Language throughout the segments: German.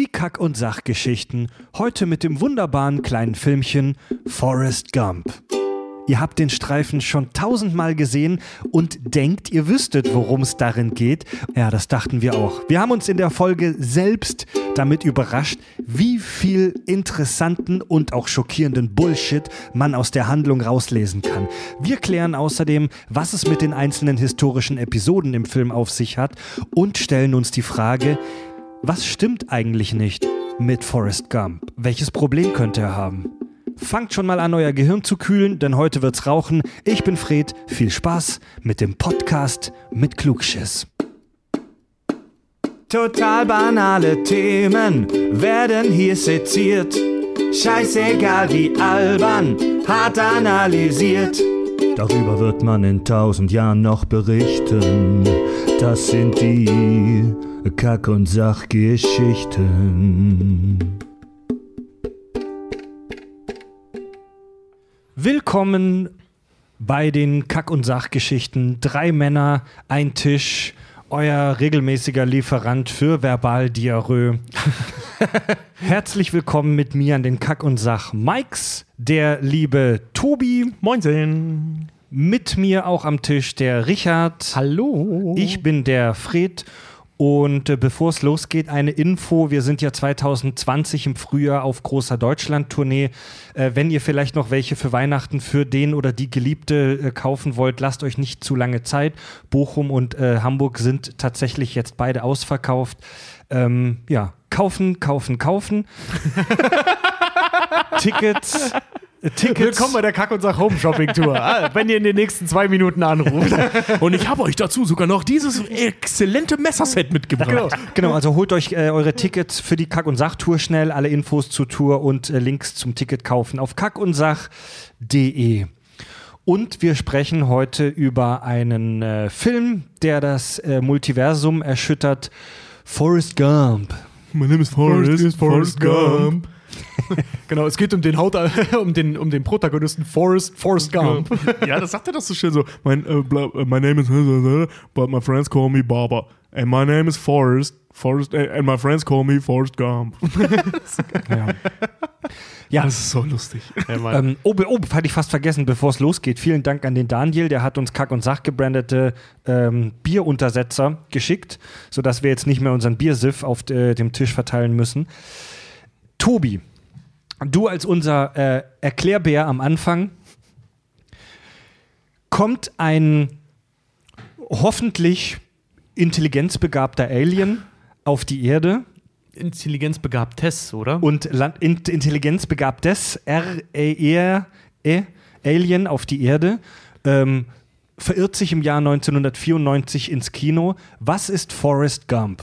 Die Kack- und Sachgeschichten. Heute mit dem wunderbaren kleinen Filmchen Forrest Gump. Ihr habt den Streifen schon tausendmal gesehen und denkt, ihr wüsstet, worum es darin geht. Ja, das dachten wir auch. Wir haben uns in der Folge selbst damit überrascht, wie viel interessanten und auch schockierenden Bullshit man aus der Handlung rauslesen kann. Wir klären außerdem, was es mit den einzelnen historischen Episoden im Film auf sich hat und stellen uns die Frage, was stimmt eigentlich nicht mit Forrest Gump? Welches Problem könnte er haben? Fangt schon mal an, euer Gehirn zu kühlen, denn heute wird's rauchen. Ich bin Fred. Viel Spaß mit dem Podcast mit Klugschiss. Total banale Themen werden hier seziert. Scheißegal wie albern, hart analysiert. Darüber wird man in tausend Jahren noch berichten. Das sind die Kack- und Sachgeschichten. Willkommen bei den Kack- und Sachgeschichten. Drei Männer, ein Tisch, euer regelmäßiger Lieferant für Verbaldiarrhoe. Herzlich willkommen mit mir an den Kack- und Sach-Mikes, der liebe Tobi. Moinsen. Mit mir auch am Tisch der Richard. Hallo. Ich bin der Fred und äh, bevor es losgeht, eine Info. Wir sind ja 2020 im Frühjahr auf großer Deutschland-Tournee. Äh, wenn ihr vielleicht noch welche für Weihnachten für den oder die Geliebte äh, kaufen wollt, lasst euch nicht zu lange Zeit. Bochum und äh, Hamburg sind tatsächlich jetzt beide ausverkauft. Ähm, ja, kaufen, kaufen, kaufen. Tickets. Tickets. Willkommen bei der Kack- und Sach Home Shopping Tour. Ah, wenn ihr in den nächsten zwei Minuten anruft. Und ich habe euch dazu sogar noch dieses exzellente Messerset mitgebracht. Genau, genau, also holt euch äh, eure Tickets für die Kack- und Sach-Tour schnell, alle Infos zur Tour und äh, Links zum Ticket kaufen auf kackundsach.de. Und wir sprechen heute über einen äh, Film, der das äh, Multiversum erschüttert. Forrest Gump. My name is Forrest, Forrest Gump. genau, es geht um den Haut, um den, um den Protagonisten Forrest, Forrest Gump. Ja, das sagt er doch so schön so. Mein, äh, äh, my name is, but my friends call me Baba. And my name is Forrest. Forrest äh, and my friends call me Forrest Gump. Ja. ja. Das ist so lustig. Ähm, oh, be- oh, hatte ich fast vergessen, bevor es losgeht. Vielen Dank an den Daniel, der hat uns Kack- und Sach gebrandete ähm, Bieruntersetzer geschickt, sodass wir jetzt nicht mehr unseren Biersiff auf äh, dem Tisch verteilen müssen. Tobi, du als unser äh, Erklärbär am Anfang, kommt ein hoffentlich intelligenzbegabter Alien auf die Erde Intelligenzbegabtes, oder? und Land in intelligenzbegabtes R-E-R-E E, Alien auf die Erde ähm, verirrt sich im Jahr 1994 ins Kino. Was ist Forrest Gump?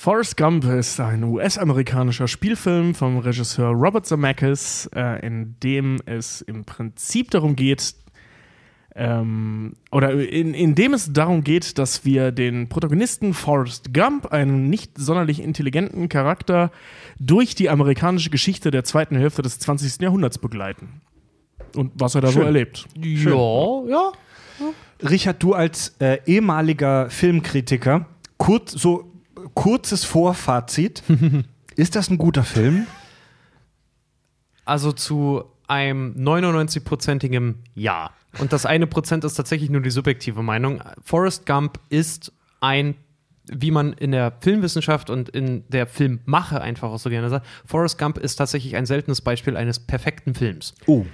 Forrest Gump ist ein US-amerikanischer Spielfilm vom Regisseur Robert Zemeckis, äh, in dem es im Prinzip darum geht, ähm, oder in, in dem es darum geht, dass wir den Protagonisten Forrest Gump, einen nicht sonderlich intelligenten Charakter, durch die amerikanische Geschichte der zweiten Hälfte des 20. Jahrhunderts begleiten. Und was er da so Schön. erlebt. ja, ja. Richard, du als äh, ehemaliger Filmkritiker, kurz, so kurzes Vorfazit. ist das ein guter Film? Also zu einem 99-prozentigen Ja. Und das eine Prozent ist tatsächlich nur die subjektive Meinung. Forrest Gump ist ein, wie man in der Filmwissenschaft und in der Filmmache einfach auch so gerne sagt, Forrest Gump ist tatsächlich ein seltenes Beispiel eines perfekten Films. Oh.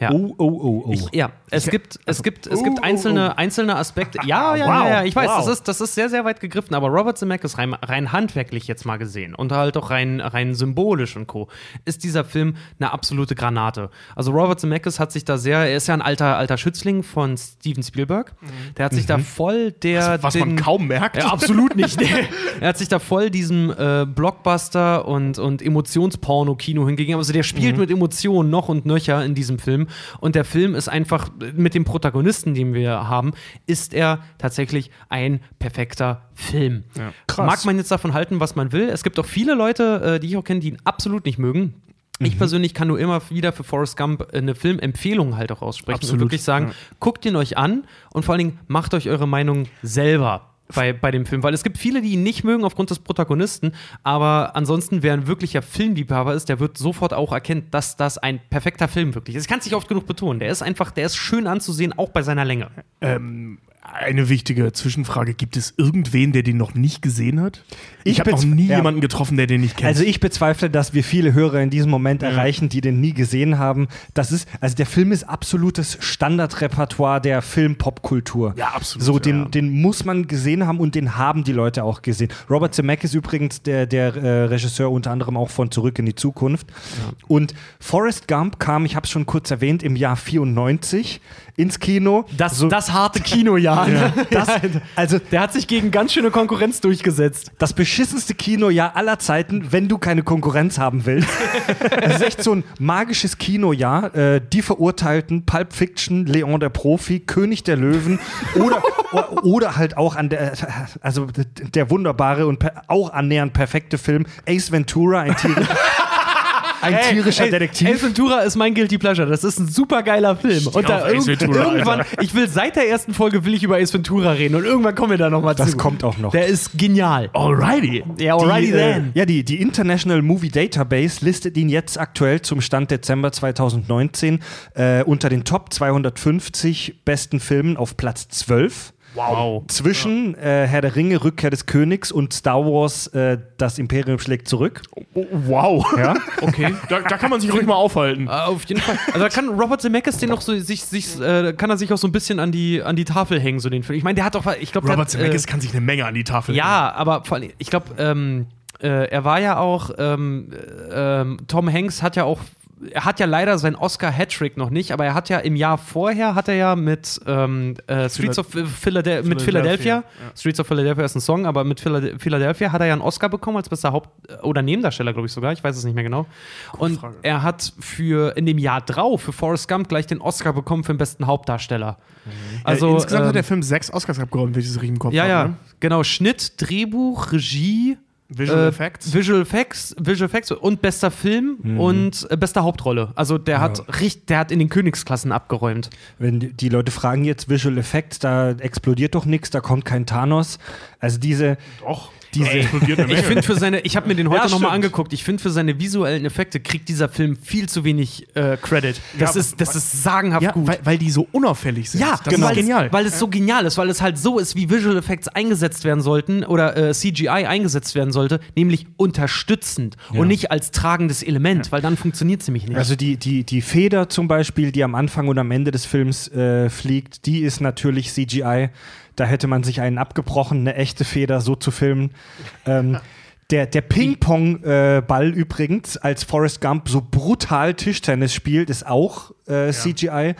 Ja. Oh, oh, oh, oh. Ich, ja, es gibt, es gibt, es oh, gibt oh, einzelne, einzelne Aspekte. Ja, ja, Wow, ja, ja, ich weiß, wow. das, ist, das ist sehr, sehr weit gegriffen, aber Robert Zemeckis rein, rein handwerklich jetzt mal gesehen und halt auch rein, rein symbolisch und Co. ist dieser Film eine absolute Granate. Also Robert Zemeckis hat sich da sehr, er ist ja ein alter, alter Schützling von Steven Spielberg, der hat sich da voll der, Was man den- kaum merkt. ja, absolut nicht. er hat sich da voll diesem äh, Blockbuster und, und Emotionsporno-Kino hingegeben. Also der spielt mit Emotionen noch und nöcher in diesem Film. Und der Film ist einfach, mit dem Protagonisten, den wir haben, ist er tatsächlich ein perfekter Film. Krass. Mag man jetzt davon halten, was man will. Es gibt auch viele Leute, äh, die ich auch kenne, die ihn absolut nicht mögen. Ich persönlich kann nur immer wieder für Forrest Gump eine Filmempfehlung halt auch aussprechen und Absolut, wirklich sagen, ja. guckt ihn euch an und vor allen Dingen macht euch eure Meinung selber. Bei, bei dem Film, weil es gibt viele, die ihn nicht mögen aufgrund des Protagonisten, aber ansonsten, wer ein wirklicher Filmliebhaber ist, der wird sofort auch erkennen, dass das ein perfekter Film wirklich ist. Ich kann es nicht oft genug betonen. Der ist einfach, der ist schön anzusehen, auch bei seiner Länge. Ähm, eine wichtige Zwischenfrage: Gibt es irgendwen, der den noch nicht gesehen hat? Ich, Ich habe noch nie ja. jemanden getroffen, der den nicht kennt. Also ich bezweifle, dass wir viele Hörer in diesem Moment erreichen, die den nie gesehen haben. Das ist, also der Film ist absolutes Standardrepertoire der Film-Pop-Kultur. Ja, absolut, So, den, ja. den muss man gesehen haben und den haben die Leute auch gesehen. Robert Zemeckis übrigens der, der äh, Regisseur unter anderem auch von Zurück in die Zukunft. Und Forrest Gump kam, ich habe es schon kurz erwähnt, im Jahr 94 ins Kino. Das, so, das harte Kinojahr. Ne? das, also Der hat sich gegen ganz schöne Konkurrenz durchgesetzt. das beschissenste Kinojahr aller Zeiten, wenn du keine Konkurrenz haben willst. Es ist echt so ein magisches Kinojahr. Äh, die Verurteilten, Pulp Fiction, Leon der Profi, König der Löwen oder, oder halt auch an der, also der wunderbare und auch annähernd perfekte Film Ace Ventura, ein, Tier, ein tierischer Ey, Detektiv. Ace Ventura ist mein Guilty Pleasure. Das ist ein super geiler Film. Und da irgend, Ventura, irgendwann, ich will seit der ersten Folge will ich über Ace Ventura reden und irgendwann kommen wir da nochmal zu. Das kommt auch noch. Der ist genial. Alrighty. Ja, alrighty die, then. Äh, ja, die, die International Movie Database listet ihn jetzt aktuell zum Stand Dezember 2019 äh, unter den Top 250 besten Filmen auf Platz 12. Wow. Zwischen äh, Herr der Ringe, Rückkehr des Königs und Star Wars, äh, Das Imperium schlägt zurück. Oh, wow. Ja? Okay. Da, da kann man sich ruhig mal aufhalten. Äh, auf jeden Fall. Also da kann Robert Zemeckis den noch so sich, sich äh, kann er sich auch so ein bisschen an die an die Tafel hängen so den Film. Ich meine, der hat doch ich glaube Robert der, Zemeckis äh, kann sich eine Menge an die Tafel legen. Ja, aber vor allem, ich glaube, ähm, äh, er war ja auch, ähm, äh, ähm, Tom Hanks hat ja auch, er hat ja leider seinen Oscar-Hattrick noch nicht, aber er hat ja im Jahr vorher, hat er ja mit ähm, äh, Streets of Philadelphia, mit Philadelphia, ja. Streets of Philadelphia ist ein Song, aber mit Philade- Philadelphia hat er ja einen Oscar bekommen als bester Haupt- oder Nebendarsteller, glaube ich sogar, ich weiß es nicht mehr genau. Und Frage. er hat für, in dem Jahr drauf, für Forrest Gump, gleich den Oscar bekommen für den besten Hauptdarsteller. Also, Also, insgesamt hat ähm, der Film sechs Oscars abgeräumt, wenn ich das richtig im Kopf ja, habe. ja, Ne? genau. Schnitt, Drehbuch, Regie, Visual äh, Effects. Visual Effects, Visual Effects und bester Film und äh, bester Hauptrolle. Also der hat richtig, der hat in den Königsklassen abgeräumt. Wenn die- die Leute fragen jetzt Visual Effects, da explodiert doch nichts, da kommt kein Thanos. Also diese, Doch. Diese explodiert eine Ich finde für seine, ich habe mir den heute Ja, noch mal stimmt. angeguckt. Ich finde für seine visuellen Effekte kriegt dieser Film viel zu wenig äh, Credit. Das Ja, ist, das ist sagenhaft ja, gut. weil, weil die so unauffällig sind. Ja, das genau. ist genial. Weil es so genial ist, weil es halt so ist, wie Visual Effects eingesetzt werden sollten oder äh, CGI eingesetzt werden sollte, nämlich unterstützend und nicht als tragendes Element, weil dann funktioniert es nämlich nicht. Also die, die, die Feder zum Beispiel, die am Anfang und am Ende des Films äh, fliegt, die ist natürlich CGI. Da hätte man sich einen abgebrochen, eine echte Feder so zu filmen. Ähm, der der Ping-Pong-Ball übrigens, als Forrest Gump so brutal Tischtennis spielt, ist auch äh, CGI.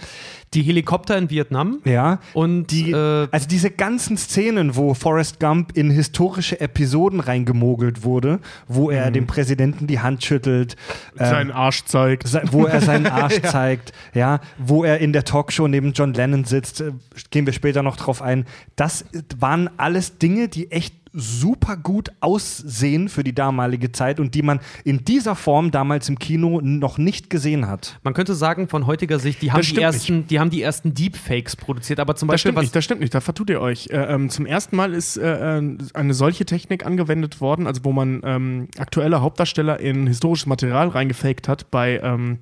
Die Helikopter in Vietnam Ja. und Die, äh, also diese ganzen Szenen, wo Forrest Gump in historische Episoden reingemogelt wurde, wo er dem Präsidenten die Hand schüttelt, ähm, Seinen Arsch zeigt. Se- wo er seinen Arsch zeigt, ja, wo er in der Talkshow neben John Lennon sitzt, äh, gehen wir später noch drauf ein. Das waren alles Dinge, die echt super gut aussehen für die damalige Zeit und die man in dieser Form damals im Kino noch nicht gesehen hat. man könnte sagen, von heutiger Sicht, die haben, die stimmt ersten, die haben die ersten Deepfakes produziert, aber zum Das Beispiel stimmt was. nicht, das stimmt nicht, da vertut ihr euch. Äh, ähm, zum ersten Mal ist äh, äh, eine solche Technik angewendet worden, also wo man ähm, aktuelle Hauptdarsteller in historisches Material reingefaked hat bei, ähm,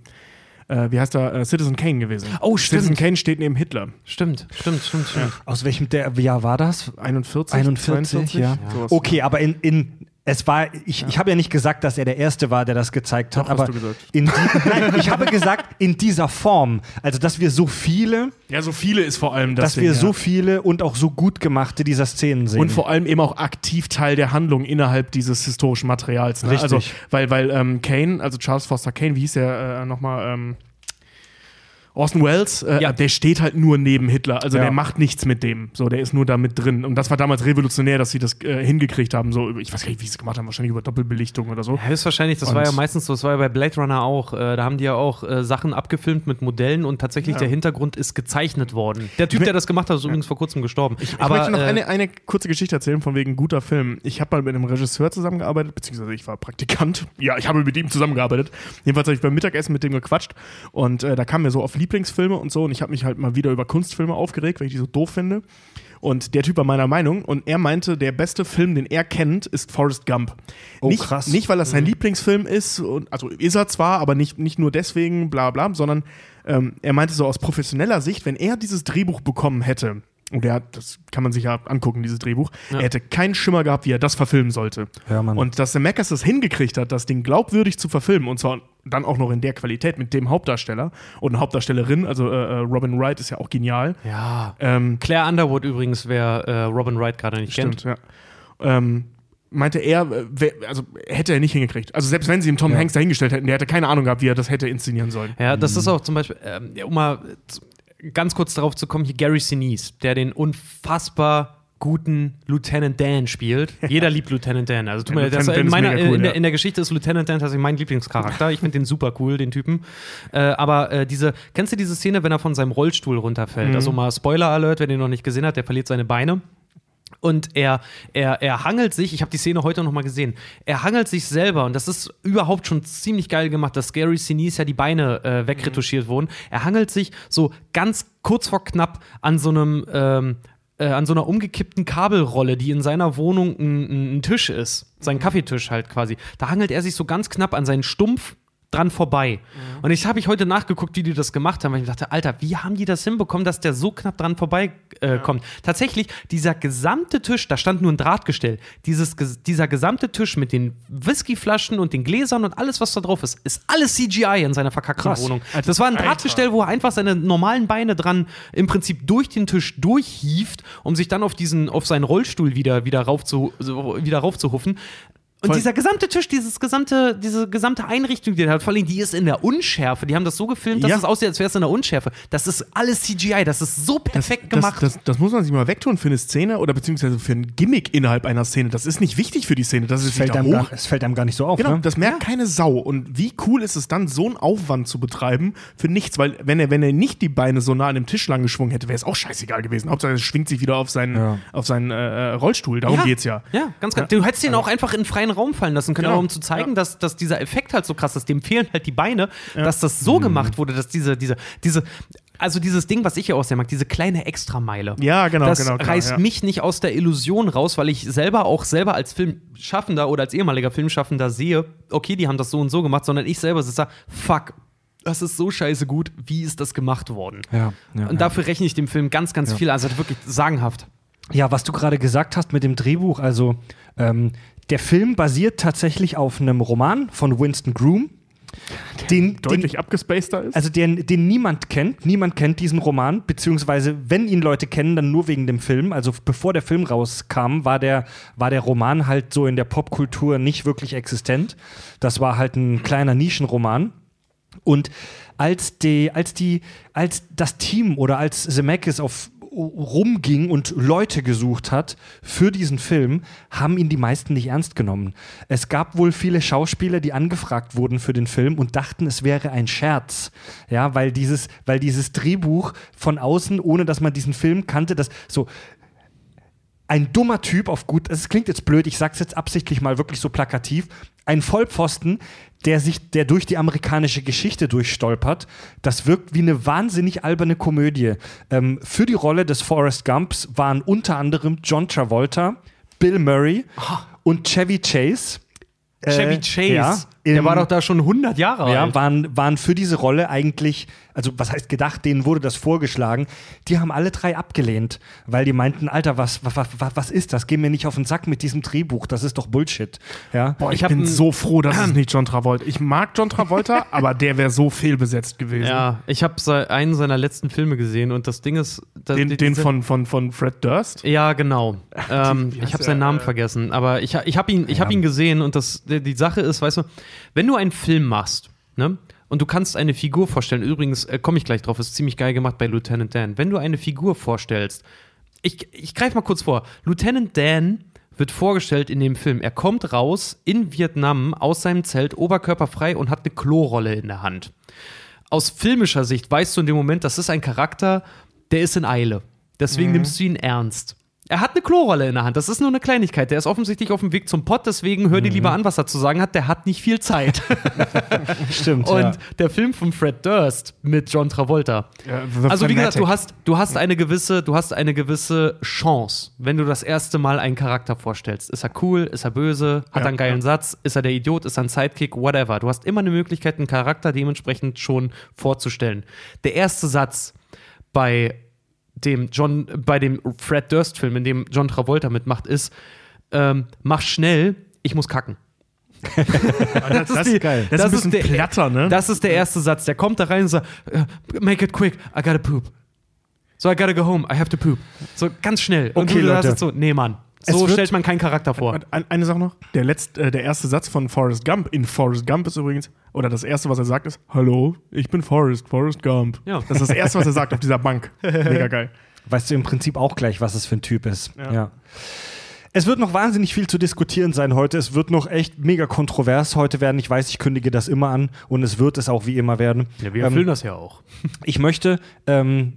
äh, wie heißt er, äh, Citizen Kane gewesen. Oh, Citizen stimmt. Kane steht neben Hitler. Stimmt, stimmt, stimmt, stimmt. Aus welchem der, Jahr war das? 41, 41, 42? ja. Okay, aber in, in es war, ich, ich habe ja nicht gesagt, dass er der Erste war, der das gezeigt hat, Doch, aber die, nein, ich habe gesagt, in dieser Form, also dass wir so viele, Ja, so viele ist vor allem das dass Ding, wir ja. so viele und auch so gut gemachte dieser Szenen sehen. Und vor allem eben auch aktiv Teil der Handlung innerhalb dieses historischen Materials. Ne? Richtig. Also, weil, weil ähm, Kane, also Charles Foster Kane, wie hieß der äh, nochmal? Ähm, Orson Welles, äh, Ja. der steht halt nur neben Hitler. Also Ja. der macht nichts mit dem. So, der ist nur da mit drin. Und das war damals revolutionär, dass sie das äh, hingekriegt haben. So, ich weiß gar nicht, wie sie es gemacht haben, wahrscheinlich über Doppelbelichtung oder so. Höchstwahrscheinlich, das Und- war ja meistens so, das war ja bei Blade Runner auch. Äh, da haben die ja auch äh, Sachen abgefilmt mit Modellen und tatsächlich der Hintergrund ist gezeichnet worden. Der Typ, der das gemacht hat, ist übrigens vor kurzem gestorben. Ich Aber möchte noch äh, eine, eine kurze Geschichte erzählen von wegen guter Film. Ich habe mal mit einem Regisseur zusammengearbeitet, beziehungsweise ich war Praktikant. Ja, ich habe mit ihm zusammengearbeitet. Jedenfalls habe ich beim Mittagessen mit dem gequatscht und äh, da kamen wir so auf Lieblingsfilme und so. Und ich habe mich halt mal wieder über Kunstfilme aufgeregt, weil ich die so doof finde. Und der Typ war meiner Meinung und er meinte, der beste Film, den er kennt, ist Forrest Gump. Oh, nicht, krass. Nicht, weil das sein Mhm. Lieblingsfilm ist, und, also ist er zwar, aber nicht, nicht nur deswegen, bla bla, sondern ähm, er meinte so aus professioneller Sicht, wenn er dieses Drehbuch bekommen hätte, und er hat, das kann man sich ja angucken, dieses Drehbuch, Ja. er hätte keinen Schimmer gehabt, wie er das verfilmen sollte. Ja. Und dass Zemeckis es hingekriegt hat, das Ding glaubwürdig zu verfilmen, und zwar dann auch noch in der Qualität mit dem Hauptdarsteller und einer Hauptdarstellerin, also äh, äh, Robin Wright ist ja auch genial. Ja. Ähm, Claire Underwood übrigens, wer äh, Robin Wright gerade nicht Stimmt, kennt. ja. Ähm, meinte er, äh, wer, also hätte er nicht hingekriegt. Also selbst wenn sie ihm Tom Ja. Hanks dahingestellt hätten, der hätte keine Ahnung gehabt, wie er das hätte inszenieren sollen. Ja, das ist auch zum Beispiel, ähm, um mal ganz kurz darauf zu kommen, hier Gary Sinise, der den unfassbar guten Lieutenant Dan spielt. Jeder liebt Lieutenant Dan. Also tut mir das, in, meiner, cool, in, der, in der Geschichte ist Lieutenant Dan tatsächlich mein Lieblingscharakter. Ich finde den super cool, den Typen. Äh, aber äh, diese, kennst du diese Szene, wenn er von seinem Rollstuhl runterfällt? Mhm. Also mal Spoiler Alert, wer den noch nicht gesehen hat, der verliert seine Beine. Und er, er, er hangelt sich, ich habe die Szene heute noch mal gesehen, er hangelt sich selber und das ist überhaupt schon ziemlich geil gemacht, dass Gary Sinise ja die Beine äh, wegretuschiert wurden. Er hangelt sich so ganz kurz vor knapp an so einem, ähm, äh, an so einer umgekippten Kabelrolle, die in seiner Wohnung ein, ein Tisch ist, sein Kaffeetisch halt quasi. Da hangelt er sich so ganz knapp an seinen Stumpf dran vorbei. Und ich habe ich heute nachgeguckt, wie die das gemacht haben, weil ich dachte, Alter, wie haben die das hinbekommen, dass der so knapp dran vorbei äh, kommt? Tatsächlich, dieser gesamte Tisch, da stand nur ein Drahtgestell, dieses, dieser gesamte Tisch mit den Whiskyflaschen und den Gläsern und alles, was da drauf ist, ist alles CGI in seiner verkackten Krass. Wohnung. Das war ein Drahtgestell, wo er einfach seine normalen Beine dran im Prinzip durch den Tisch durchhieft, um sich dann auf diesen, auf seinen Rollstuhl wieder, wieder, rauf zu, wieder raufzuhuffen. Und Voll. dieser gesamte Tisch, dieses gesamte, diese gesamte Einrichtung, die der hat, vor allem die ist in der Unschärfe. Die haben das so gefilmt, dass Ja. es aussieht, als wäre es in der Unschärfe. Das ist alles CGI, das ist so perfekt Das, gemacht. das, das muss man sich mal wegtun für eine Szene oder beziehungsweise für ein Gimmick innerhalb einer Szene. Das ist nicht wichtig für die Szene. Das ist Es fällt, einem gar, es fällt einem gar nicht so auf. Genau, ne? das merkt keine Sau. Und wie cool ist es dann, so einen Aufwand zu betreiben für nichts? Weil, wenn er, wenn er nicht die Beine so nah an dem Tisch lang geschwungen hätte, wäre es auch scheißegal gewesen. Hauptsache, er schwingt sich wieder auf seinen, Ja. auf seinen äh, Rollstuhl. Darum geht's ja. Ja, ganz klar. Du hättest den auch einfach in freien Raum fallen lassen können, Genau. aber um zu zeigen, Ja. dass, dass dieser Effekt halt so krass ist. Dem fehlen halt die Beine, dass das so gemacht wurde, dass diese, diese, diese, also dieses Ding, was ich ja auch sehr mag, diese kleine Extrameile. Ja, genau, das genau, genau, reißt ja. mich nicht aus der Illusion raus, weil ich selber auch selber als Filmschaffender oder als ehemaliger Filmschaffender sehe, okay, die haben das so und so gemacht, sondern ich selber sitze da, fuck, das ist so scheiße gut, wie ist das gemacht worden? Ja, ja, und ja. dafür rechne ich dem Film ganz, ganz viel, also wirklich sagenhaft. Ja, was du gerade gesagt hast mit dem Drehbuch, also ähm, der Film basiert tatsächlich auf einem Roman von Winston Groom. Den, Deutlich den, abgespaceder ist. also den, den niemand kennt. Niemand kennt diesen Roman, beziehungsweise wenn ihn Leute kennen, dann nur wegen dem Film. Also bevor der Film rauskam, war der, war der Roman halt so in der Popkultur nicht wirklich existent. Das war halt ein kleiner Nischenroman. Und als die, als die, als das Team oder als Zemeckis auf rumging und Leute gesucht hat für diesen Film, haben ihn die meisten nicht ernst genommen. Es gab wohl viele Schauspieler, die angefragt wurden für den Film und dachten, es wäre ein Scherz. Ja, weil dieses, weil dieses Drehbuch von außen, ohne dass man diesen Film kannte, das so ein dummer Typ auf gut, es klingt jetzt blöd, ich sag's jetzt absichtlich mal wirklich so plakativ, ein Vollpfosten, der sich, der durch die amerikanische Geschichte durchstolpert, das wirkt wie eine wahnsinnig alberne Komödie. Ähm, für die Rolle des Forrest Gumps waren unter anderem John Travolta, Bill Murray und Chevy Chase. Äh, Chevy Chase, ja, der war doch da schon 100 Jahre ja, alt. waren, waren für diese Rolle eigentlich, also was heißt gedacht, denen wurde das vorgeschlagen. Die haben alle drei abgelehnt, weil die meinten, Alter, was, was, was, was ist das? Geh mir nicht auf den Sack mit diesem Drehbuch, das ist doch Bullshit. Ja. Boah, ich, ich bin so froh, dass es nicht John Travolta Ich mag John Travolta, aber der wäre so fehlbesetzt gewesen. Ja, ich habe einen seiner letzten Filme gesehen und das Ding ist. Den, die- den von, von, von Fred Durst. Ja, genau. Ähm, ich habe seinen Namen Äh, vergessen, aber ich, ich habe ihn, ich hab ihn gesehen und das, die, die Sache ist, weißt du, wenn du einen Film machst, ne? Und du kannst eine Figur vorstellen, übrigens äh, komme ich gleich drauf, ist ziemlich geil gemacht bei Lieutenant Dan. Wenn du eine Figur vorstellst, ich, ich greife mal kurz vor. Lieutenant Dan wird vorgestellt in dem Film. Er kommt raus in Vietnam aus seinem Zelt, oberkörperfrei und hat eine Klorolle in der Hand. Aus filmischer Sicht weißt du in dem Moment, das ist ein Charakter, der ist in Eile. Deswegen nimmst du ihn ernst. Er hat eine Klorolle in der Hand. Das ist nur eine Kleinigkeit. Der ist offensichtlich auf dem Weg zum Pott, deswegen hör dir lieber an, was er zu sagen hat. Der hat nicht viel Zeit. Stimmt. Und ja. der Film von Fred Durst mit John Travolta. Ja, also wie gesagt, du hast, du hast eine gewisse, du hast eine gewisse Chance, wenn du das erste Mal einen Charakter vorstellst. Ist er cool? Ist er böse? Hat Ja, er einen geilen. Satz? Ist er der Idiot? Ist er ein Sidekick? Whatever. Du hast immer eine Möglichkeit, einen Charakter dementsprechend schon vorzustellen. Der erste Satz bei dem John, bei dem Fred Durst-Film, in dem John Travolta mitmacht, ist: ähm, Mach schnell, ich muss kacken. das, das, die- geil. Das, das ist ein ist bisschen der- platter, ne? Das ist der erste Satz. Der kommt da rein und sagt, äh, make it quick, I gotta poop. So, I gotta go home, I have to poop. So, ganz schnell. Und Okay, du Leute. hast so, nee, Mann. So stellt man keinen Charakter vor. Eine Sache noch. Der, letzte, äh, der erste Satz von Forrest Gump in Forrest Gump ist übrigens, oder das erste, was er sagt, ist: Hallo, ich bin Forrest, Forrest Gump. Ja. Das ist das erste, was er sagt auf dieser Bank. Mega geil. Weißt du im Prinzip auch gleich, was es für ein Typ ist. Ja. Ja. Es wird noch wahnsinnig viel zu diskutieren sein heute. Es wird noch echt mega kontrovers heute werden. Ich weiß, ich kündige das immer an und es wird es auch wie immer werden. Ja, wir Ähm, erfüllen das ja auch. Ich möchte ähm,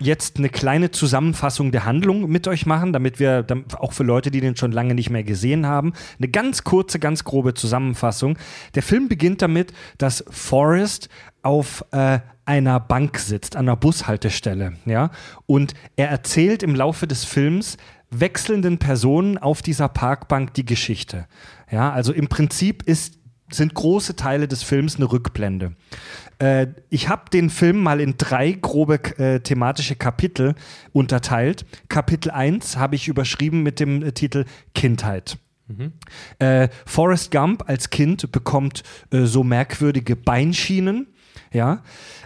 jetzt eine kleine Zusammenfassung der Handlung mit euch machen, damit wir auch für Leute, die den schon lange nicht mehr gesehen haben, eine ganz kurze, ganz grobe Zusammenfassung. Der Film beginnt damit, dass Forrest auf äh, einer Bank sitzt, an einer Bushaltestelle, ja, und er erzählt im Laufe des Films wechselnden Personen auf dieser Parkbank die Geschichte. Ja, also im Prinzip ist sind große Teile des Films eine Rückblende. Äh, ich habe den Film mal in drei grobe äh, thematische Kapitel unterteilt. Kapitel 1 habe ich überschrieben mit dem äh, Titel Kindheit. Äh, Forrest Gump als Kind bekommt äh, so merkwürdige Beinschienen. Ja,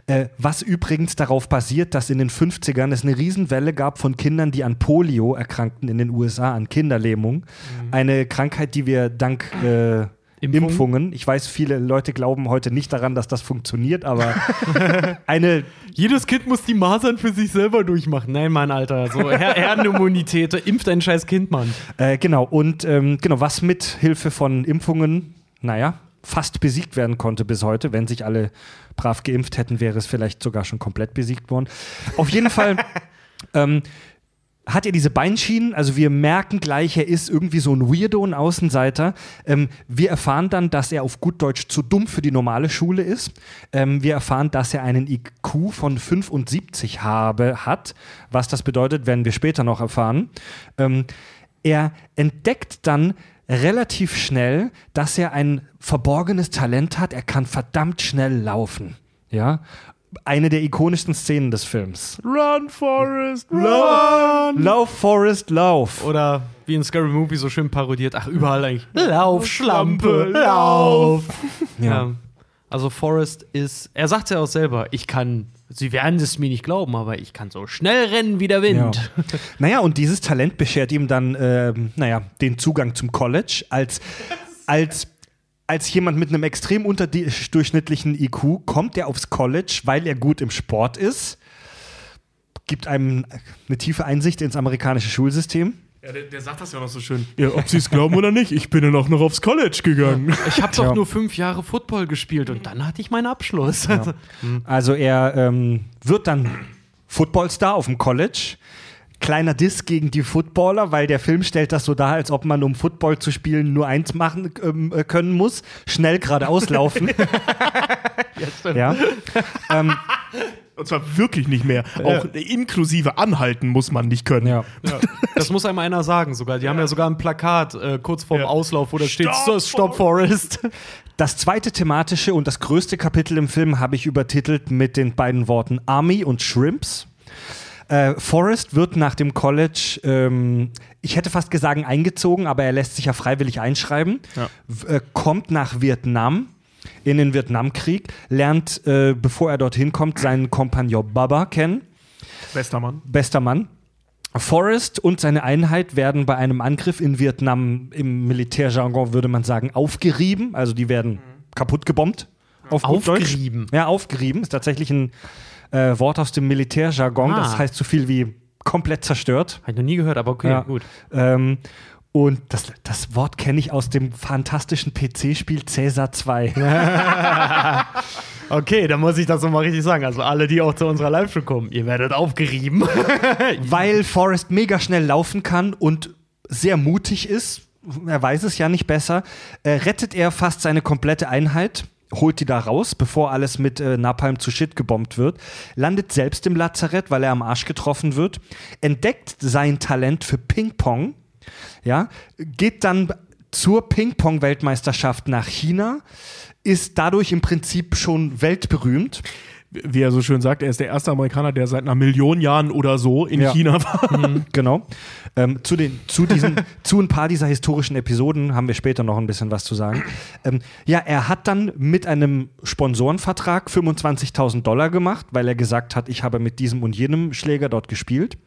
äh, was übrigens darauf basiert, dass in den 50ern es eine Riesenwelle gab von Kindern, die an Polio erkrankten in den USA, an Kinderlähmung. Eine Krankheit, die wir dank äh, Impfungen? Impfungen, ich weiß, viele Leute glauben heute nicht daran, dass das funktioniert, aber eine Jedes Kind muss die Masern für sich selber durchmachen. Nein, Mann, Alter. So Her Herdenimmunität. Impft ein scheiß Kind, Mann. Äh, genau, und ähm, genau, was mit Hilfe von Impfungen, naja, fast besiegt werden konnte bis heute. Wenn sich alle brav geimpft hätten, wäre es vielleicht sogar schon komplett besiegt worden. Auf jeden Fall ähm, hat er diese Beinschienen, also wir merken gleich, er ist irgendwie so ein Weirdo, ein Außenseiter. Ähm, wir erfahren dann, dass er auf gut Deutsch zu dumm für die normale Schule ist. Ähm, wir erfahren, dass er einen IQ von 75 habe, hat. Was das bedeutet, werden wir später noch erfahren. Ähm, er entdeckt dann relativ schnell, dass er ein verborgenes Talent hat. Er kann verdammt schnell laufen. Ja. Eine der ikonischsten Szenen des Films. Run, Forrest, run! Lauf, Forrest, lauf. Oder wie in Scary Movie so schön parodiert. Ach, überall eigentlich. Lauf, Schlampe, lauf. Ja. Also Forrest ist, er sagt ja auch selber, ich kann, Sie werden es mir nicht glauben, aber ich kann so schnell rennen wie der Wind. Ja. Naja, und dieses Talent beschert ihm dann, ähm, naja, den Zugang zum College als, als, als jemand mit einem extrem unterdurchschnittlichen IQ kommt er aufs College, weil er gut im Sport ist, gibt einem eine tiefe Einsicht ins amerikanische Schulsystem. Ja, der, der sagt das ja noch so schön. Ja, ob sie es glauben oder nicht, ich bin dann auch noch aufs College gegangen. Ich habe doch Tja. nur fünf Jahre Football gespielt und dann hatte ich meinen Abschluss. Also er ähm, wird dann Footballstar auf dem College. Kleiner Diss gegen die Footballer, weil der Film stellt das so dar, als ob man, um Football zu spielen, nur eins machen ähm, äh, können muss: schnell geradeaus laufen. ja. Ähm, Und zwar wirklich nicht mehr. Auch inklusive Anhalten muss man nicht können. ja. Das muss einem einer sagen sogar. Die haben ja sogar ein Plakat äh, kurz vorm Ja. Auslauf, wo da steht Stop, Stop Forest. Das zweite thematische und das größte Kapitel im Film habe ich übertitelt mit den beiden Worten Army und Shrimps. Äh, Forrest wird nach dem College, ähm, ich hätte fast gesagt, eingezogen, aber er lässt sich ja freiwillig einschreiben, Ja. äh, kommt nach Vietnam in den Vietnamkrieg, lernt, äh, bevor er dorthin kommt, seinen Kompagnon Baba kennen Bester Mann. bester Mann. Forrest und seine Einheit werden bei einem Angriff in Vietnam im Militärjargon würde man sagen aufgerieben, also die werden kaputt gebombt. Auf. Aufgerieben? Ja, aufgerieben ist tatsächlich ein äh, Wort aus dem Militärjargon. Ah. Das heißt so viel wie komplett zerstört. Habe ich noch nie gehört, aber okay, Ja. gut. Ähm, und das, das Wort kenne ich aus dem fantastischen PC-Spiel Caesar 2. Okay, dann muss ich das nochmal richtig sagen. Also alle, die auch zu unserer Live-Show kommen, ihr werdet aufgerieben. Weil Forrest mega schnell laufen kann und sehr mutig ist, er weiß es ja nicht besser, äh, rettet er fast seine komplette Einheit holt die da raus, bevor alles mit äh, Napalm zu Shit gebombt wird, landet selbst im Lazarett, weil er am Arsch getroffen wird, entdeckt sein Talent für Ping-Pong, ja, geht dann zur Ping-Pong-Weltmeisterschaft nach China, ist dadurch im Prinzip schon weltberühmt wie er so schön sagt, er ist der erste Amerikaner, der seit einer Million Jahren oder so in ja. China war. Mhm, genau. Ähm, zu, den, zu, diesen, zu ein paar dieser historischen Episoden haben wir später noch ein bisschen was zu sagen. Ähm, ja, er hat dann mit einem Sponsorenvertrag 25.000 Dollar gemacht, weil er gesagt hat, ich habe mit diesem und jenem Schläger dort gespielt.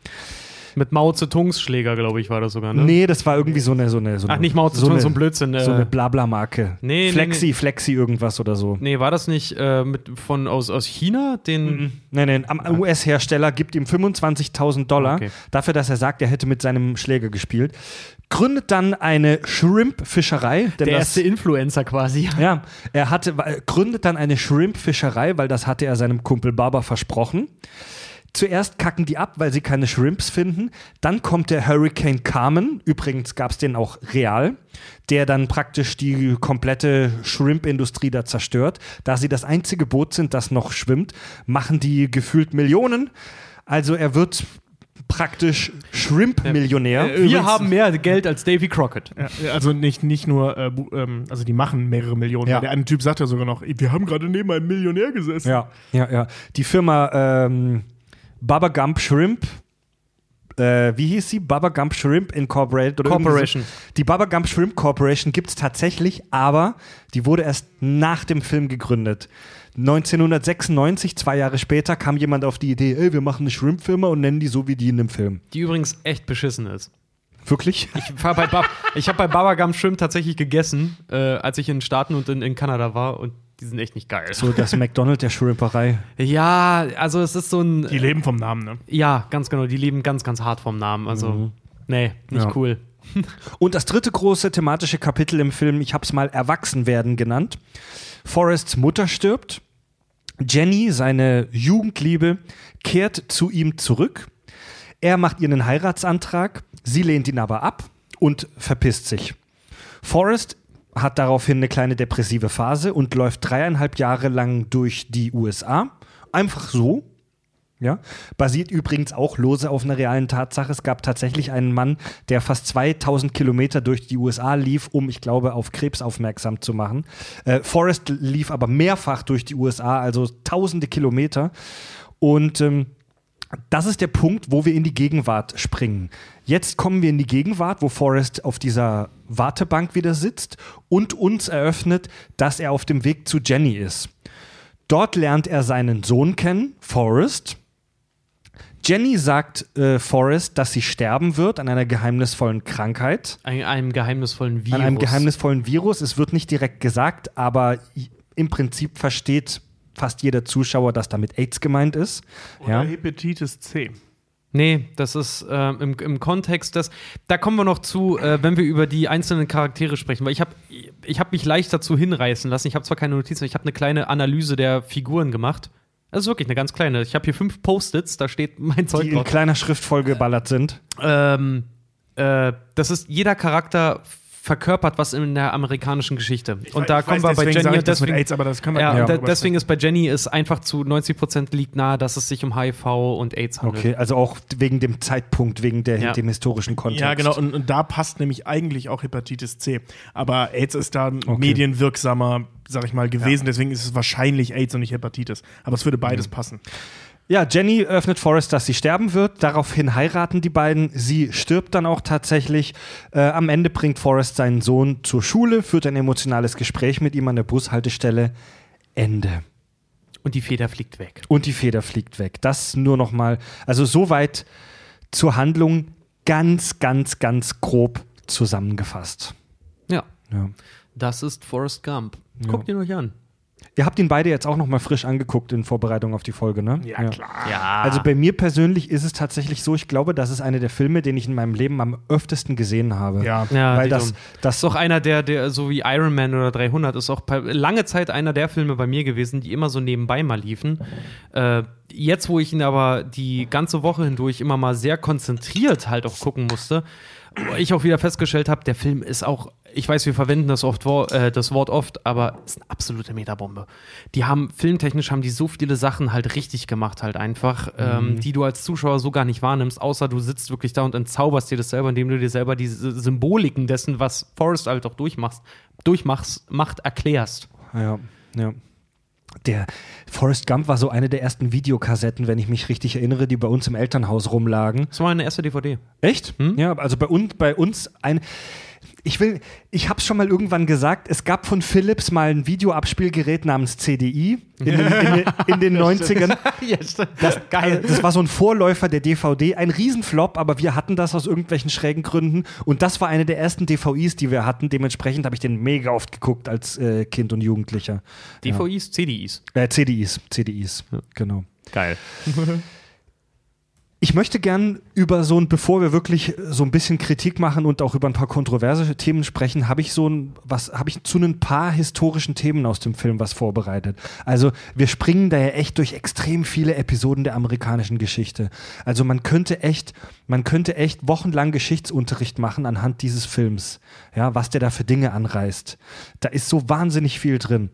Mit Mao Zedongs Schläger, glaube ich, war das sogar, ne? Nee, das war irgendwie so eine. So eine so Ach, nicht Mao Zedong, so, so ein Blödsinn. Äh. So eine Blabla-Marke. Nee, Flexi, nee, Flexi, irgendwas oder so. Nee, war das nicht äh, mit, von, aus, aus China? Den. Mhm. Nee, nee, am US-Hersteller gibt ihm 25.000 Dollar okay. dafür, dass er sagt, er hätte mit seinem Schläger gespielt gründet dann eine Shrimp-Fischerei. Der erste Influencer quasi. Ja, er hatte, gründet dann eine Shrimp-Fischerei, weil das hatte er seinem Kumpel Baba versprochen. Zuerst kacken die ab, weil sie keine Shrimps finden. Dann kommt der Hurricane Carmen. Übrigens gab es den auch real, der dann praktisch die komplette Shrimp-Industrie da zerstört. Da sie das einzige Boot sind, das noch schwimmt, machen die gefühlt Millionen. Also er wird praktisch Shrimp-Millionär. Äh, Wir haben mehr Geld als Davy Crockett. Ja, also nicht, nicht nur, äh, ähm, also die machen mehrere Millionen. Ja. Der eine Typ sagt ja sogar noch, wir haben gerade neben einem Millionär gesessen. Ja, ja, ja. Die Firma ähm, Baba Gump Shrimp. Äh, wie hieß sie? Baba Gump Shrimp Incorporated. Oder Corporation. So. Die Baba Gump Shrimp Corporation gibt es tatsächlich, aber die wurde erst nach dem Film gegründet. 1996, zwei Jahre später, kam jemand auf die Idee, ey, wir machen eine Shrimp-Firma und nennen die so wie die in dem Film. Die übrigens echt beschissen ist. Wirklich? Ich, bei ba habe bei Baba Gump Shrimp tatsächlich gegessen, äh, als ich in den Staaten und in, in Kanada war und die sind echt nicht geil. So das McDonald's der Shrimperei. Ja, also es ist so ein. Die leben vom Namen, ne? Ja, ganz genau. Die leben ganz, ganz hart vom Namen. Also, mhm. nee, nicht ja. cool. Und das dritte große thematische Kapitel im Film, ich habe es mal Erwachsenwerden genannt. Forrests Mutter stirbt. Jenny, seine Jugendliebe, kehrt zu ihm zurück. Er macht ihr einen Heiratsantrag. Sie lehnt ihn aber ab und verpisst sich. Forrest hat daraufhin eine kleine depressive Phase und läuft dreieinhalb Jahre lang durch die USA. Einfach so. Ja, basiert übrigens auch lose auf einer realen Tatsache. Es gab tatsächlich einen Mann, der fast 2000 Kilometer durch die USA lief, um, ich glaube, auf Krebs aufmerksam zu machen. Äh, Forrest lief aber mehrfach durch die USA, also tausende Kilometer. Und ähm, das ist der Punkt, wo wir in die Gegenwart springen. Jetzt kommen wir in die Gegenwart, wo Forrest auf dieser Wartebank wieder sitzt und uns eröffnet, dass er auf dem Weg zu Jenny ist. Dort lernt er seinen Sohn kennen, Forrest. Jenny sagt äh, Forrest, dass sie sterben wird an einer geheimnisvollen Krankheit. An einem geheimnisvollen Virus. An einem geheimnisvollen Virus. Es wird nicht direkt gesagt, aber im Prinzip versteht fast jeder Zuschauer, dass damit AIDS gemeint ist. Oder ja. Hepatitis C. Nee, das ist äh, im, im Kontext des. Da kommen wir noch zu, äh, wenn wir über die einzelnen Charaktere sprechen, weil ich habe ich hab mich leicht dazu hinreißen lassen. Ich habe zwar keine Notizen, ich habe eine kleine Analyse der Figuren gemacht. Das ist wirklich eine ganz kleine. Ich habe hier fünf Post-its, da steht mein Zeug Die in kleiner Schrift vollgeballert sind. Ähm, äh, das ist jeder Charakter verkörpert was in der amerikanischen Geschichte. Ich und weiß, da kommen wir bei Jenny und deswegen, AIDS, aber das kann man ja, ja. deswegen ist bei Jenny ist einfach zu 90 Prozent liegt nahe, dass es sich um HIV und AIDS handelt. Okay, also auch wegen dem Zeitpunkt, wegen der, ja. dem historischen Kontext. Ja, genau. Und, und, da passt nämlich eigentlich auch Hepatitis C. Aber AIDS ist da okay. medienwirksamer, sag ich mal, gewesen. Ja. Deswegen ist es wahrscheinlich AIDS und nicht Hepatitis. Aber es würde beides mhm. passen. Ja, Jenny öffnet Forrest, dass sie sterben wird. Daraufhin heiraten die beiden. Sie stirbt dann auch tatsächlich. Äh, am Ende bringt Forrest seinen Sohn zur Schule, führt ein emotionales Gespräch mit ihm an der Bushaltestelle. Ende. Und die Feder fliegt weg. Und die Feder fliegt weg. Das nur noch mal. Also soweit zur Handlung ganz, ganz, ganz grob zusammengefasst. Ja. ja. Das ist Forrest Gump. Guckt ja. ihn euch an. Ihr habt ihn beide jetzt auch noch mal frisch angeguckt in Vorbereitung auf die Folge, ne? Ja, klar. Ja. Also bei mir persönlich ist es tatsächlich so, ich glaube, das ist einer der Filme, den ich in meinem Leben am öftesten gesehen habe. Ja. ja, Weil das. Das ist auch einer der, der, so wie Iron Man oder 300, ist auch lange Zeit einer der Filme bei mir gewesen, die immer so nebenbei mal liefen. Äh, jetzt, wo ich ihn aber die ganze Woche hindurch immer mal sehr konzentriert halt auch gucken musste, wo ich auch wieder festgestellt habe, der Film ist auch, ich weiß, wir verwenden das, oft, äh, das Wort oft, aber ist eine absolute Metabombe. Die haben, filmtechnisch haben die so viele Sachen halt richtig gemacht, halt einfach, ähm, die du als Zuschauer so gar nicht wahrnimmst, außer du sitzt wirklich da und entzauberst dir das selber, indem du dir selber diese Symboliken dessen, was Forrest halt auch durchmachst, durchmachst, macht, erklärst. Ja, ja. Der Forrest Gump war so eine der ersten Videokassetten, wenn ich mich richtig erinnere, die bei uns im Elternhaus rumlagen. Das war meine erste DVD. Echt? Ja, also bei uns, bei uns ein. Ich will, ich habe schon mal irgendwann gesagt, es gab von Philips mal ein Videoabspielgerät namens CDI in den, in den, in den 90ern. ja, stimmt. Das, geil. das war so ein Vorläufer der DVD, ein Riesenflop, aber wir hatten das aus irgendwelchen schrägen Gründen. Und das war eine der ersten DVIs, die wir hatten. Dementsprechend habe ich den mega oft geguckt als äh, Kind und Jugendlicher. DVIs, CDIs. Äh, CDIs, CDIs, genau. Geil. Ich möchte gern über so ein, bevor wir wirklich so ein bisschen Kritik machen und auch über ein paar kontroverse Themen sprechen, habe ich so ein, was, habe ich zu ein paar historischen Themen aus dem Film was vorbereitet. Also wir springen da ja echt durch extrem viele Episoden der amerikanischen Geschichte. Also man könnte echt, man könnte echt wochenlang Geschichtsunterricht machen anhand dieses Films. Ja, was der da für Dinge anreißt. Da ist so wahnsinnig viel drin.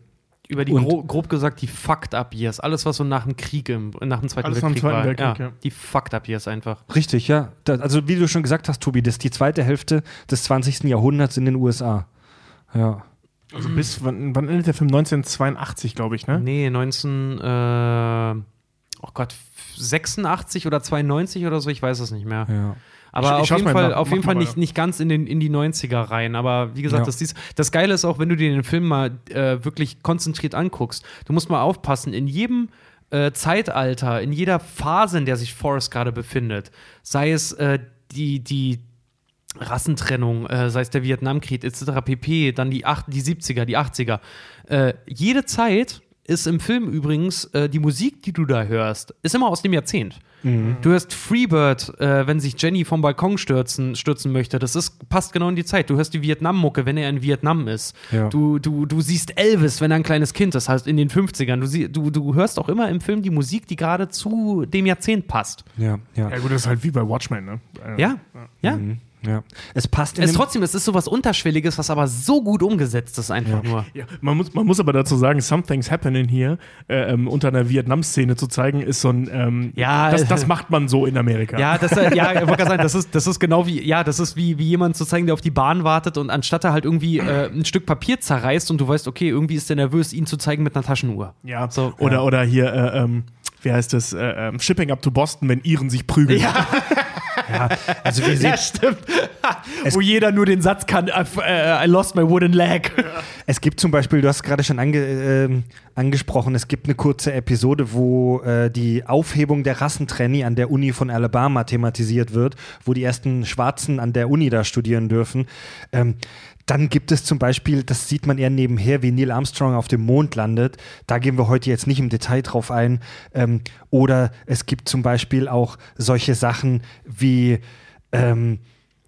Über die Und- gro grob gesagt die Fucked Up Years. Alles, was so nach dem Krieg, im, nach dem Zweiten Alles nach dem Weltkrieg Zweiten war. Weltkrieg, ja, ja. Die Fucked Up Years einfach. Richtig, ja. Da, also wie du schon gesagt hast, Tobi, das ist die zweite Hälfte des 20. Jahrhunderts in den USA. Ja. Also bis, wann, wann endet der Film? 1982, glaube ich, ne? Nee, 19, äh, oh Gott, 86 oder 92 oder so, ich weiß es nicht mehr. ja. Aber Ich- ich auf jeden Fall, nach. auf jeden Fall nicht, nicht ganz in, den, in die 90er rein. Aber wie gesagt, Ja. das, dies, das Geile ist auch, wenn du dir den Film mal äh, wirklich konzentriert anguckst, du musst mal aufpassen, in jedem äh, Zeitalter, in jeder Phase, in der sich Forrest gerade befindet, sei es äh, die, die Rassentrennung, äh, sei es der Vietnamkrieg etc. pp., dann die, acht, die 70er, die 80er. Äh, jede Zeit ist im Film übrigens, äh, die Musik, die du da hörst, ist immer aus dem Jahrzehnt. Du hörst Freebird, äh, wenn sich Jenny vom Balkon stürzen, stürzen möchte. Das ist, passt genau in die Zeit. Du hörst die Vietnam-Mucke, wenn er in Vietnam ist. Ja. Du, du, du siehst Elvis, wenn er ein kleines Kind ist, heißt in den 50ern. Du, sie, du, du hörst auch immer im Film die Musik, die gerade zu dem Jahrzehnt passt. Ja, ja. Ja, gut, das ist halt wie bei Watchmen, ne? Äh, Ja, ja. Mhm, ja. Es passt Es trotzdem, es ist sowas Unterschwelliges, was aber so gut umgesetzt ist, einfach nur. Ja, man, muss, man muss aber dazu sagen, Something's Happening hier äh, ähm, unter einer Vietnam-Szene zu zeigen, ist so ein. Ähm, Ja, das, das macht man so in Amerika. Ja, das, äh, ja, ich wollte gerade sagen, das ist, das ist genau wie, ja, das ist wie, wie jemand zu zeigen, der auf die Bahn wartet und anstatt er halt irgendwie äh, ein Stück Papier zerreißt und du weißt, okay, irgendwie ist der nervös, ihn zu zeigen mit einer Taschenuhr. Ja, So, oder, ja. oder hier, äh, ähm, wie heißt das, äh, ähm, Shipping up to Boston, wenn Iren sich prügeln. Ja, also wir ja sehen, stimmt. Wo jeder nur den Satz kann, I, äh, I lost my wooden leg. es gibt zum Beispiel, du hast gerade schon ange, ähm, angesprochen, es gibt eine kurze Episode, wo äh, die Aufhebung der Rassentrenny an der Uni von Alabama thematisiert wird, wo die ersten Schwarzen an der Uni da studieren dürfen. Ähm, dann gibt es zum Beispiel, das sieht man eher nebenher, wie Neil Armstrong auf dem Mond landet. Da gehen wir heute jetzt nicht im Detail drauf ein. Ähm, oder es gibt zum Beispiel auch solche Sachen wie, ähm,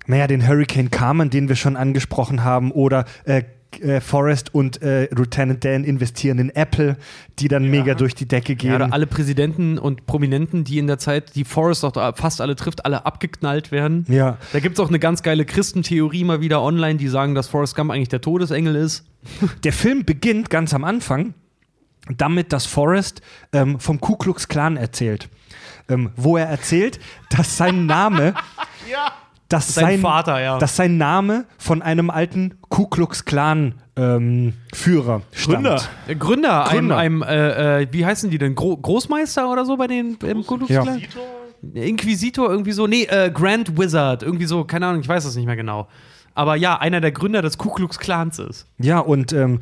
naja, den Hurricane Carmen, den wir schon angesprochen haben, oder äh, äh, Forrest und äh, Lieutenant Dan investieren in Apple, die dann mega durch die Decke gehen. Ja, oder alle Präsidenten und Prominenten, die in der Zeit, die Forrest auch fast alle trifft, alle abgeknallt werden. ja. Da gibt es auch eine ganz geile Christentheorie mal wieder online, die sagen, dass Forrest Gump eigentlich der Todesengel ist. Der Film beginnt ganz am Anfang damit, dass Forrest ähm, vom Ku Klux Klan erzählt. Ähm, wo er erzählt, dass sein Name. Dass Sein sein, Vater, ja. Dass sein Name von einem alten Ku Klux Klan ähm, Führer stammt. Gründer. Äh, Gründer, Gründer. einem, einem äh, äh, wie heißen die denn? Gro Großmeister oder so bei den im Ku Klux Ja. Klan? Inquisitor, irgendwie so. Nee, äh, Grand Wizard, irgendwie so, keine Ahnung, ich weiß es nicht mehr genau. Aber ja, einer der Gründer des Ku Klux Klans ist. Ja, und ähm,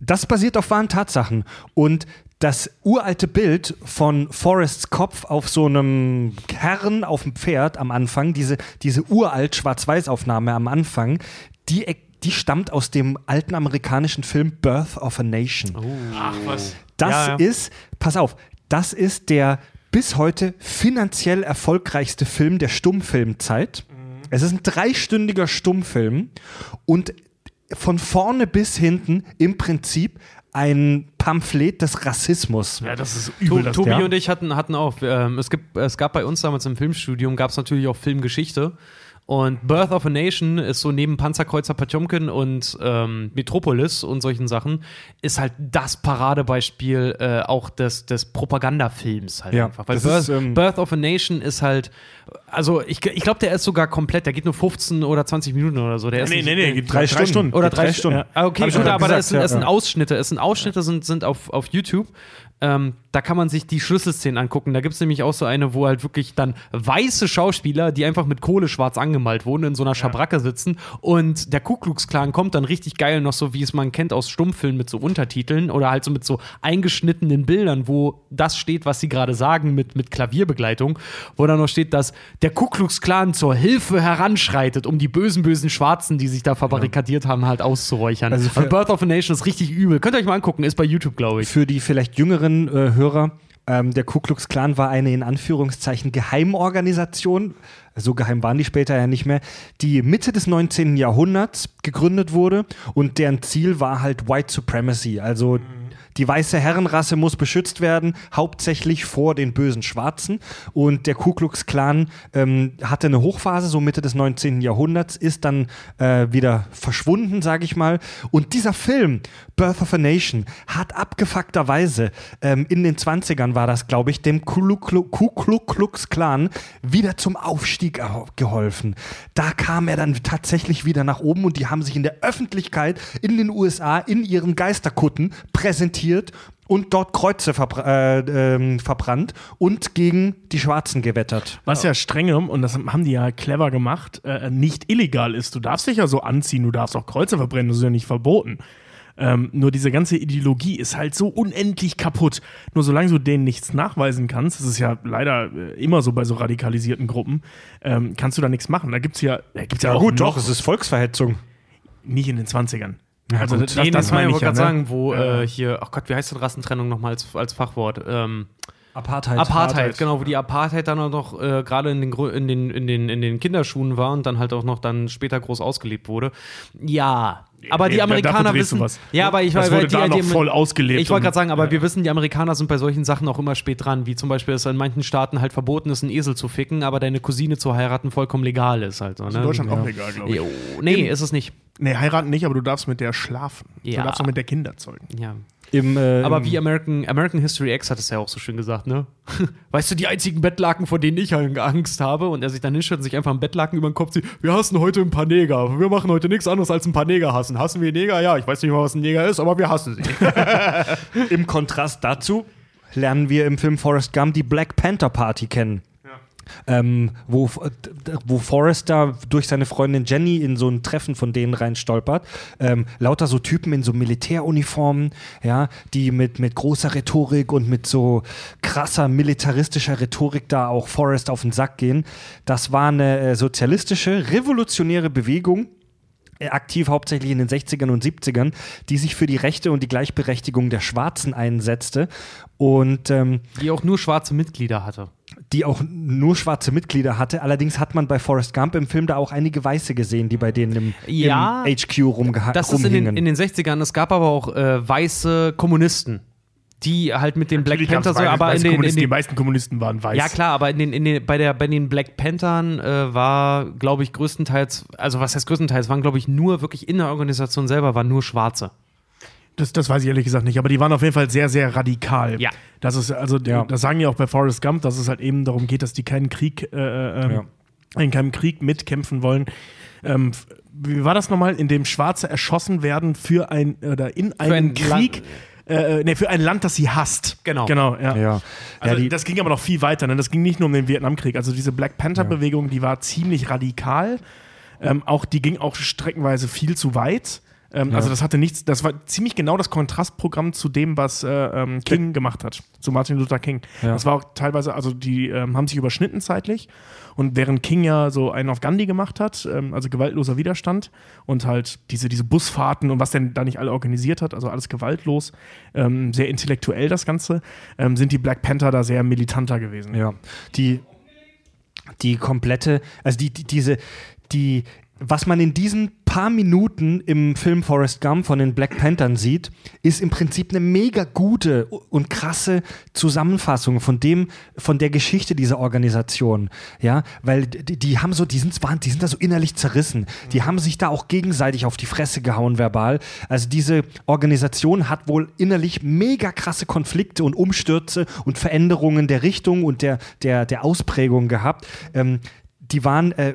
das basiert auf wahren Tatsachen. Und das uralte Bild von Forrests Kopf auf so einem Herrn auf dem Pferd am Anfang, diese, diese uralt Schwarz-Weiß-Aufnahme am Anfang, die, die stammt aus dem alten amerikanischen Film Birth of a Nation. Oh. Ach was. Das Ja, ja. ist, pass auf, das ist der bis heute finanziell erfolgreichste Film der Stummfilmzeit. Es ist ein dreistündiger Stummfilm und von vorne bis hinten im Prinzip ein Pamphlet des Rassismus. Ja, das ist To übel. Das Tobi ja. und ich hatten, hatten auch, ähm, es, gibt, es gab bei uns damals im Filmstudium, gab es natürlich auch Filmgeschichte. Und Birth of a Nation ist so neben Panzerkreuzer Potjomkin und ähm, Metropolis und solchen Sachen, ist halt das Paradebeispiel äh, auch des, des Propagandafilms halt Ja, einfach. Weil das Birth, ist, ähm, Birth of a Nation ist halt, also ich, ich glaube, der ist sogar komplett, der geht nur 15 oder 20 Minuten oder so. Der ist nee, nicht- nee, nee, geht Drei Stunden. oder Drei drei Stunden. Ja. Okay, gut, aber gesagt, das sind, ja, es sind. Ausschnitte. Es sind Ausschnitte, sind, sind auf, auf YouTube. Ähm, da kann man sich die Schlüsselszenen angucken. Da gibt es nämlich auch so eine, wo halt wirklich dann weiße Schauspieler, die einfach mit Kohle schwarz angemalt wurden, in so einer Schabracke sitzen und der Ku Klux Klan kommt dann richtig geil noch so, wie es man kennt aus Stummfilmen mit so Untertiteln oder halt so mit so eingeschnittenen Bildern, wo das steht, was sie gerade sagen, mit, mit Klavierbegleitung, wo dann noch steht, dass der Ku Klux Klan zur Hilfe heranschreitet, um die bösen, bösen Schwarzen, die sich da verbarrikadiert haben, halt auszuräuchern. Also Also, für- Birth of a Nation ist richtig übel. Könnt ihr euch mal angucken, ist bei YouTube, glaube ich. Für die vielleicht jüngeren äh, Hörer, ähm, der Ku Klux Klan war eine in Anführungszeichen Geheimorganisation, so geheim waren die später ja nicht mehr, die Mitte des 19. Jahrhunderts gegründet wurde und deren Ziel war halt White Supremacy, also die weiße Herrenrasse muss beschützt werden, hauptsächlich vor den bösen Schwarzen. Und der Ku Klux Klan ähm, hatte eine Hochphase, so Mitte des 19. Jahrhunderts, ist dann äh, wieder verschwunden, sage ich mal. Und dieser Film, Birth of a Nation, hat abgefuckterweise, ähm, in den 20ern war das, glaube ich, dem Ku Klu- Ku Klu Klux Klan wieder zum Aufstieg geholfen. Da kam er dann tatsächlich wieder nach oben und die haben sich in der Öffentlichkeit in den USA in ihren Geisterkutten präsentiert und dort Kreuze verbra äh, ähm, verbrannt und gegen die Schwarzen gewettert. Was ja strengem, und das haben die ja clever gemacht, äh, nicht illegal ist. Du darfst dich ja so anziehen, du darfst auch Kreuze verbrennen, das ist ja nicht verboten. Ähm, nur diese ganze Ideologie ist halt so unendlich kaputt. Nur solange du denen nichts nachweisen kannst, das ist ja leider äh, immer so bei so radikalisierten Gruppen, ähm, kannst du da nichts machen. Da gibt es ja, da gibt's ja, auch noch, es ist Volksverhetzung. nicht in den 20ern. Ja, also gut. das, das, das meine ich ja. gerade Ne? sagen, wo Ja. äh, hier, ach Gott, wie heißt denn Rassentrennung nochmal als, als Fachwort? Ähm, Apartheid. Apartheid, genau, wo die Apartheid dann auch noch äh, gerade in den, in, den, in, den, in den Kinderschuhen war und dann halt auch noch dann später groß ausgelebt wurde. Ja, aber Nee, die Amerikaner wissen. was. Ja, aber ich Das weil- wurde weil da noch die, voll ausgelebt Ich wollte gerade sagen, aber ja. wir wissen, die Amerikaner sind bei solchen Sachen auch immer spät dran, wie zum Beispiel, dass in manchen Staaten halt verboten ist, einen Esel zu ficken, aber deine Cousine zu heiraten vollkommen legal ist halt. Ne? in Deutschland auch legal, glaube ich. Jo, nee, ist es nicht. Nee, heiraten nicht, aber du darfst mit der schlafen. Ja. Du darfst auch mit der Kinder zeugen. Ja. Im, äh, Aber im- wie American, American History X hat es ja auch so schön gesagt, ne? Weißt du, die einzigen Bettlaken, vor denen ich Angst habe und er sich dann hinstellt und sich einfach einen Bettlaken über den Kopf zieht, wir hassen heute ein paar Neger. Wir machen heute nichts anderes als ein paar Neger hassen. Hassen wir Neger? Ja, ich weiß nicht mal, was ein Neger ist, aber wir hassen sie. Im Kontrast dazu lernen wir im Film Forrest Gump die Black Panther Party kennen. Ähm, wo, wo Forrester durch seine Freundin Jenny in so ein Treffen von denen rein stolpert. Ähm, lauter so Typen in so Militäruniformen, ja, die mit, mit großer Rhetorik und mit so krasser militaristischer Rhetorik da auch Forrest auf den Sack gehen. Das war eine äh, sozialistische, revolutionäre Bewegung, äh, aktiv hauptsächlich in den 60ern und 70ern, die sich für die Rechte und die Gleichberechtigung der Schwarzen einsetzte und ähm, Die auch nur schwarze Mitglieder hatte. Die auch nur schwarze Mitglieder hatte. Allerdings hat man bei Forrest Gump im Film da auch einige Weiße gesehen, die bei denen im, Ja, im HQ rumgeha Das ist in rumhingen. den, in den 60ern. Es gab aber auch äh, weiße Kommunisten, die halt mit den Black Natürlich gab's Panthers, aber in den, in Kommunisten, die den meisten Kommunisten waren weiß. Ja, klar, aber in den, in den, bei, der, bei den Black Panthern äh, war, glaube ich, größtenteils, also was heißt größtenteils, waren, glaube ich, nur wirklich in der Organisation selber, waren nur Schwarze. Das, das weiß ich ehrlich gesagt nicht, aber die waren auf jeden Fall sehr, sehr radikal. Ja. Das ist, also, Ja. das sagen ja auch bei Forrest Gump, dass es halt eben darum geht, dass die keinen Krieg, äh, ähm, Ja. in keinem Krieg mitkämpfen wollen. Ähm, wie war das nochmal, in dem Schwarze erschossen werden für ein, oder in einen ein Krieg, äh, äh, nee, für ein Land, das sie hasst. Genau. Genau, ja. ja. Also ja, die, das ging aber noch viel weiter. Ne? Das ging nicht nur um den Vietnamkrieg. Also diese Black Panther-Bewegung, die war ziemlich radikal. Ähm, auch die ging auch streckenweise viel zu weit. Ähm, ja. Also das hatte nichts, das war ziemlich genau das Kontrastprogramm zu dem, was äh, ähm, King gemacht hat, zu Martin Luther King. Ja. Das war auch teilweise, also die ähm, haben sich überschnitten zeitlich und während King ja so einen auf Gandhi gemacht hat, ähm, also gewaltloser Widerstand und halt diese, diese Busfahrten und was denn da nicht alle organisiert hat, also alles gewaltlos, ähm, sehr intellektuell das Ganze, sind die Black Panther da sehr militanter gewesen. Ja, die die komplette, also die, die diese, die was man in diesen paar Minuten im Film Forrest Gump von den Black Panthern sieht, ist im Prinzip eine mega gute und krasse Zusammenfassung von dem, von der Geschichte dieser Organisation. Ja, weil die, die haben so, die sind, die sind da so innerlich zerrissen. Die haben sich da auch gegenseitig auf die Fresse gehauen verbal. Also diese Organisation hat wohl innerlich mega krasse Konflikte und Umstürze und Veränderungen der Richtung und der, der, der Ausprägung gehabt. Ähm, die waren äh,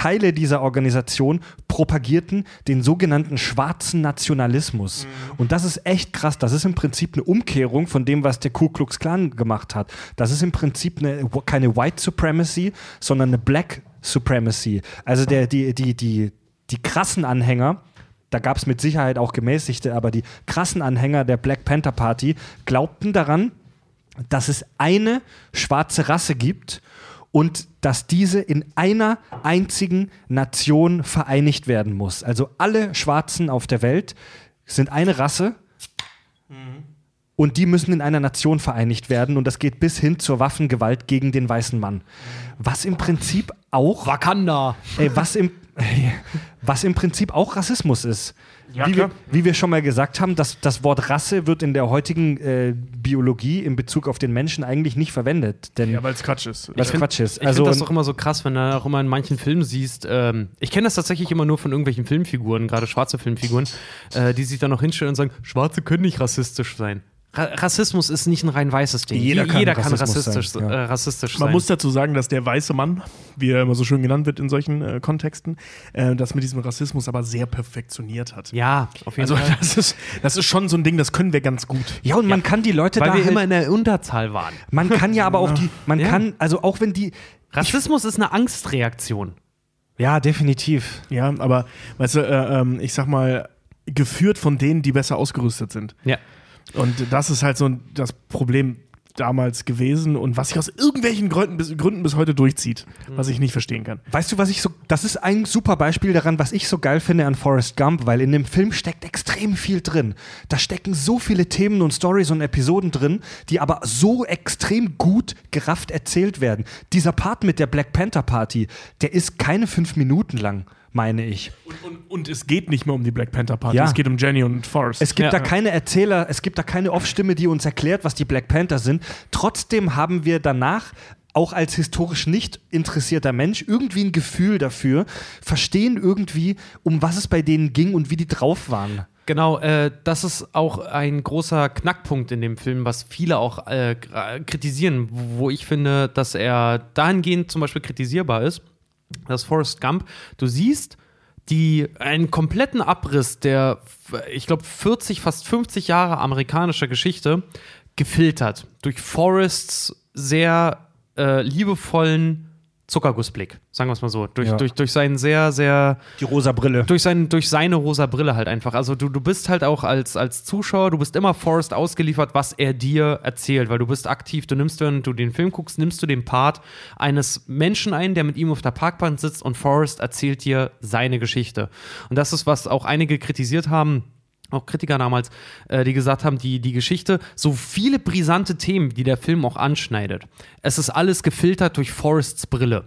Teile dieser Organisation propagierten den sogenannten schwarzen Nationalismus. Mhm. Und das ist echt krass. Das ist im Prinzip eine Umkehrung von dem, was der Ku Klux Klan gemacht hat. Das ist im Prinzip eine, keine White Supremacy, sondern eine Black Supremacy. Also der, die, die, die, die krassen Anhänger, da gab es mit Sicherheit auch gemäßigte, aber die krassen Anhänger der Black Panther Party glaubten daran, dass es eine schwarze Rasse gibt und dass diese in einer einzigen Nation vereinigt werden muss. Also alle Schwarzen auf der Welt sind eine Rasse mhm. und die müssen in einer Nation vereinigt werden und das geht bis hin zur Waffengewalt gegen den weißen Mann. Was im Prinzip auch Wakanda. Ey, was im was im Prinzip auch Rassismus ist. Ja, wie, wir, wie, wir, schon mal gesagt haben, das, das Wort Rasse wird in der heutigen äh, Biologie in Bezug auf den Menschen eigentlich nicht verwendet. Denn ja, weil es Quatsch ist. Weil es Quatsch ist. Ich also, finde das auch immer so krass, wenn du auch immer in manchen Filmen siehst. Ähm, ich kenne das tatsächlich immer nur von irgendwelchen Filmfiguren, gerade schwarze Filmfiguren, äh, die sich dann noch hinstellen und sagen, Schwarze können nicht rassistisch sein. Rassismus ist nicht ein rein weißes Ding. Jeder kann, Jeder kann rassistisch, sein, ja. äh, rassistisch Man sein. muss dazu sagen, dass der weiße Mann, wie er immer so schön genannt wird in solchen äh, Kontexten, äh, das mit diesem Rassismus aber sehr perfektioniert hat. Ja, auf jeden also, Fall. Das ist, das ist schon so ein Ding, das können wir ganz gut. Ja, und man kann die Leute Weil da wir halt, immer in der Unterzahl waren. Man kann ja aber auch die, man ja. kann, also auch wenn die. Rassismus ist eine Angstreaktion. Ja, definitiv. Ja, aber weißt du, äh, ähm, ich sag mal, geführt von denen, die besser ausgerüstet sind. Ja. Und das ist halt so das Problem damals gewesen und was sich aus irgendwelchen Gründen bis, Gründen bis heute durchzieht, was ich nicht verstehen kann. Weißt du, was ich so, das ist ein super Beispiel daran, was ich so geil finde an Forrest Gump, weil in dem Film steckt extrem viel drin. Da stecken so viele Themen und Stories und Episoden drin, die aber so extrem gut gerafft erzählt werden. Dieser Part mit der Black Panther Party, der ist keine fünf Minuten lang meine ich. Und, und, und, es geht nicht mehr um die Black Panther Party, ja. es geht um Jenny und Forrest. Es gibt ja. da keine Erzähler, es gibt da keine Off-Stimme, die uns erklärt, was die Black Panther sind. Trotzdem haben wir danach auch als historisch nicht interessierter Mensch irgendwie ein Gefühl dafür, verstehen irgendwie, um was es bei denen ging und wie die drauf waren. Genau, äh, das ist auch ein großer Knackpunkt in dem Film, was viele auch äh, kritisieren, wo ich finde, dass er dahingehend zum Beispiel kritisierbar ist das Forrest Gump, du siehst die, einen kompletten Abriss der, ich glaube, 40, fast 50 Jahre amerikanischer Geschichte gefiltert durch Forrests sehr äh, liebevollen Zuckergussblick, sagen wir es mal so. Durch, ja. durch, durch seinen sehr, sehr. Die rosa Brille. Durch, sein, durch seine rosa Brille halt einfach. Also du, du bist halt auch als, als Zuschauer, du bist immer Forrest ausgeliefert, was er dir erzählt, weil du bist aktiv, du nimmst, wenn du den Film guckst, nimmst du den Part eines Menschen ein, der mit ihm auf der Parkbank sitzt und Forrest erzählt dir seine Geschichte. Und das ist, was auch einige kritisiert haben auch Kritiker damals, äh, die gesagt haben, die, die Geschichte, so viele brisante Themen, die der Film auch anschneidet. Es ist alles gefiltert durch Forrests Brille.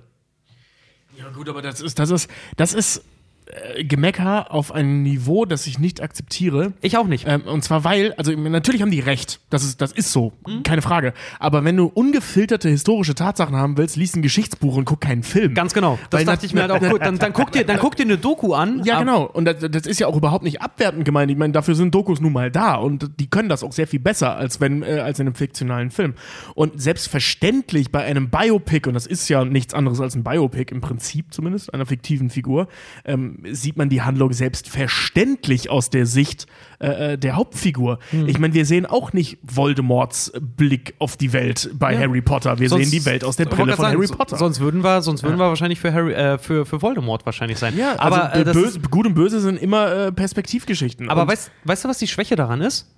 Ja, gut, aber das ist, das ist, das ist äh, Gemecker auf ein Niveau, das ich nicht akzeptiere. Ich auch nicht. Ähm, und zwar weil, also natürlich haben die recht, das ist, das ist so, mhm. keine Frage. Aber wenn du ungefilterte historische Tatsachen haben willst, liest ein Geschichtsbuch und guck keinen Film. Ganz genau. Das weil dachte ich mir halt auch. Gut, dann, dann, guck dir, dann guck dir eine Doku an. Ja, genau. Und das, das, ist ja auch überhaupt nicht abwertend gemeint. Ich meine, dafür sind Dokus nun mal da und die können das auch sehr viel besser als wenn äh, als in einem fiktionalen Film. Und selbstverständlich bei einem Biopic und das ist ja nichts anderes als ein Biopic im Prinzip zumindest einer fiktiven Figur. Ähm, ähm, sieht man die Handlung selbstverständlich aus der Sicht äh, äh der Hauptfigur. Hm. Ich meine, wir sehen auch nicht Voldemorts Blick auf die Welt bei ja. Harry Potter. Wir sonst, sehen die Welt aus der Brille von sagen, Harry Potter. Sonst würden wir, sonst würden wir wahrscheinlich für Harry, äh, für, für Voldemort wahrscheinlich sein. Ja, aber also, äh, böse, gut und böse sind immer äh, Perspektivgeschichten. Aber weißt, weißt du, was die Schwäche daran ist?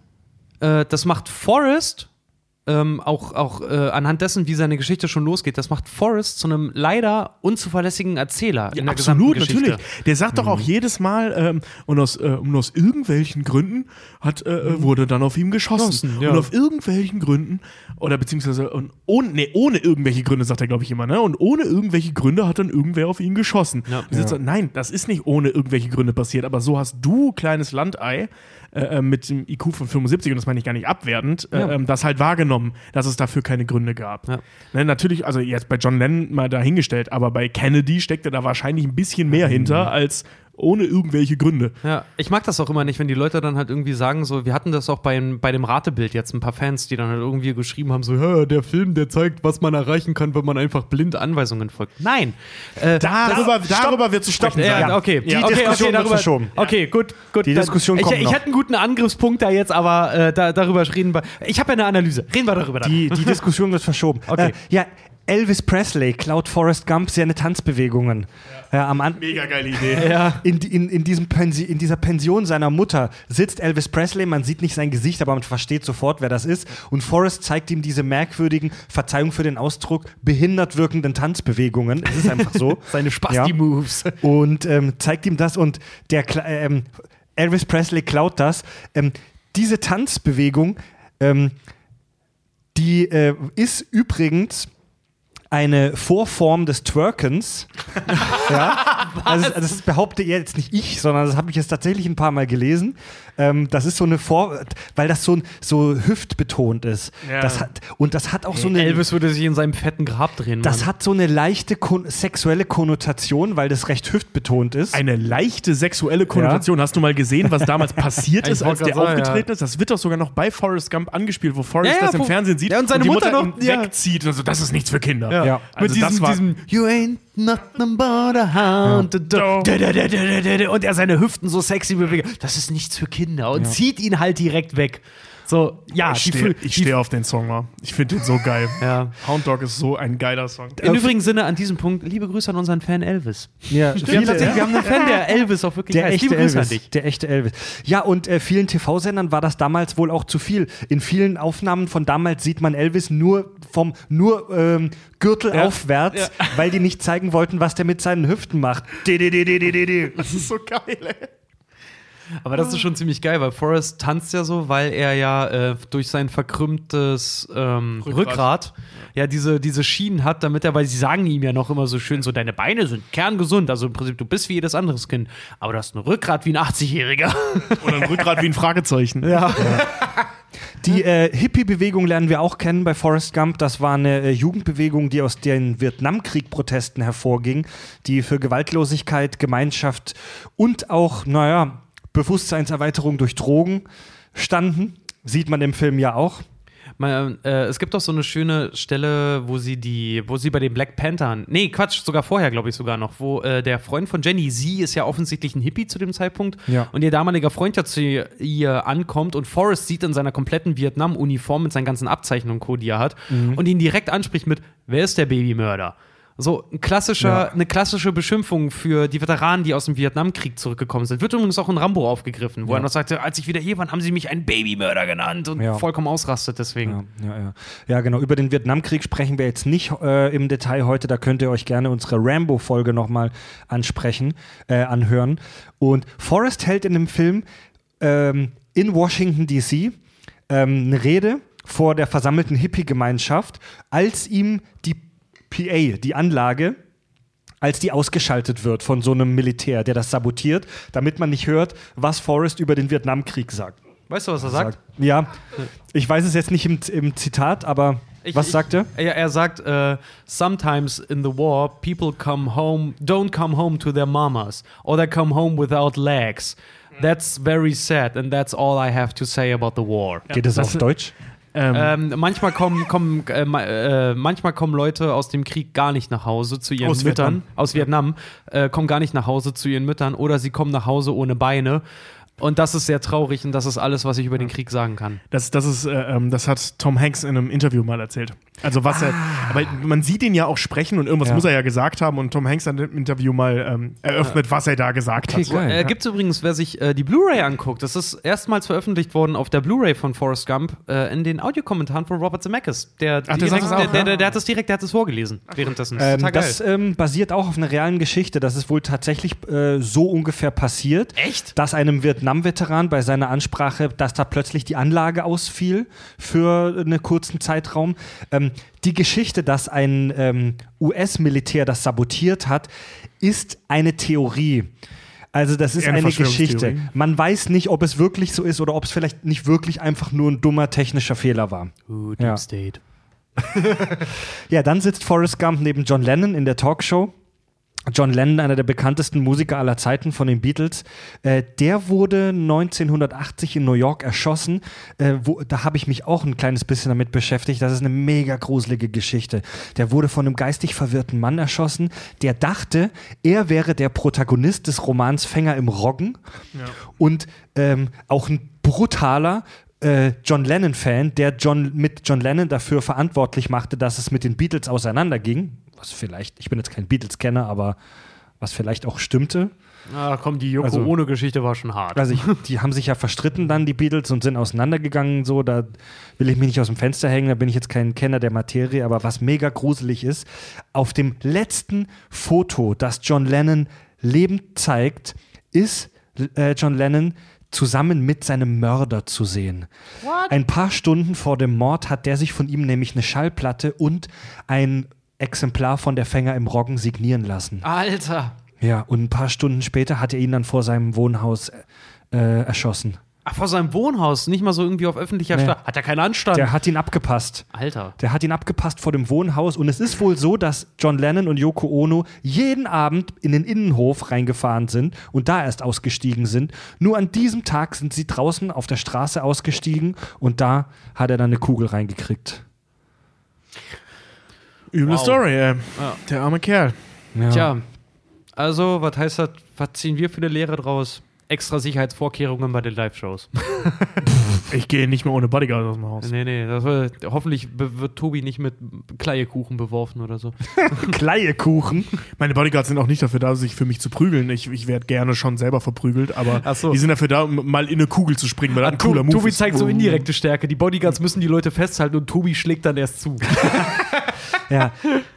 Äh, das macht Forrest ähm, auch, auch äh, anhand dessen, wie seine Geschichte schon losgeht, das macht Forrest zu einem leider unzuverlässigen Erzähler ja, in der absolut, natürlich. Der sagt mhm. doch auch mhm. jedes Mal, ähm, und, aus, äh, und aus irgendwelchen Gründen hat, äh, äh, mhm. wurde dann auf ihm geschossen. Ja. Und auf irgendwelchen Gründen, oder beziehungsweise und ohne, nee, ohne irgendwelche Gründe, sagt er, glaube ich, immer, ne? Und ohne irgendwelche Gründe hat dann irgendwer auf ihn geschossen. Ja. Ja. So, nein, das ist nicht ohne irgendwelche Gründe passiert, aber so hast du, kleines Landei, äh, äh, mit dem IQ von 75, und das meine ich gar nicht abwertend, äh, ja. äh, das halt wahrgenommen, dass es dafür keine Gründe gab. Ja. Ne, natürlich, also jetzt bei John Lennon mal dahingestellt, aber bei Kennedy steckte da wahrscheinlich ein bisschen mehr mhm. hinter als ohne irgendwelche Gründe. Ja, ich mag das auch immer nicht, wenn die Leute dann halt irgendwie sagen, so, wir hatten das auch bei, bei dem Ratebild jetzt, ein paar Fans, die dann halt irgendwie geschrieben haben, so, der Film, der zeigt, was man erreichen kann, wenn man einfach blind Anweisungen folgt. Nein. Äh, darüber das, darüber wird zu sprechen sein. Ja, okay. Die ja, okay, Diskussion okay, darüber, wird verschoben. Okay, gut, gut. Die Diskussion kommt ich, ich, hätte einen guten Angriffspunkt da jetzt, aber äh, da, darüber reden wir. Ich habe ja eine Analyse. Reden wir darüber. Dann. Die, die Diskussion wird verschoben. Okay. Äh, ja, Elvis Presley klaut Forrest Gump seine Tanzbewegungen. Ja. Ja, am Mega geile Idee. Ja. In, in, in, diesem in dieser Pension seiner Mutter sitzt Elvis Presley, man sieht nicht sein Gesicht, aber man versteht sofort, wer das ist. Und Forrest zeigt ihm diese merkwürdigen, Verzeihung für den Ausdruck, behindert wirkenden Tanzbewegungen. Es ist einfach so. Seine Spasti-Moves. Und ähm, zeigt ihm das und der ähm, Elvis Presley klaut das. Ähm, diese Tanzbewegung, ähm, die äh, ist übrigens eine Vorform des Twerkens. ja? Also, also, das behaupte jetzt nicht ich, sondern das habe ich jetzt tatsächlich ein paar Mal gelesen. Ähm, das ist so eine Vor, weil das so, so hüftbetont ist. Ja. Das hat, und das hat auch so eine. Elvis würde sich in seinem fetten Grab drehen. Mann. Das hat so eine leichte kon sexuelle Konnotation, weil das recht hüftbetont ist. Eine leichte sexuelle Konnotation. Ja. Hast du mal gesehen, was damals passiert ist, als der aufgetreten ja. ist? Das wird doch sogar noch bei Forrest Gump angespielt, wo Forrest das im Fernsehen sieht und seine und die Mutter, Mutter noch, wegzieht. Also, das ist nichts für Kinder. Ja. Also Mit diesem, diesem You ain't nothing but a hound. Und er seine Hüften so sexy bewegt. Das ist nichts für Kinder. Und zieht ihn halt direkt weg. So, ja, ich stehe steh auf den Song mal. Ich finde den so geil. ja. Hound Dog ist so ein geiler Song. In übrigen Sinne an diesem Punkt, liebe Grüße an unseren Fan Elvis. Ja, wir, haben wir haben einen Fan, der Elvis auch wirklich der heißt. Echte Elvis, Der echte Elvis. Ja, und äh, vielen TV-Sendern war das damals wohl auch zu viel. In vielen Aufnahmen von damals sieht man Elvis nur vom nur ähm, Gürtel ja. aufwärts, ja. weil die nicht zeigen wollten, was der mit seinen Hüften macht. Das ist so geil, ey. Aber das ist schon ziemlich geil, weil Forrest tanzt ja so, weil er ja äh, durch sein verkrümmtes ähm, Rückgrat, Rückgrat ja diese, diese Schienen hat, damit er, weil sie sagen ihm ja noch immer so schön, so deine Beine sind kerngesund, also im Prinzip du bist wie jedes anderes Kind, aber du hast ein Rückgrat wie ein 80-Jähriger. Oder ein Rückgrat wie ein Fragezeichen. Ja. ja. Die äh, Hippie-Bewegung lernen wir auch kennen bei Forrest Gump. Das war eine äh, Jugendbewegung, die aus den Vietnamkrieg-Protesten hervorging, die für Gewaltlosigkeit, Gemeinschaft und auch, naja, Bewusstseinserweiterung durch Drogen standen. Sieht man im Film ja auch. Man, äh, es gibt doch so eine schöne Stelle, wo sie die, wo sie bei den Black Panthern, nee, Quatsch, sogar vorher, glaube ich sogar noch, wo äh, der Freund von Jenny, sie ist ja offensichtlich ein Hippie zu dem Zeitpunkt ja. und ihr damaliger Freund ja zu ihr ankommt und Forrest sieht in seiner kompletten Vietnam-Uniform mit seinen ganzen Abzeichnungen, die er hat mhm. und ihn direkt anspricht mit, wer ist der Babymörder? So ein klassischer, ja. eine klassische Beschimpfung für die Veteranen, die aus dem Vietnamkrieg zurückgekommen sind. Wird übrigens auch in Rambo aufgegriffen, wo ja. er noch sagte, als ich wieder hier war, haben sie mich einen Babymörder genannt und ja. vollkommen ausrastet deswegen. Ja, genau. Über den Vietnamkrieg sprechen wir jetzt nicht äh, im Detail heute. Da könnt ihr euch gerne unsere Rambo-Folge nochmal ansprechen, äh, anhören. Und Forrest hält in dem Film ähm, in Washington, D.C. Ähm, eine Rede vor der versammelten Hippie-Gemeinschaft, als ihm die PA, die Anlage, als die ausgeschaltet wird von so einem Militär, der das sabotiert, damit man nicht hört, was Forrest über den Vietnamkrieg sagt. Weißt du, was er sagt? Ja, ich weiß es jetzt nicht im, im Zitat, aber ich, was sagt er? Er, er sagt, uh, sometimes in the war, people come home, don't come home to their mamas, or they come home without legs. That's very sad and that's all I have to say about the war. Geht es auf Deutsch? Ähm, manchmal kommen, kommen äh, äh, manchmal kommen Leute aus dem Krieg gar nicht nach Hause zu ihren Aus Müttern, Vietnam. aus Vietnam, äh, kommen gar nicht nach Hause zu ihren Müttern oder sie kommen nach Hause ohne Beine. Und das ist sehr traurig und das ist alles, was ich über den Krieg sagen kann. Das, das, ist, äh, ähm, das hat Tom Hanks in einem Interview mal erzählt. Also was er, aber man sieht ihn ja auch sprechen und irgendwas Ja. muss er ja gesagt haben und Tom Hanks hat im Interview mal ähm, eröffnet, was er da gesagt Okay, hat. geil. Äh, Gibt es übrigens, wer sich äh, die Blu-ray anguckt, das ist erstmals veröffentlicht worden auf der Blu-ray von Forrest Gump äh, in den Audiokommentaren von Robert Zemeckis. Der, Ach, der direkt, das auch, der, der, ja. der, der hat das direkt, der hat das vorgelesen währenddessen. Das ist Ähm, geil. das ähm, basiert auch auf einer realen Geschichte. Das ist wohl tatsächlich äh, so ungefähr passiert. Echt? Dass einem Vietnam-Veteran bei seiner Ansprache, dass da plötzlich die Anlage ausfiel für einen kurzen Zeitraum. Ähm, die Geschichte, dass ein ähm, US-Militär das sabotiert hat, ist eine Theorie. Also das ist eine eine Geschichte. Man weiß nicht, ob es wirklich so ist oder ob es vielleicht nicht wirklich einfach nur ein dummer technischer Fehler war. Uh, Deep ja. State. Ja, dann sitzt Forrest Gump neben John Lennon in der Talkshow. John Lennon, einer der bekanntesten Musiker aller Zeiten von den Beatles, äh, der wurde 1980 in New York erschossen. Äh, wo, da habe ich mich auch ein kleines bisschen damit beschäftigt. Das ist eine mega gruselige Geschichte. Der wurde von einem geistig verwirrten Mann erschossen, der dachte, er wäre der Protagonist des Romans Fänger im Roggen und ähm, auch ein brutaler äh, John Lennon-Fan, der John mit John Lennon dafür verantwortlich machte, dass es mit den Beatles auseinanderging. Was vielleicht, ich bin jetzt kein Beatles-Kenner, aber was vielleicht auch stimmte. Ah, komm, die Yoko Also- ohne Geschichte war schon hart. Also ich, die haben sich ja verstritten dann, die Beatles, und sind auseinandergegangen. So, da will ich mich nicht aus dem Fenster hängen, da bin ich jetzt kein Kenner der Materie, aber was mega gruselig ist, auf dem letzten Foto, das John Lennon lebend zeigt, ist äh, John Lennon zusammen mit seinem Mörder zu sehen. Ein paar Stunden vor dem Mord hat der sich von ihm nämlich eine Schallplatte und ein Exemplar von der Fänger im Roggen signieren lassen. Alter. Ja, und ein paar Stunden später hat er ihn dann vor seinem Wohnhaus äh, erschossen. Ach, vor seinem Wohnhaus, nicht mal so irgendwie auf öffentlicher Nee. Straße. Hat er keinen Anstand? Der hat ihn abgepasst. Alter. Der hat ihn abgepasst vor dem Wohnhaus. Und es ist wohl so, dass John Lennon und Yoko Ono jeden Abend in den Innenhof reingefahren sind und da erst ausgestiegen sind. Nur an diesem Tag sind sie draußen auf der Straße ausgestiegen und da hat er dann eine Kugel reingekriegt. Üble Wow. Story, ey. Der arme Kerl. Ja. Tja, also, was heißt das? Was ziehen wir für eine Lehre draus? Extra Sicherheitsvorkehrungen bei den Live-Shows. Ich gehe nicht mehr ohne Bodyguard aus dem Haus. nee, nee, wird, hoffentlich wird Tobi nicht mit Kleiekuchen beworfen oder so. Kleiekuchen. Meine Bodyguards sind auch nicht dafür da, sich für mich zu prügeln. Ich, ich werde gerne schon selber verprügelt, aber so. die sind dafür da, um mal in eine Kugel zu springen, weil das ein To- cooler Move Tobi zeigt so indirekte Stärke. Die Bodyguards müssen die Leute festhalten und Tobi schlägt dann erst zu. Ja.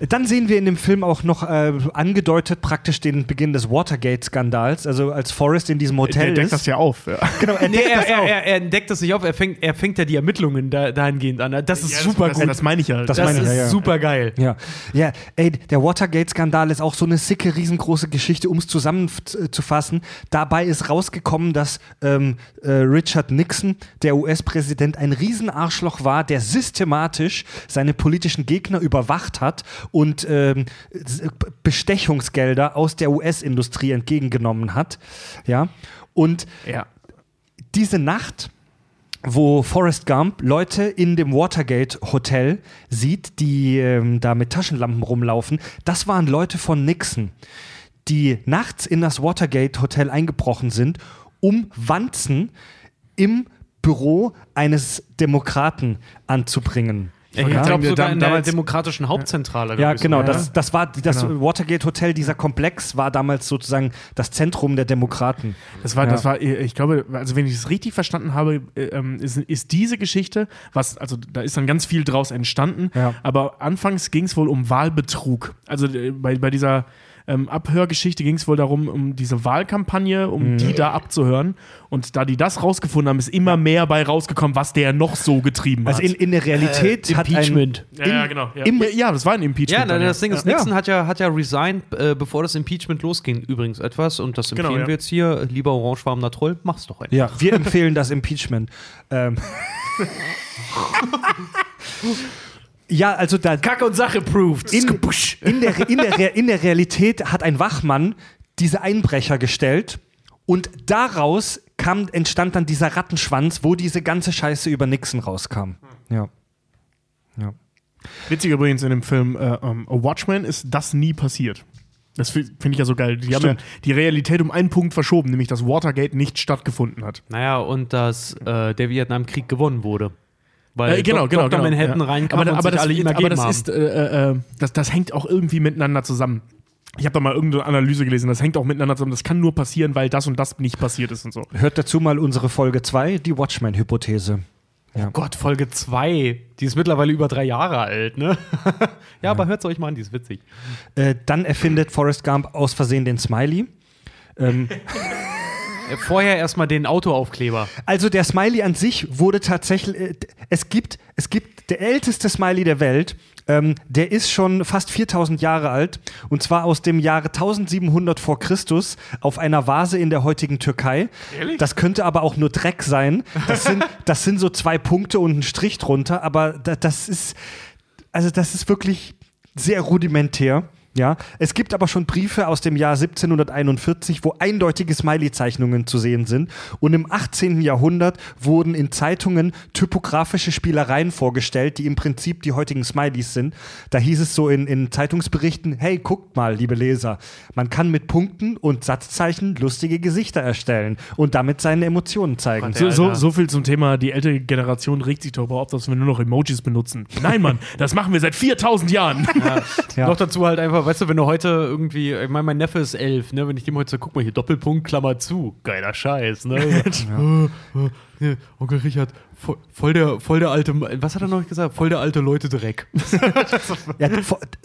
Dann sehen wir in dem Film auch noch äh, angedeutet praktisch den Beginn des Watergate-Skandals. Also als Forrest in diesem Hotel Der deckt ist. das ja auf. Ja. genau, er Nee, er, das er, auf. er, er entdeckt das nicht auf, er fängt, er fängt ja die Ermittlungen da, dahingehend an. Das ist Ja, super das, gut. Das meine ich ja. Das Das meine ich, ist ja, ja. super geil. Ja, ja, ey, der Watergate-Skandal ist auch so eine sicke, riesengroße Geschichte, um es zusammenzufassen. Dabei ist rausgekommen, dass ähm, äh, Richard Nixon, der US-Präsident, ein Riesenarschloch war, der systematisch seine politischen Gegner überwacht hat und ähm, S- Bestechungsgelder aus der US-Industrie entgegengenommen hat. Ja, und ja. diese Nacht, wo Forrest Gump Leute in dem Watergate Hotel sieht, die ähm, da mit Taschenlampen rumlaufen, das waren Leute von Nixon, die nachts in das Watergate Hotel eingebrochen sind, um Wanzen im Büro eines Demokraten anzubringen. Ich gerade glaube sogar da- in der damals- demokratischen Hauptzentrale. Ja, genau. sogar. Das, das war das Genau. Watergate Hotel, dieser Komplex war damals sozusagen das Zentrum der Demokraten. Das war, Ja. das war, ich glaube, also wenn ich es richtig verstanden habe, äh, ähm, ist, ist diese Geschichte, was, also da ist dann ganz viel draus entstanden, Ja. aber anfangs ging es wohl um Wahlbetrug. Also äh, bei, bei dieser ähm, Abhörgeschichte ging es wohl darum, um diese Wahlkampagne, um Mhm. die da abzuhören. Und da die das rausgefunden haben, ist immer mehr bei rausgekommen, was der noch so getrieben Also hat. in, in der Realität hat ein, Impeachment. ja, ja, genau. Ja. im- ja, das war ein Impeachment. Ja, dann, das Ding ist, Ja. Nixon hat ja, hat ja resigned, äh, bevor das Impeachment losging. Übrigens etwas, und das empfehlen Genau, ja. wir jetzt hier, lieber orangefarbener Troll, mach's doch einfach. Ja, wir empfehlen das Impeachment. Ähm. ja, also da Kacke und Sache proved. in, in, der, in, der, in der Realität hat ein Wachmann diese Einbrecher gestellt und daraus kam, entstand dann dieser Rattenschwanz, wo diese ganze Scheiße über Nixon rauskam. Ja. Ja. Witzig übrigens in dem Film äh, um, Watchmen ist das nie passiert. Das finde ich ja so geil. Die haben ja die Realität um einen Punkt verschoben, nämlich dass Watergate nicht stattgefunden hat. Naja, und dass äh, der Vietnamkrieg gewonnen wurde. Weil äh, genau, Dok genau, Dr. genau, Manhattan ja. reinkam aber, und aber sich das, alle ihm aber das haben. ist, äh, äh, das, das hängt auch irgendwie miteinander zusammen. Ich habe da mal irgendeine Analyse gelesen, das hängt auch miteinander zusammen. Das kann nur passieren, weil das und das nicht passiert ist und so. Hört dazu mal unsere Folge 2, die Watchmen-Hypothese. Oh Gott, Folge 2. Die ist mittlerweile über drei Jahre alt, ne? ja, aber hört es euch mal an, die ist witzig. Äh, dann erfindet Forrest Gump aus Versehen den Smiley. Ähm, Äh, Vorher erstmal den Autoaufkleber. also der Smiley an sich wurde tatsächlich, äh, es gibt, es gibt der älteste Smiley der Welt, ähm, der ist schon fast 4000 Jahre alt und zwar aus dem Jahre 1700 vor Christus auf einer Vase in der heutigen Türkei. Das könnte aber auch nur Dreck sein. Das sind, das sind so zwei Punkte und ein Strich drunter, aber da, das ist, also das ist wirklich sehr rudimentär. Ja, es gibt aber schon Briefe aus dem Jahr 1741, wo eindeutige Smiley-Zeichnungen zu sehen sind. Und im 18. Jahrhundert wurden in Zeitungen typografische Spielereien vorgestellt, die im Prinzip die heutigen Smileys sind. Da hieß es so in, in Zeitungsberichten: Hey, guckt mal, liebe Leser, man kann mit Punkten und Satzzeichen lustige Gesichter erstellen und damit seine Emotionen zeigen. So, so, so viel zum Thema, die ältere Generation regt sich darüber auf, dass wir nur noch Emojis benutzen. Nein, Mann, das machen wir seit 4000 Jahren. Ja. Noch dazu halt einfach, weißt du, wenn du heute irgendwie, ich meine, mein Neffe ist elf, ne? Wenn ich dem heute so, guck mal hier, Doppelpunkt, Klammer zu. Geiler Scheiß, ne? Äh, äh, ja, Onkel Richard, voll, voll, der, voll der alte, was hat er noch gesagt? Voll der alte Leute Dreck. Ja,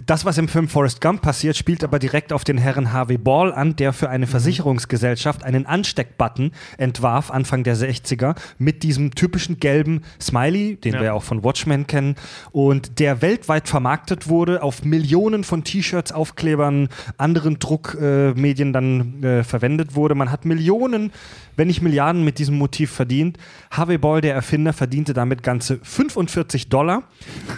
das, was im Film Forrest Gump passiert, spielt aber direkt auf den Herrn Harvey Ball an, der für eine Versicherungsgesellschaft einen Ansteckbutton entwarf, Anfang der 60er, mit diesem typischen gelben Smiley, den Ja. wir ja auch von Watchmen kennen, und der weltweit vermarktet wurde, auf Millionen von T-Shirts, Aufklebern, anderen Druckmedien äh, dann äh, verwendet wurde. Man hat Millionen, wenn nicht Milliarden mit diesem Motiv verdient. Harvey Ball, der Erfinder, verdiente damit ganze 45 Dollar,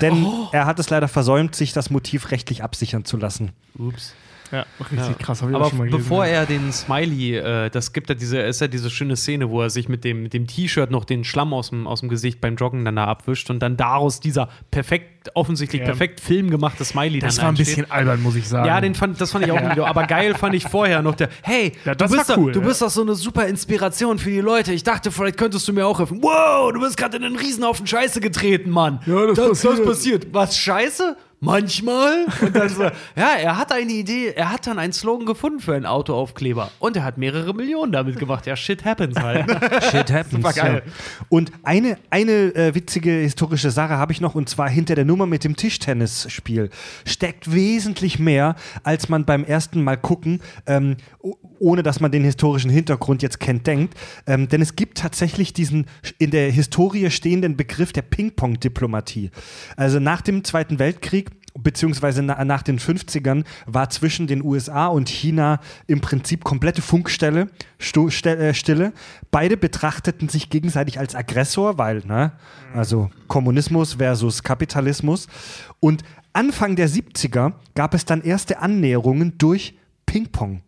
denn er hat es leider versäumt, sich das Motiv rechtlich absichern zu lassen. Ups. Ja, richtig krass, habe ich Aber auch schon mal gelesen. bevor er den Smiley, äh, das gibt ja diese, ist ja diese schöne Szene, wo er sich mit dem, mit dem T-Shirt noch den Schlamm aus dem, aus dem Gesicht beim Joggen dann da abwischt und dann daraus dieser perfekt, offensichtlich Ja. perfekt filmgemachte Smiley das dann war ein entsteht. bisschen albern, muss ich sagen. Ja, den fand, das fand ich auch ein Video. Aber geil fand ich vorher noch der, hey, Ja, das du, bist doch, cool, du ja. bist doch so eine super Inspiration für die Leute. Ich dachte, vielleicht könntest du mir auch helfen. Wow, du bist gerade in einen Riesenhaufen Scheiße getreten, Mann. Ja, das das, passiert. passiert. Was, Scheiße? Manchmal? Und dann so, ja, er hat eine Idee, er hat dann einen Slogan gefunden für einen Autoaufkleber. Und er hat mehrere Millionen damit gemacht. Ja, shit happens halt. Shit happens. Super geil. Ja. Und eine, eine äh, witzige historische Sache habe ich noch, und zwar hinter der Nummer mit dem Tischtennisspiel steckt wesentlich mehr, als man beim ersten Mal gucken, ähm, ohne dass man den historischen Hintergrund jetzt kennt, denkt. Ähm, denn es gibt tatsächlich diesen in der Historie stehenden Begriff der Ping-Pong-Diplomatie. Also nach dem Zweiten Weltkrieg beziehungsweise na, nach den 50ern war zwischen den USA und China im Prinzip komplette Funkstelle, Stu, äh, Stille. Beide betrachteten sich gegenseitig als Aggressor, weil, ne, also Kommunismus versus Kapitalismus. Und Anfang der 70er gab es dann erste Annäherungen durch Ping-Pong.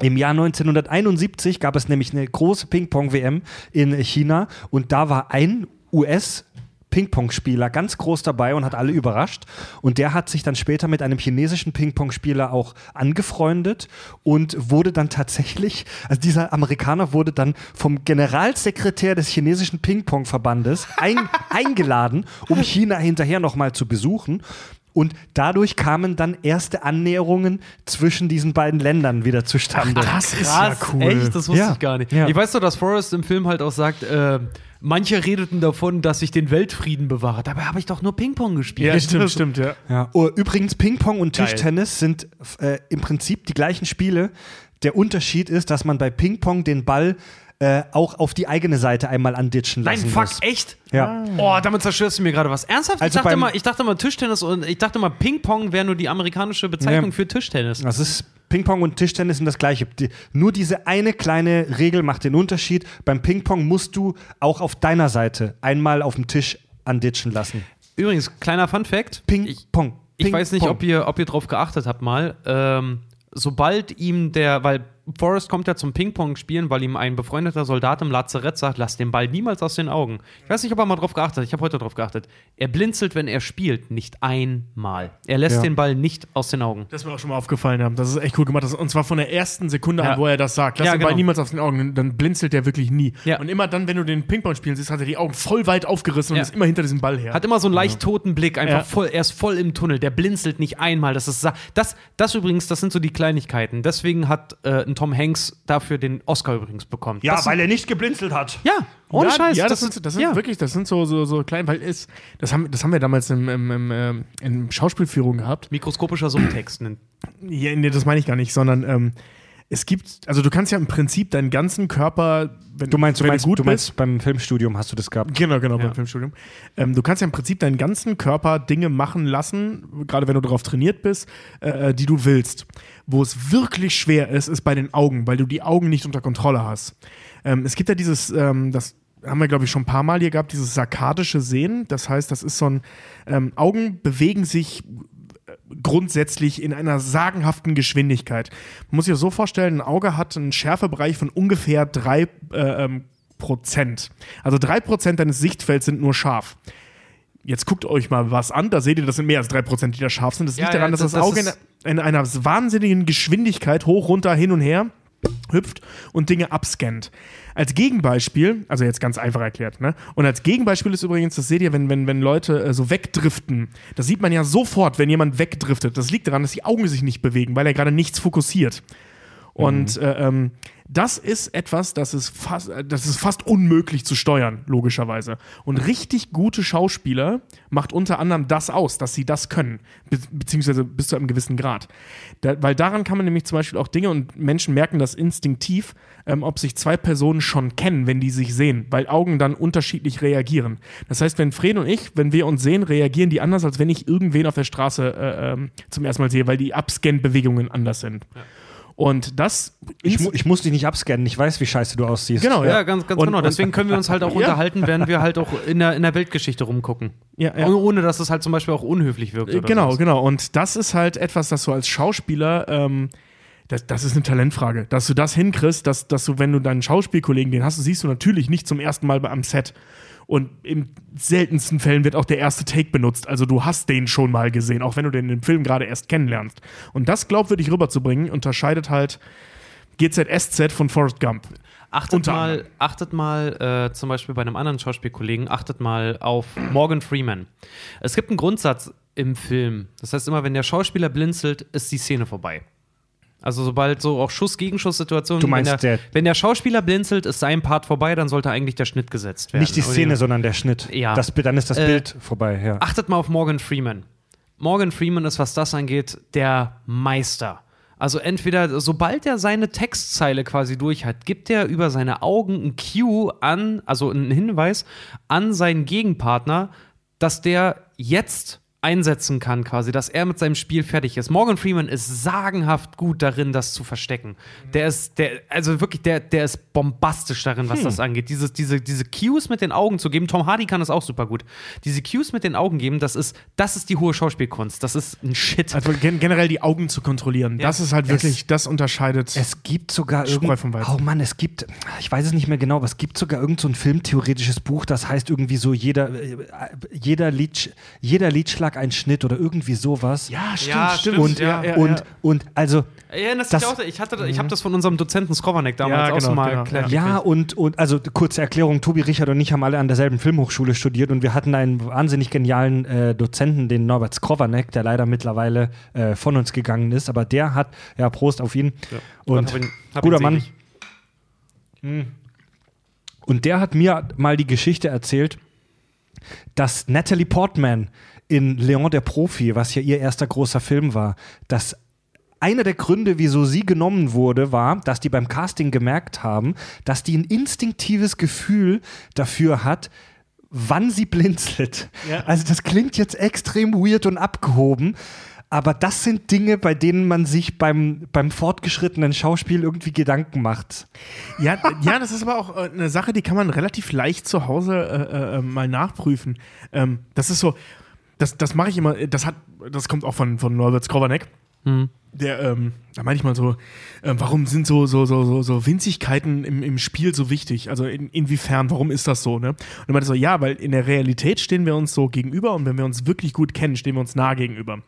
Im Jahr 1971 gab es nämlich eine große Ping-Pong-WM in China und da war ein US- Ping-Pong-Spieler ganz groß dabei und hat alle überrascht. Und der hat sich dann später mit einem chinesischen Ping-Pong-Spieler auch angefreundet und wurde dann tatsächlich, also dieser Amerikaner wurde dann vom Generalsekretär des chinesischen Ping-Pong-Verbandes ein, eingeladen, um China hinterher nochmal zu besuchen. Und dadurch kamen dann erste Annäherungen zwischen diesen beiden Ländern wieder zustande. das ist Krass, ja cool. echt? Das wusste Ja, ich gar nicht. ja. Ich weiß doch, dass Forrest im Film halt auch sagt, äh, manche redeten davon, dass ich den Weltfrieden bewahre. Dabei habe ich doch nur Ping-Pong gespielt. Ja, stimmt, stimmt, ja. Ja. Oh, übrigens, Ping-Pong und Geil. Tischtennis sind äh, im Prinzip die gleichen Spiele. Der Unterschied ist, dass man bei Ping-Pong den Ball äh, auch auf die eigene Seite einmal anditschen Nein, lassen fuck, muss. echt? Ja. Oh, damit zerstörst du mir gerade was. Ernsthaft? Also ich, dachte mal, ich dachte mal Tischtennis und ich dachte mal Ping-Pong wäre nur die amerikanische Bezeichnung Nee. für Tischtennis. Das ist Ping-Pong und Tischtennis sind das gleiche. Die, nur diese eine kleine Regel macht den Unterschied. Beim Ping-Pong musst du auch auf deiner Seite einmal auf dem Tisch anditschen lassen. Übrigens, kleiner Fun-Fact. Ich, Ping-Pong. ich weiß nicht, ob ihr, ob ihr drauf geachtet habt mal. Ähm, sobald ihm der, weil Forrest kommt ja zum Ping-Pong spielen, weil ihm ein befreundeter Soldat im Lazarett sagt, lass den Ball niemals aus den Augen. Ich weiß nicht, ob er mal drauf geachtet hat. Ich habe heute drauf geachtet. Er blinzelt, wenn er spielt, nicht einmal. Er lässt Ja. den Ball nicht aus den Augen. Das ist mir auch schon mal aufgefallen. Ja. Das ist echt cool gemacht. Und zwar von der ersten Sekunde Ja. an, wo er das sagt. Lass Ja, den Ball genau. niemals aus den Augen. Dann blinzelt der wirklich nie. Ja. Und immer dann, wenn du den Ping-Pong spielen siehst, hat er die Augen voll weit aufgerissen Ja. und ist immer hinter diesem Ball her. Hat immer so einen leicht toten Blick, einfach Ja. voll, er ist voll im Tunnel, der blinzelt nicht einmal. Das ist das, das übrigens, das sind so die Kleinigkeiten. Deswegen hat äh, ein Tom Hanks dafür den Oscar übrigens bekommen. Ja, das weil er nicht geblinzelt hat. Ja, ohne ja, Scheiß. Ja, das, sind, das sind ja. wirklich, das sind so, so, so klein, weil es, das haben, das haben wir damals im, im, im, ähm, in Schauspielführung gehabt. mikroskopischer Subtext. nennt- Ja, nee, das meine ich gar nicht, sondern ähm, es gibt, also du kannst ja im Prinzip deinen ganzen Körper, wenn Du meinst, du wenn meinst, gut du meinst bist, beim Filmstudium hast du das gehabt. Genau, genau, Ja. beim Filmstudium. Ähm, du kannst ja im Prinzip deinen ganzen Körper Dinge machen lassen, gerade wenn du darauf trainiert bist, äh, die du willst. Wo es wirklich schwer ist, ist bei den Augen, weil du die Augen nicht unter Kontrolle hast. Ähm, es gibt ja dieses, ähm, das haben wir, glaube ich, schon ein paar Mal hier gehabt, dieses sarkadische Sehen. Das heißt, das ist so ein, ähm, Augen bewegen sich äh, grundsätzlich in einer sagenhaften Geschwindigkeit. Man muss sich das so vorstellen, ein Auge hat einen Schärfebereich von ungefähr drei äh, ähm, Prozent. Also drei Prozent deines Sichtfelds sind nur scharf. Jetzt guckt euch mal was an, da seht ihr, das sind mehr als drei Prozent, die da scharf sind. Das Ja, liegt ja, daran, dass das- das, das Auge in, in einer wahnsinnigen Geschwindigkeit hoch, runter, hin und her hüpft und Dinge abscannt. Als Gegenbeispiel, also jetzt ganz einfach erklärt, ne? Und als Gegenbeispiel ist übrigens, das seht ihr, wenn, wenn, wenn Leute äh, so wegdriften, das sieht man ja sofort, wenn jemand wegdriftet. Das liegt daran, dass die Augen sich nicht bewegen, weil er gerade nichts fokussiert. Und äh, ähm, das ist etwas, das ist, fast, äh, das ist fast unmöglich zu steuern, logischerweise. Und richtig gute Schauspieler macht unter anderem das aus, dass sie das können, be beziehungsweise bis zu einem gewissen Grad. Da, weil daran kann man nämlich zum Beispiel auch Dinge und Menschen merken das instinktiv, ähm, ob sich zwei Personen schon kennen, wenn die sich sehen, weil Augen dann unterschiedlich reagieren. Das heißt, wenn Fred und ich, wenn wir uns sehen, reagieren die anders, als wenn ich irgendwen auf der Straße äh, ähm, zum ersten Mal sehe, weil die Abscan-Bewegungen anders sind. Und das Ich, mu ich muss dich nicht abscannen, ich weiß, wie scheiße du aussiehst. Genau, Ja, ja. ganz, ganz Und- genau. Deswegen können wir uns halt auch Ja. unterhalten, während wir halt auch in der, in der Weltgeschichte rumgucken. Ja, ja. Oh- Ohne dass es halt zum Beispiel auch unhöflich wirkt. Oder Genau, sowas. genau. Und das ist halt etwas, das du als Schauspieler, ähm, das, das ist eine Talentfrage, dass du das hinkriegst, dass, dass du, wenn du deinen Schauspielkollegen den hast, siehst du natürlich nicht zum ersten Mal am Set. Und im seltensten Fällen wird auch der erste Take benutzt. Also du hast den schon mal gesehen, auch wenn du den im Film gerade erst kennenlernst. Und das glaubwürdig rüberzubringen, unterscheidet halt GZSZ von Forrest Gump. Achtet mal, achtet mal äh, zum Beispiel bei einem anderen Schauspielkollegen, achtet mal auf Morgan Freeman. Es gibt einen Grundsatz im Film. Das heißt immer, wenn der Schauspieler blinzelt, ist die Szene vorbei. Also sobald so auch Schuss-Gegenschuss-Situationen, Du meinst, wenn, der, der- wenn der Schauspieler blinzelt, ist sein Part vorbei, dann sollte eigentlich der Schnitt gesetzt werden. Nicht die Szene, sondern der Schnitt. Ja. Das, Bild- dann ist das Äh, Bild vorbei, ja. Achtet mal auf Morgan Freeman. Morgan Freeman ist, was das angeht, der Meister. Also entweder, sobald er seine Textzeile quasi durch hat, gibt er über seine Augen ein Cue an, also einen Hinweis an seinen Gegenpartner, dass der jetzt einsetzen kann, quasi, dass er mit seinem Spiel fertig ist. Morgan Freeman ist sagenhaft gut darin, das zu verstecken. Der ist, der, also wirklich, der, der ist bombastisch darin, was das angeht. Diese, diese, diese Cues mit den Augen zu geben, Tom Hardy kann das auch super gut. Diese Cues mit den Augen geben, das ist, das ist die hohe Schauspielkunst. Das ist ein Shit. Also gen generell die Augen zu kontrollieren. Ja. Das ist halt Es- wirklich, das unterscheidet. Es gibt sogar Spreu irgend- vom Weizen. Oh Mann, es gibt, ich weiß es nicht mehr genau, aber es gibt sogar irgend so ein filmtheoretisches Buch, das heißt irgendwie so jeder, äh, jeder, Lied, jeder Liedschlag ein Schnitt oder irgendwie sowas. ja, stimmt, Ja, stimmt. und, ja, ja, und, ja. und also Ja, das, Das- ich, auch, ich, hatte, ich habe das von unserem Dozenten Skrovanek damals Ja, auch so genau, mal genau, erklärt. Ja, und, und also kurze Erklärung, Tobi, Richard und ich haben alle an derselben Filmhochschule studiert und wir hatten einen wahnsinnig genialen äh, Dozenten, den Norbert Skrovanek, der leider mittlerweile äh, von uns gegangen ist, aber der hat, ja, Prost auf ihn. Und Hab ihn- hab guter Mann. selig. Und der hat mir mal die Geschichte erzählt, dass Natalie Portman in Leon der Profi, was ja ihr erster großer Film war, dass einer der Gründe, wieso sie genommen wurde, war, dass die beim Casting gemerkt haben, dass die ein instinktives Gefühl dafür hat, wann sie blinzelt. Ja. Also das klingt jetzt extrem weird und abgehoben, aber das sind Dinge, bei denen man sich beim, beim fortgeschrittenen Schauspiel irgendwie Gedanken macht. Ja, ja, das ist aber auch äh, eine Sache, die kann man relativ leicht zu Hause äh, äh, mal nachprüfen. Ähm, das ist so, das, das mache ich immer, das hat, das kommt auch von, von Norbert Skrovanek. Mhm. Der, ähm, da meine ich mal so, äh, warum sind so, so, so, so, so Winzigkeiten im, im Spiel so wichtig? Also in, inwiefern, warum ist das so? Ne? Und er meinte so, ja, weil in der Realität stehen wir uns so gegenüber und wenn wir uns wirklich gut kennen, stehen wir uns nah gegenüber.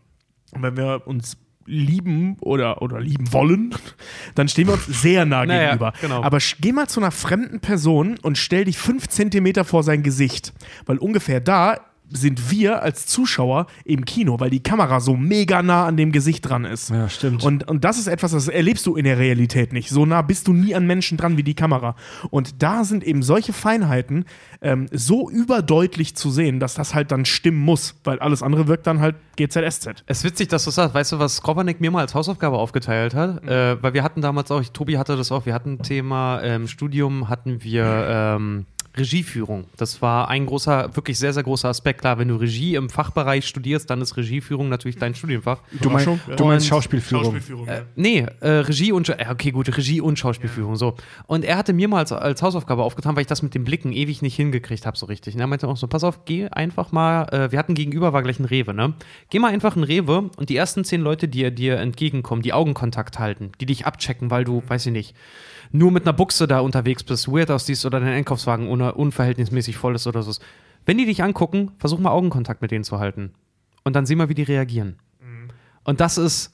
Und wenn wir uns lieben oder, oder lieben wollen, dann stehen wir uns sehr nah naja, gegenüber. Genau. Aber geh mal zu einer fremden Person und stell dich fünf Zentimeter vor sein Gesicht, weil ungefähr da sind wir als Zuschauer im Kino, weil die Kamera so mega nah an dem Gesicht dran ist. Ja, stimmt. Und, und das ist etwas, das erlebst du in der Realität nicht. So nah bist du nie an Menschen dran wie die Kamera. Und da sind eben solche Feinheiten ähm, so überdeutlich zu sehen, dass das halt dann stimmen muss, weil alles andere wirkt dann halt GZSZ. Es ist witzig, dass du sagst. Weißt du, was Skropanek mir mal als Hausaufgabe aufgeteilt hat? Mhm. Äh, weil wir hatten damals auch, Tobi hatte das auch, wir hatten Thema ähm, Studium, hatten wir. Ähm, Regieführung. Das war ein großer, wirklich sehr, sehr großer Aspekt. Klar, wenn du Regie im Fachbereich studierst, dann ist Regieführung natürlich dein Studienfach. Du, mein, du meinst Schauspielführung? Schauspielführung äh, nee, äh, Regie und, äh, okay, gut, Regie und Schauspielführung, ja. so. Und er hatte mir mal als, als, Hausaufgabe aufgetan, weil ich das mit den Blicken ewig nicht hingekriegt habe, so richtig. Und er meinte auch so, pass auf, geh einfach mal, äh, wir hatten gegenüber, war gleich ein Rewe, ne? Geh mal einfach ein Rewe und die ersten zehn Leute, die dir entgegenkommen, die Augenkontakt halten, die dich abchecken, weil du, weiß ich nicht, nur mit einer Buchse da unterwegs bist, weird aussiehst oder dein Einkaufswagen unverhältnismäßig voll ist oder so. Wenn die dich angucken, versuch mal Augenkontakt mit denen zu halten. Und dann sieh mal, wie die reagieren. Mhm. Und das ist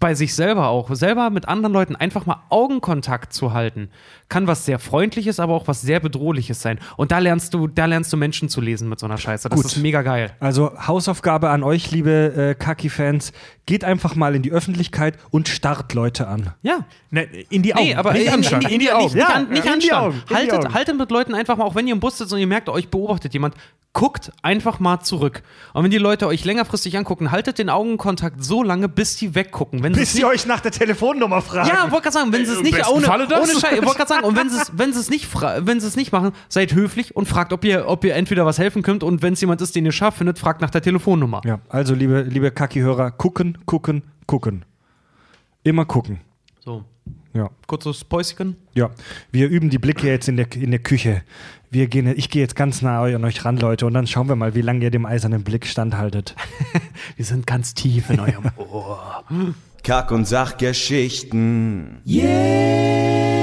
bei sich selber auch, selber mit anderen Leuten einfach mal Augenkontakt zu halten, kann was sehr Freundliches, aber auch was sehr Bedrohliches sein. Und da lernst du, da lernst du Menschen zu lesen mit so einer Scheiße. Das Gut. ist mega geil. Also Hausaufgabe an euch, liebe äh, Kaki-Fans, geht einfach mal in die Öffentlichkeit und starrt Leute an. Ja. Ne, in die Augen. Nee, aber nicht in, in, in, in, die Augen. Nicht, ja, nicht, nicht anstarren. Haltet, haltet mit Leuten einfach mal, auch wenn ihr im Bus sitzt und ihr merkt, euch beobachtet jemand, guckt einfach mal zurück. Und wenn die Leute euch längerfristig angucken, haltet den Augenkontakt so lange, bis die weggucken. Wenn bis sie euch nach der Telefonnummer fragen. Ja, wollte gerade sagen, wenn sie es nicht ohne, ohne Scheiß, wollte gerade sagen, und wenn sie es, wenn sie es nicht, wenn sie es nicht machen, seid höflich und fragt, ob ihr, ob ihr entweder was helfen könnt und wenn es jemand ist, den ihr scharf findet, fragt nach der Telefonnummer. Ja, also liebe, liebe Kaki-Hörer, gucken, gucken, gucken. Immer gucken. So. Ja. Kurzes Päuschen. Ja, wir üben die Blicke jetzt in der, in der Küche. Wir gehen, ich gehe jetzt ganz nah an euch ran, Leute, und dann schauen wir mal, wie lange ihr dem eisernen Blick standhaltet. wir sind ganz tief in eurem Ohr. Kack- und Sachgeschichten. Yeah!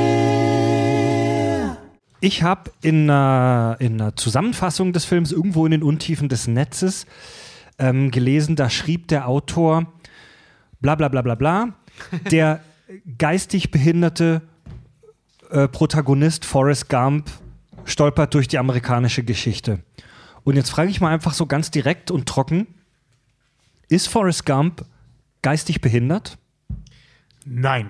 Ich habe in, einer, in einer Zusammenfassung des Films irgendwo in den Untiefen des Netzes ähm, gelesen, da schrieb der Autor bla bla bla bla bla, der geistig behinderte äh, Protagonist Forrest Gump stolpert durch die amerikanische Geschichte. Und jetzt frage ich mal einfach so ganz direkt und trocken: Ist Forrest Gump geistig behindert? Nein.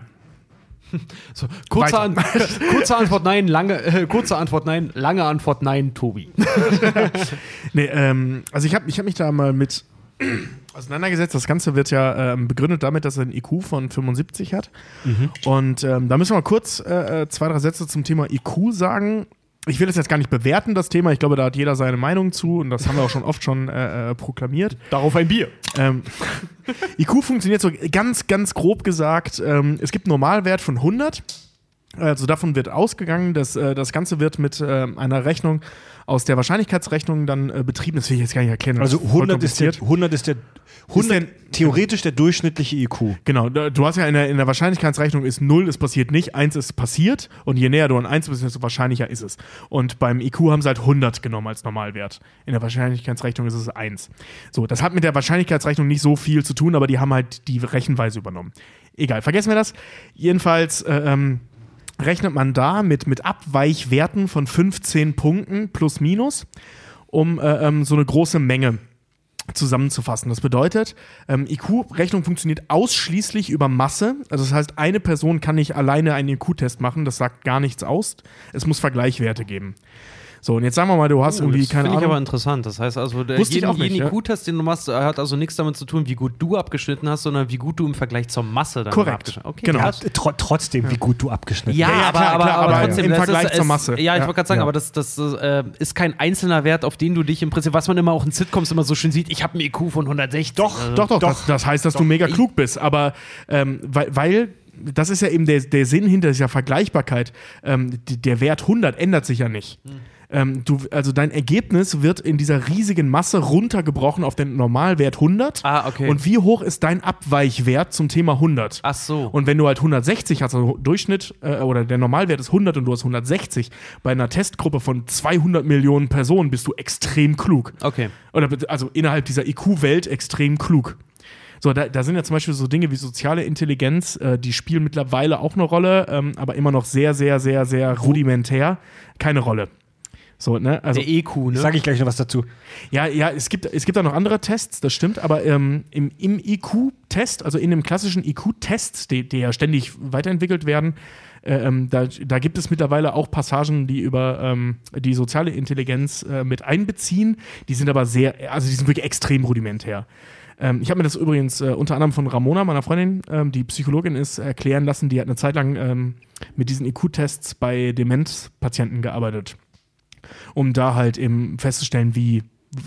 So, kurze, An kurze, Antwort nein, lange, äh, kurze Antwort nein, lange Antwort nein, Tobi. nee, ähm, also ich habe ich hab mich da mal mit auseinandergesetzt. Das Ganze wird ja ähm, begründet damit, dass er ein IQ von 75 hat. Mhm. Und ähm, da müssen wir mal kurz äh, äh zwei, drei Sätze zum Thema IQ sagen. Ich will das jetzt gar nicht bewerten, das Thema. Ich glaube, da hat jeder seine Meinung zu und das haben wir auch schon oft schon äh, äh proklamiert. Darauf ein Bier. Ähm, IQ funktioniert so ganz, ganz grob gesagt. Ähm, es gibt einen Normalwert von 100. Also davon wird ausgegangen, dass äh, das Ganze wird mit äh, einer Rechnung aus der Wahrscheinlichkeitsrechnung dann äh, betrieben. Das will ich jetzt gar nicht erklären. Also 100 ist, der, 100 ist der 100 ist theoretisch der durchschnittliche IQ. Genau, du hast ja in der, in der Wahrscheinlichkeitsrechnung ist 0, es passiert nicht, 1 ist passiert und je näher du an 1 bist, desto wahrscheinlicher ist es. Und beim IQ haben sie halt 100 genommen als Normalwert. In der Wahrscheinlichkeitsrechnung ist es 1. So, das hat mit der Wahrscheinlichkeitsrechnung nicht so viel zu tun, aber die haben halt die Rechenweise übernommen. Egal, vergessen wir das. Jedenfalls, äh, ähm, rechnet man da mit, mit Abweichwerten von 15 Punkten plus minus, um äh, ähm, so eine große Menge zusammenzufassen. Das bedeutet, ähm, IQ-Rechnung funktioniert ausschließlich über Masse. Also das heißt, eine Person kann nicht alleine einen IQ-Test machen, das sagt gar nichts aus. Es muss Vergleichwerte geben. So, und jetzt sagen wir mal, du hast oh, irgendwie keine Ahnung. Finde ich aber interessant. Das heißt also, der, jeden, jeden IQ-Test, den du machst, hat also nichts damit zu tun, wie gut du abgeschnitten hast, sondern wie gut du im Vergleich zur Masse dann Korrekt. abgeschnitten hast. Okay, genau. Ja, tr trotzdem, wie gut du abgeschnitten hast. Ja, ja, aber, klar, aber, klar, aber, aber, trotzdem. Im Vergleich ist, zur Masse. ja, ich wollte gerade sagen, aber das, das äh, ist kein einzelner Wert, auf den du dich im Prinzip, was man immer auch in Sitcoms immer so schön sieht, ich habe einen IQ von 160. Doch, also, doch, doch, doch. Das, das heißt, dass doch, du mega klug bist. Aber ähm, weil, weil das ist ja eben der, der Sinn hinter dieser Vergleichbarkeit. Ähm, der Wert 100 ändert sich ja nicht. Hm ähm, du, also dein Ergebnis wird in dieser riesigen Masse runtergebrochen auf den Normalwert 100. Ah, okay. Und wie hoch ist dein Abweichwert zum Thema 100? Ach so. Und wenn du halt 160 hast, also Durchschnitt, äh, oder der Normalwert ist 100 und du hast 160, bei einer Testgruppe von 200 Millionen Personen bist du extrem klug. Okay. Oder also innerhalb dieser IQ-Welt extrem klug. So, da, da sind ja zum Beispiel so Dinge wie soziale Intelligenz, äh, die spielen mittlerweile auch eine Rolle, ähm, aber immer noch sehr, sehr, sehr, sehr rudimentär. Keine Rolle. So, ne? Also, Der EQ, ne? Sage ich gleich noch was dazu. ja, ja, es gibt, es gibt auch noch andere Tests, das stimmt, aber ähm, im, im IQ-Test, also in dem klassischen IQ-Test, die, die ja ständig weiterentwickelt werden, äh, ähm, da, da gibt es mittlerweile auch Passagen, die über ähm, die soziale Intelligenz äh, mit einbeziehen. Die sind aber sehr, also die sind wirklich extrem rudimentär. Ähm, ich habe mir das übrigens äh, unter anderem von Ramona, meiner Freundin, ähm, die Psychologin ist, erklären lassen. Die hat eine Zeit lang ähm, mit diesen IQ-Tests bei Demenzpatienten gearbeitet um da halt eben festzustellen, wie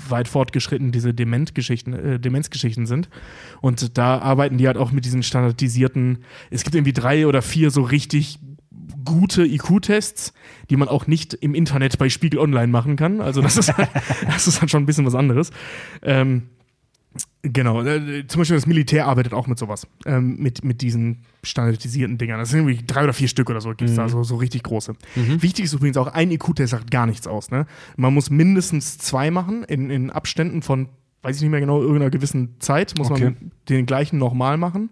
weit fortgeschritten diese Dementgeschichten, äh, Demenzgeschichten sind. Und da arbeiten die halt auch mit diesen standardisierten, es gibt irgendwie drei oder vier so richtig gute IQ-Tests, die man auch nicht im Internet bei Spiegel Online machen kann. Also das ist, halt, das ist halt schon ein bisschen was anderes. Ähm, Genau, äh, zum Beispiel das Militär arbeitet auch mit sowas, ähm, mit, mit diesen standardisierten Dingern. Das sind irgendwie drei oder vier Stück oder so, gibt es da so, so richtig große. Wichtig ist übrigens auch, ein IQ-Test sagt gar nichts aus. Ne? Man muss mindestens zwei machen in, in Abständen von, weiß ich nicht mehr genau, irgendeiner gewissen Zeit, muss Okay. man den gleichen nochmal machen,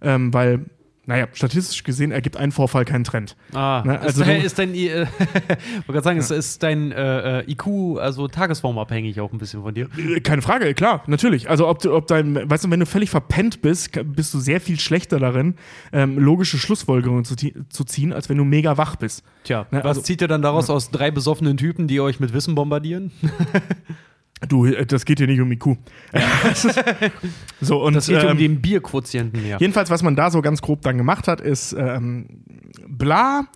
ähm, weil, naja, statistisch gesehen ergibt ein Vorfall keinen Trend. Ah, Ne, also ist, du- ist dein, äh, wollte sagen, ist, ist dein äh, äh, IQ, also tagesformabhängig auch ein bisschen von dir? Äh, Keine Frage, klar, natürlich. Also ob du, ob dein, weißt du, wenn du völlig verpennt bist, bist du sehr viel schlechter darin, ähm, logische Schlussfolgerungen zu, zu ziehen, als wenn du mega wach bist. Tja, Ne, was also- zieht ihr dann daraus aus drei besoffenen Typen, die euch mit Wissen bombardieren? Du, äh, das geht hier nicht um IQ. Das ist- so und Das geht um ähm, den Bierquotienten, ja. jedenfalls, was man da so ganz grob dann gemacht hat, ist ähm, bla.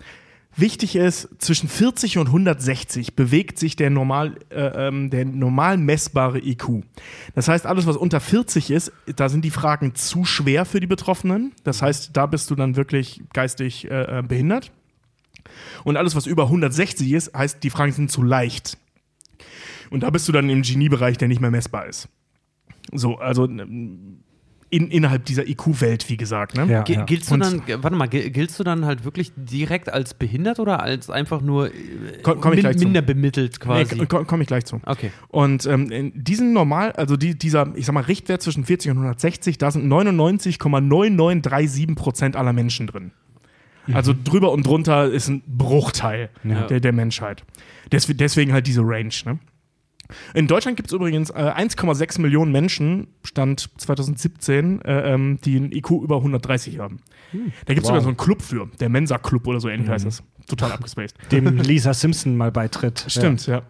Wichtig ist, zwischen 40 und 160 bewegt sich der normal, äh, ähm, der normal messbare IQ. Das heißt, alles, was unter 40 ist, da sind die Fragen zu schwer für die Betroffenen. Das heißt, da bist du dann wirklich geistig äh, äh, behindert. Und alles, was über 160 ist, heißt, die Fragen sind zu leicht. Und da bist du dann im Geniebereich, der nicht mehr messbar ist. So, also ähm, in, innerhalb dieser IQ-Welt, wie gesagt. Ne? Ja, Ge- ja. Giltst du Und- dann, warte mal, gil- giltst du dann halt wirklich direkt als behindert oder als einfach nur äh, Komm- komm zu. minder bemittelt quasi? Nee, Komme komm ich gleich zu. okay. Und ähm, in diesen normal, also die, dieser, ich sag mal, Richtwert zwischen 40 und 160, da sind 99,9937 Prozent aller Menschen drin. Also drüber und drunter ist ein Bruchteil Ja. der, der Menschheit. Des, deswegen halt diese Range. Ne? In Deutschland gibt es übrigens äh, 1,6 Millionen Menschen, Stand 2017, äh, ähm, die ein IQ über 130 haben. Da gibt es sogar so einen Club für, der Mensa-Club oder so ähnlich heißt das. Total abgespaced. Dem Lisa Simpson mal beitritt. Stimmt, ja.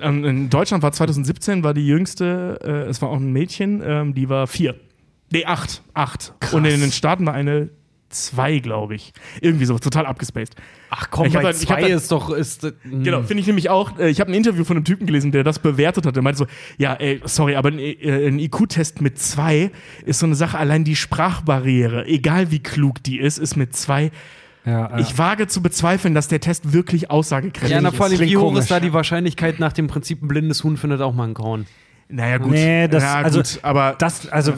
Ähm, in Deutschland war 2017 war die jüngste, äh, es war auch ein Mädchen, ähm, die war vier. Nee, acht. Acht. Und in den Staaten war eine zwei, glaube ich. Irgendwie so, total abgespaced. Ach komm, Ich bei dann- ich hab zwei dann- ist doch. Ist, äh, Genau, finde ich nämlich auch. Äh, ich habe ein Interview von einem Typen gelesen, der das bewertet hat. Der meinte so, ja, ey, sorry, aber ein, äh, ein IQ-Test mit zwei ist so eine Sache, allein die Sprachbarriere, egal wie klug die ist, ist mit zwei. Ja, ja. Ich wage zu bezweifeln, dass der Test wirklich aussagekräftig Ja, na, ist. vor allem, wie hoch ist da die Wahrscheinlichkeit nach dem Prinzip, ein blindes Huhn findet auch mal einen Grauen? Naja, gut. Nee, das- ja, also- gut, aber das, also,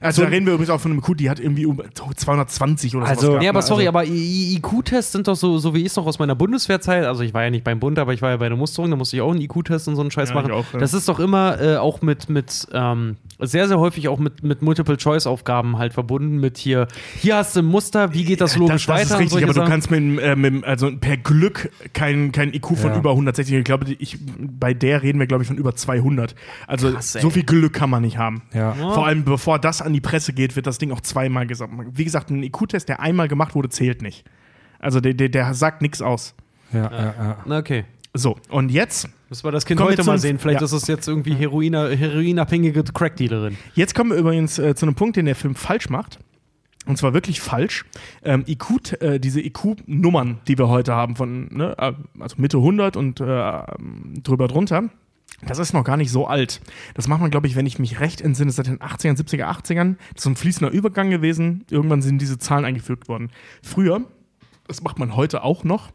Also So- da reden wir übrigens auch von einem IQ, die hat irgendwie um 220 oder Also- sowas gehabt, Nee, aber ne? sorry, also, aber IQ-Tests sind doch so, so wie ich es noch aus meiner Bundeswehrzeit, also ich war ja nicht beim Bund, aber ich war ja bei der Musterung, da musste ich auch einen IQ-Test und so einen Scheiß Ja, machen. auch, ja. Das ist doch immer äh, auch mit, mit ähm, sehr, sehr häufig auch mit, mit Multiple-Choice-Aufgaben halt verbunden, mit hier, hier hast du ein Muster, wie geht das logisch das, das weiter? ist und richtig, aber du Sachen. kannst mit, äh, mit also per Glück kein, kein IQ von Ja. über 160. Ich glaube, ich, bei der reden wir, glaube ich, von über 200. Also Krass, so viel Glück kann man nicht haben. ja. Vor allem, bevor das an die Presse geht, wird das Ding auch zweimal gesagt. Wie gesagt, ein IQ-Test, der einmal gemacht wurde, zählt nicht. Also der, der, der sagt nichts aus. Ja, ja, ja. Na, okay. So, und jetzt Müssen wir das Kind heute mal sehen. Vielleicht ja. ist es jetzt irgendwie Heroina, heroinabhängige Crackdealerin. Jetzt kommen wir übrigens äh, zu einem Punkt, den der Film falsch macht. Und zwar wirklich falsch. Ähm, IQ, äh, diese IQ-Nummern, die wir heute haben, von ne, äh, also Mitte 100 und äh, drüber drunter, das ist noch gar nicht so alt. Das macht man, glaube ich, wenn ich mich recht entsinne, seit den 80ern, 70er, 80ern. Das ist ein fließender Übergang gewesen. Irgendwann sind diese Zahlen eingefügt worden. Früher, das macht man heute auch noch,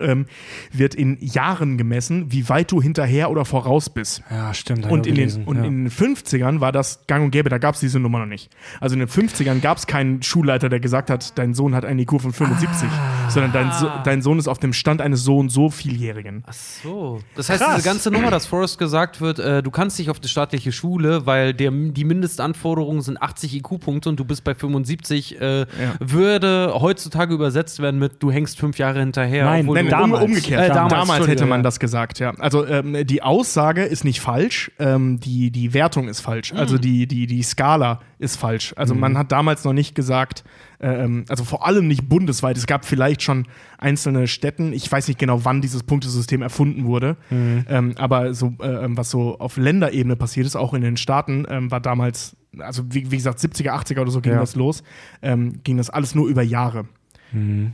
ähm, wird in Jahren gemessen, wie weit du hinterher oder voraus bist. Ja, stimmt. Und, in gelesen, den, und ja. in den 50ern war das gang und gäbe, da gab es diese Nummer noch nicht. Also in den 50ern gab es keinen Schulleiter, der gesagt hat, dein Sohn hat einen IQ von 75, Ah. sondern dein, so dein Sohn ist auf dem Stand eines so und so vieljährigen. Ach so. Das heißt, Krass. diese ganze Nummer, dass Forrest gesagt wird, äh, du kannst nicht auf die staatliche Schule, weil der, die Mindestanforderungen sind 80 IQ-Punkte und du bist bei 75, äh, würde heutzutage übersetzt werden mit, du hängst fünf Jahre hinterher. Nein, obwohl Nein, du, damals. um, umgekehrt. Äh, damals damals, hätte man ja. das gesagt, ja. Also ähm, die Aussage ist nicht falsch, ähm, die, die Wertung ist falsch. Also Mhm. die, die, die Skala ist falsch. Also man hat damals noch nicht gesagt, ähm, also vor allem nicht bundesweit. Es gab vielleicht schon einzelne Städten, ich weiß nicht genau, wann dieses Punktesystem erfunden wurde, Mhm. ähm, aber so, äh, ähm, was so auf Länderebene passiert ist, auch in den Staaten, ähm, war damals, also wie, wie gesagt, 70er, 80er oder so ging Ja. das los, ging das alles nur über Jahre.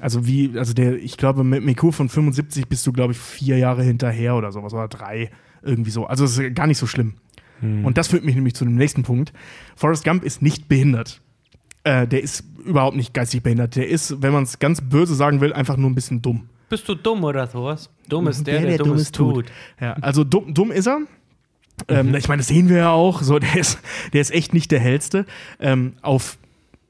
Also wie, also der, ich glaube, mit IQ von 75 bist du, glaube ich, vier Jahre hinterher oder sowas oder drei, irgendwie so. Also es ist gar nicht so schlimm. Und das führt mich nämlich zu dem nächsten Punkt. Forrest Gump ist nicht behindert. Äh, der ist überhaupt nicht geistig behindert. Der ist, wenn man es ganz böse sagen will, einfach nur ein bisschen dumm. Bist du dumm oder sowas? Dumm ist der, Der, der, der Dummes Dummes tut. tut. Ja, also dumm, dumm ist er. Ähm, ich meine, das sehen wir ja auch. So, der ist, der ist echt nicht der hellste. Ähm, auf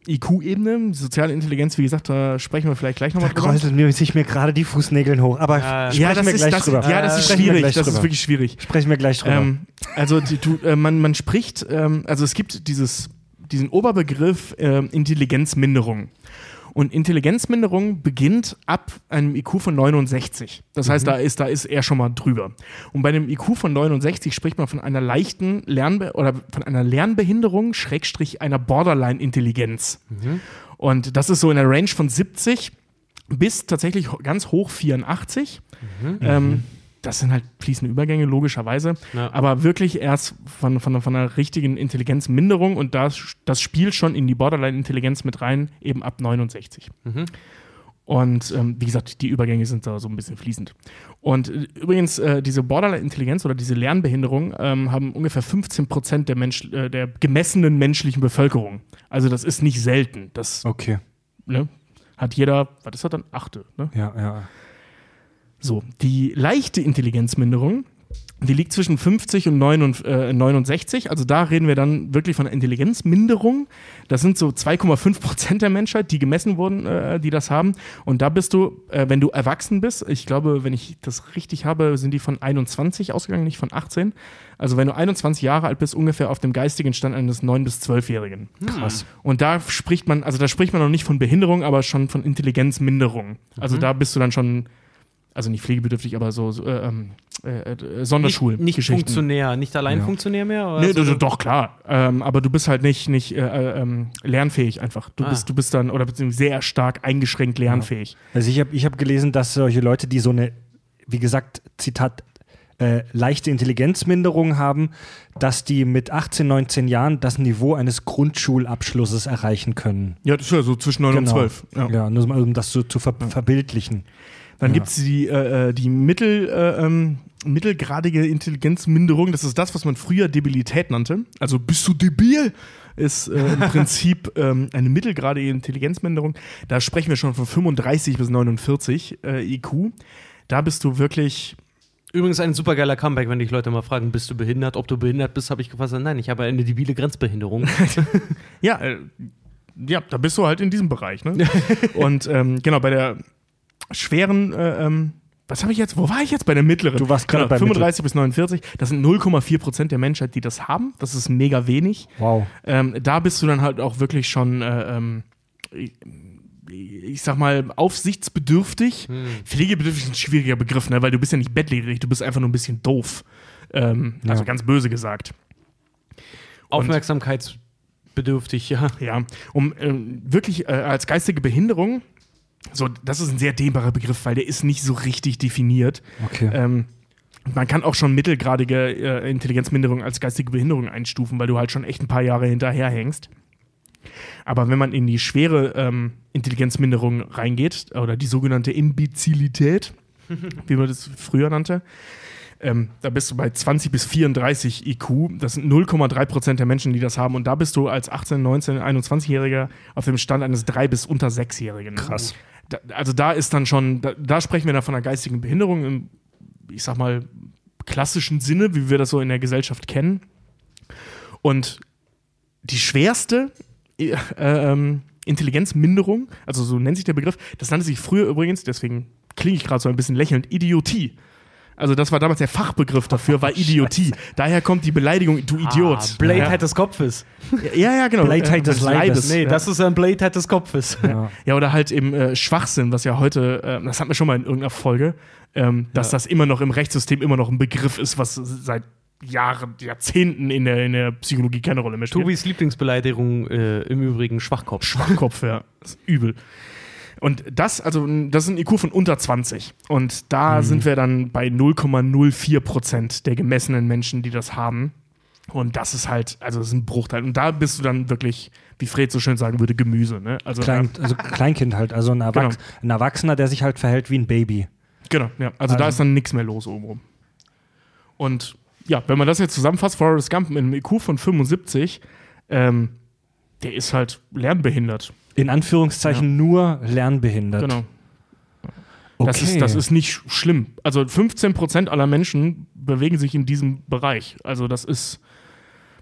IQ-Ebene, soziale Intelligenz, wie gesagt, da sprechen wir vielleicht gleich nochmal Da kräuseln mir sich mir gerade die Fußnägeln hoch. Aber Äh, sprechen Ja, das wir ist, gleich das, drüber. ja, das ist Sprechen schwierig. Das ist drüber. wirklich schwierig. Sprechen wir gleich drüber. Ähm, also die, du, äh, man, man spricht, ähm, also es gibt dieses, diesen Oberbegriff ähm, Intelligenzminderung. Und Intelligenzminderung beginnt ab einem IQ von 69. Das heißt, da ist, da ist er schon mal drüber. Und bei einem IQ von 69 spricht man von einer leichten Lernbe oder von einer Lernbehinderung, Schrägstrich einer Borderline-Intelligenz. Und das ist so in der Range von 70 bis tatsächlich ganz hoch 84. Ähm, das sind halt fließende Übergänge, logischerweise. Ja. Aber wirklich erst von, von, von einer richtigen Intelligenzminderung und das, das spielt schon in die Borderline-Intelligenz mit rein, eben ab 69. Und ähm, wie gesagt, die Übergänge sind da so ein bisschen fließend. Und äh, übrigens, äh, diese Borderline-Intelligenz oder diese Lernbehinderung ähm, haben ungefähr 15 Prozent der, Mensch, äh, der gemessenen menschlichen Bevölkerung. Also das ist nicht selten. Das okay. ne, hat jeder, was ist das dann? Achte. Ne? Ja, ja. So, die leichte Intelligenzminderung, die liegt zwischen 50 und 69, äh, 69. Also da reden wir dann wirklich von einer Intelligenzminderung. Das sind so 2,5 Prozent der Menschheit, die gemessen wurden, äh, die das haben. Und da bist du, äh, wenn du erwachsen bist, ich glaube, wenn ich das richtig habe, sind die von 21 ausgegangen, nicht von 18. Also wenn du 21 Jahre alt bist, ungefähr auf dem geistigen Stand eines 9- bis 12-Jährigen. Krass. Und da spricht man, also da spricht man noch nicht von Behinderung, aber schon von Intelligenzminderung. Also da bist du dann schon, also nicht pflegebedürftig, aber so, so äh, ähm, äh, äh, Nicht, Sonderschul. nicht Geschichten. Funktionär, nicht allein Ja. Funktionär mehr? Oder Nee, so? do- do- doch, klar. Ähm, aber du bist halt nicht, nicht äh, äh, ähm, lernfähig einfach. Du, Ah. bist, du bist dann, oder beziehungsweise sehr stark eingeschränkt lernfähig. Also ich habe ich hab gelesen, dass solche Leute, die so eine, wie gesagt, Zitat, äh, leichte Intelligenzminderung haben, dass die mit 18, 19 Jahren das Niveau eines Grundschulabschlusses erreichen können. Ja, das ist ja so zwischen 9 und 12. Ja. Ja, nur um das so zu ver verbildlichen. Dann Ja. gibt es die, äh, äh, die mittel, äh, ähm, mittelgradige Intelligenzminderung. Das ist das, was man früher Debilität nannte. Also bist du debil? Ist äh, im Prinzip ähm, eine mittelgradige Intelligenzminderung. Da sprechen wir schon von 35 bis 49 äh, IQ. Da bist du wirklich. Übrigens ein supergeiler Comeback, wenn dich Leute mal fragen, bist du behindert? Ob du behindert bist, habe ich gefasst. Nein, ich habe eine debile Grenzbehinderung. Ja, äh, ja, da bist du halt in diesem Bereich. Ne? Und ähm, genau, bei der schweren, äh, ähm, was habe ich jetzt, wo war ich jetzt? Bei der mittleren. Du warst gerade genau, bei 35 bis 49. Das sind 0,4 Prozent der Menschheit, die das haben. Das ist mega wenig. Wow. Ähm, da bist du dann halt auch wirklich schon, äh, ähm, ich, sag mal, aufsichtsbedürftig. Pflegebedürftig ist ein schwieriger Begriff, ne? weil du bist ja nicht bettlägerig, du bist einfach nur ein bisschen doof. Ähm, Also Ja. ganz böse gesagt. Aufmerksamkeitsbedürftig, ja. Ja, um ähm, wirklich äh, als geistige Behinderung, so, das ist ein sehr dehnbarer Begriff, weil der ist nicht so richtig definiert. Okay. Ähm, man kann auch schon mittelgradige äh, Intelligenzminderung als geistige Behinderung einstufen, weil du halt schon echt ein paar Jahre hinterherhängst. Aber wenn man in die schwere ähm, Intelligenzminderung reingeht, oder die sogenannte Imbezilität, wie man das früher nannte, ähm, da bist du bei 20 bis 34 IQ. Das sind 0,3 Prozent der Menschen, die das haben. Und da bist du als 18, 19, 21-Jähriger auf dem Stand eines 3- bis unter 6-Jährigen. Krass. Da, also da ist dann schon, da, da, sprechen wir dann von einer geistigen Behinderung im, ich sag mal, klassischen Sinne, wie wir das so in der Gesellschaft kennen. Und die schwerste äh, ähm, Intelligenzminderung, also so nennt sich der Begriff, das nannte sich früher übrigens, deswegen klinge ich gerade so ein bisschen lächelnd, Idiotie. Also das war damals der Fachbegriff dafür, war Idiotie. Daher kommt die Beleidigung, du ah, Idiot. Ah, Bladeheit ja. des Kopfes. Ja, ja, genau. Bladeheit äh, des Leibes. Nee, das ist ein Bladeheit des Kopfes. Ja. ja, oder halt eben äh, Schwachsinn, was ja heute, äh, das hatten wir schon mal in irgendeiner Folge, ähm, dass das immer noch im Rechtssystem immer noch ein Begriff ist, was seit Jahren, Jahrzehnten in der, in der Psychologie keine Rolle mehr spielt. Tobis Lieblingsbeleidigung äh, im Übrigen Schwachkopf. Schwachkopf, ja. Das ist übel. Und das, also das ist ein IQ von unter 20. Und da mhm. sind wir dann bei 0,04 Prozent der gemessenen Menschen, die das haben. Und das ist halt, also das ist ein Bruchteil. Und da bist du dann wirklich, wie Fred so schön sagen würde, Gemüse. Ne? Also, Klein, also Kleinkind halt, also ein, Erwachs genau. ein, Erwachsener, der sich halt verhält wie ein Baby. Genau, ja. Also, also. da ist dann nichts mehr los obenrum. Und ja, wenn man das jetzt zusammenfasst, Forrest Gump mit einem IQ von 75, ähm, der ist halt lernbehindert. In Anführungszeichen ja. nur lernbehindert. Genau. Okay. Das, ist, das ist nicht schlimm. Also 15% aller Menschen bewegen sich in diesem Bereich. Also das ist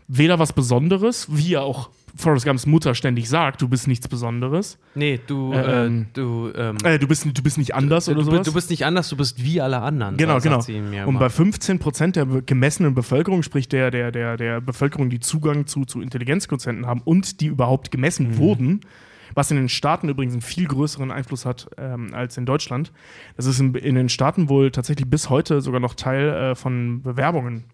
weder was Besonderes, wie ja auch Forrest Gumps Mutter ständig sagt, du bist nichts Besonderes. Nee, du, äh, ähm, du, ähm, äh, du, bist, du bist nicht anders du, oder sowas. Du bist nicht anders, du bist wie alle anderen. Genau, genau. Und bei 15 Prozent der gemessenen Bevölkerung, sprich der, der, der, der Bevölkerung, die Zugang zu, zu Intelligenzquotienten haben und die überhaupt gemessen mhm. wurden, was in den Staaten übrigens einen viel größeren Einfluss hat ähm, als in Deutschland. Das ist in, in, den Staaten wohl tatsächlich bis heute sogar noch Teil äh, von Bewerbungen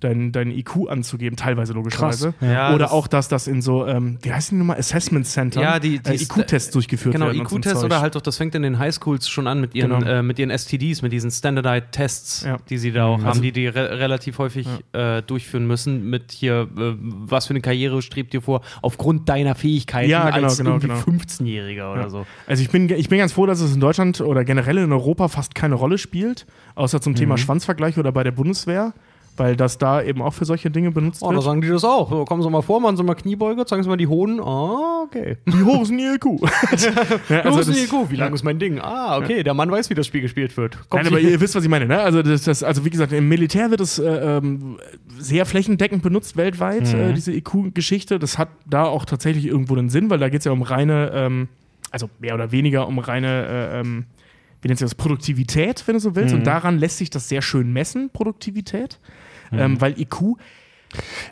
dein, dein IQ anzugeben, teilweise logischerweise. Ja, oder auch, dass das in so, ähm, wie heißt die nochmal, Assessment Center ja, die, die äh, IQ-Tests durchgeführt genau, werden. Genau, IQ-Tests oder halt auch, das fängt in den Highschools schon an mit ihren, genau. äh, mit ihren STDs, mit diesen Standardized Tests, ja. die sie da auch also, haben, die die re relativ häufig ja. äh, durchführen müssen, mit hier, äh, was für eine Karriere strebt dir vor, aufgrund deiner Fähigkeiten ja, genau, als genau, genau. 15-Jähriger oder so. Also ich bin, ich bin ganz froh, dass es in Deutschland oder generell in Europa fast keine Rolle spielt, außer zum mhm. Thema Schwanzvergleich oder bei der Bundeswehr weil das da eben auch für solche Dinge benutzt oh, wird. Oh, da sagen die das auch. So, kommen Sie mal vor, machen Sie mal Kniebeuge, zeigen Sie mal die Hoden. Ah, okay. Wie hoch ist denn Ihr IQ? ja, also Ihr IQ? Wie lang ist mein Ding? Ah, okay, der Mann weiß, wie das Spiel gespielt wird. Kommt Nein, aber ihr wisst, was ich meine. Ne? Also, das, das, also, wie gesagt, im Militär wird es äh, ähm, sehr flächendeckend benutzt weltweit, äh, mhm. äh, diese IQ-Geschichte. Das hat da auch tatsächlich irgendwo einen Sinn, weil da geht es ja um reine, ähm, also mehr oder weniger um reine äh, ähm, wie nennt sich das, Produktivität, wenn du so willst. Mhm. Und daran lässt sich das sehr schön messen, Produktivität mhm. ähm, weil IQ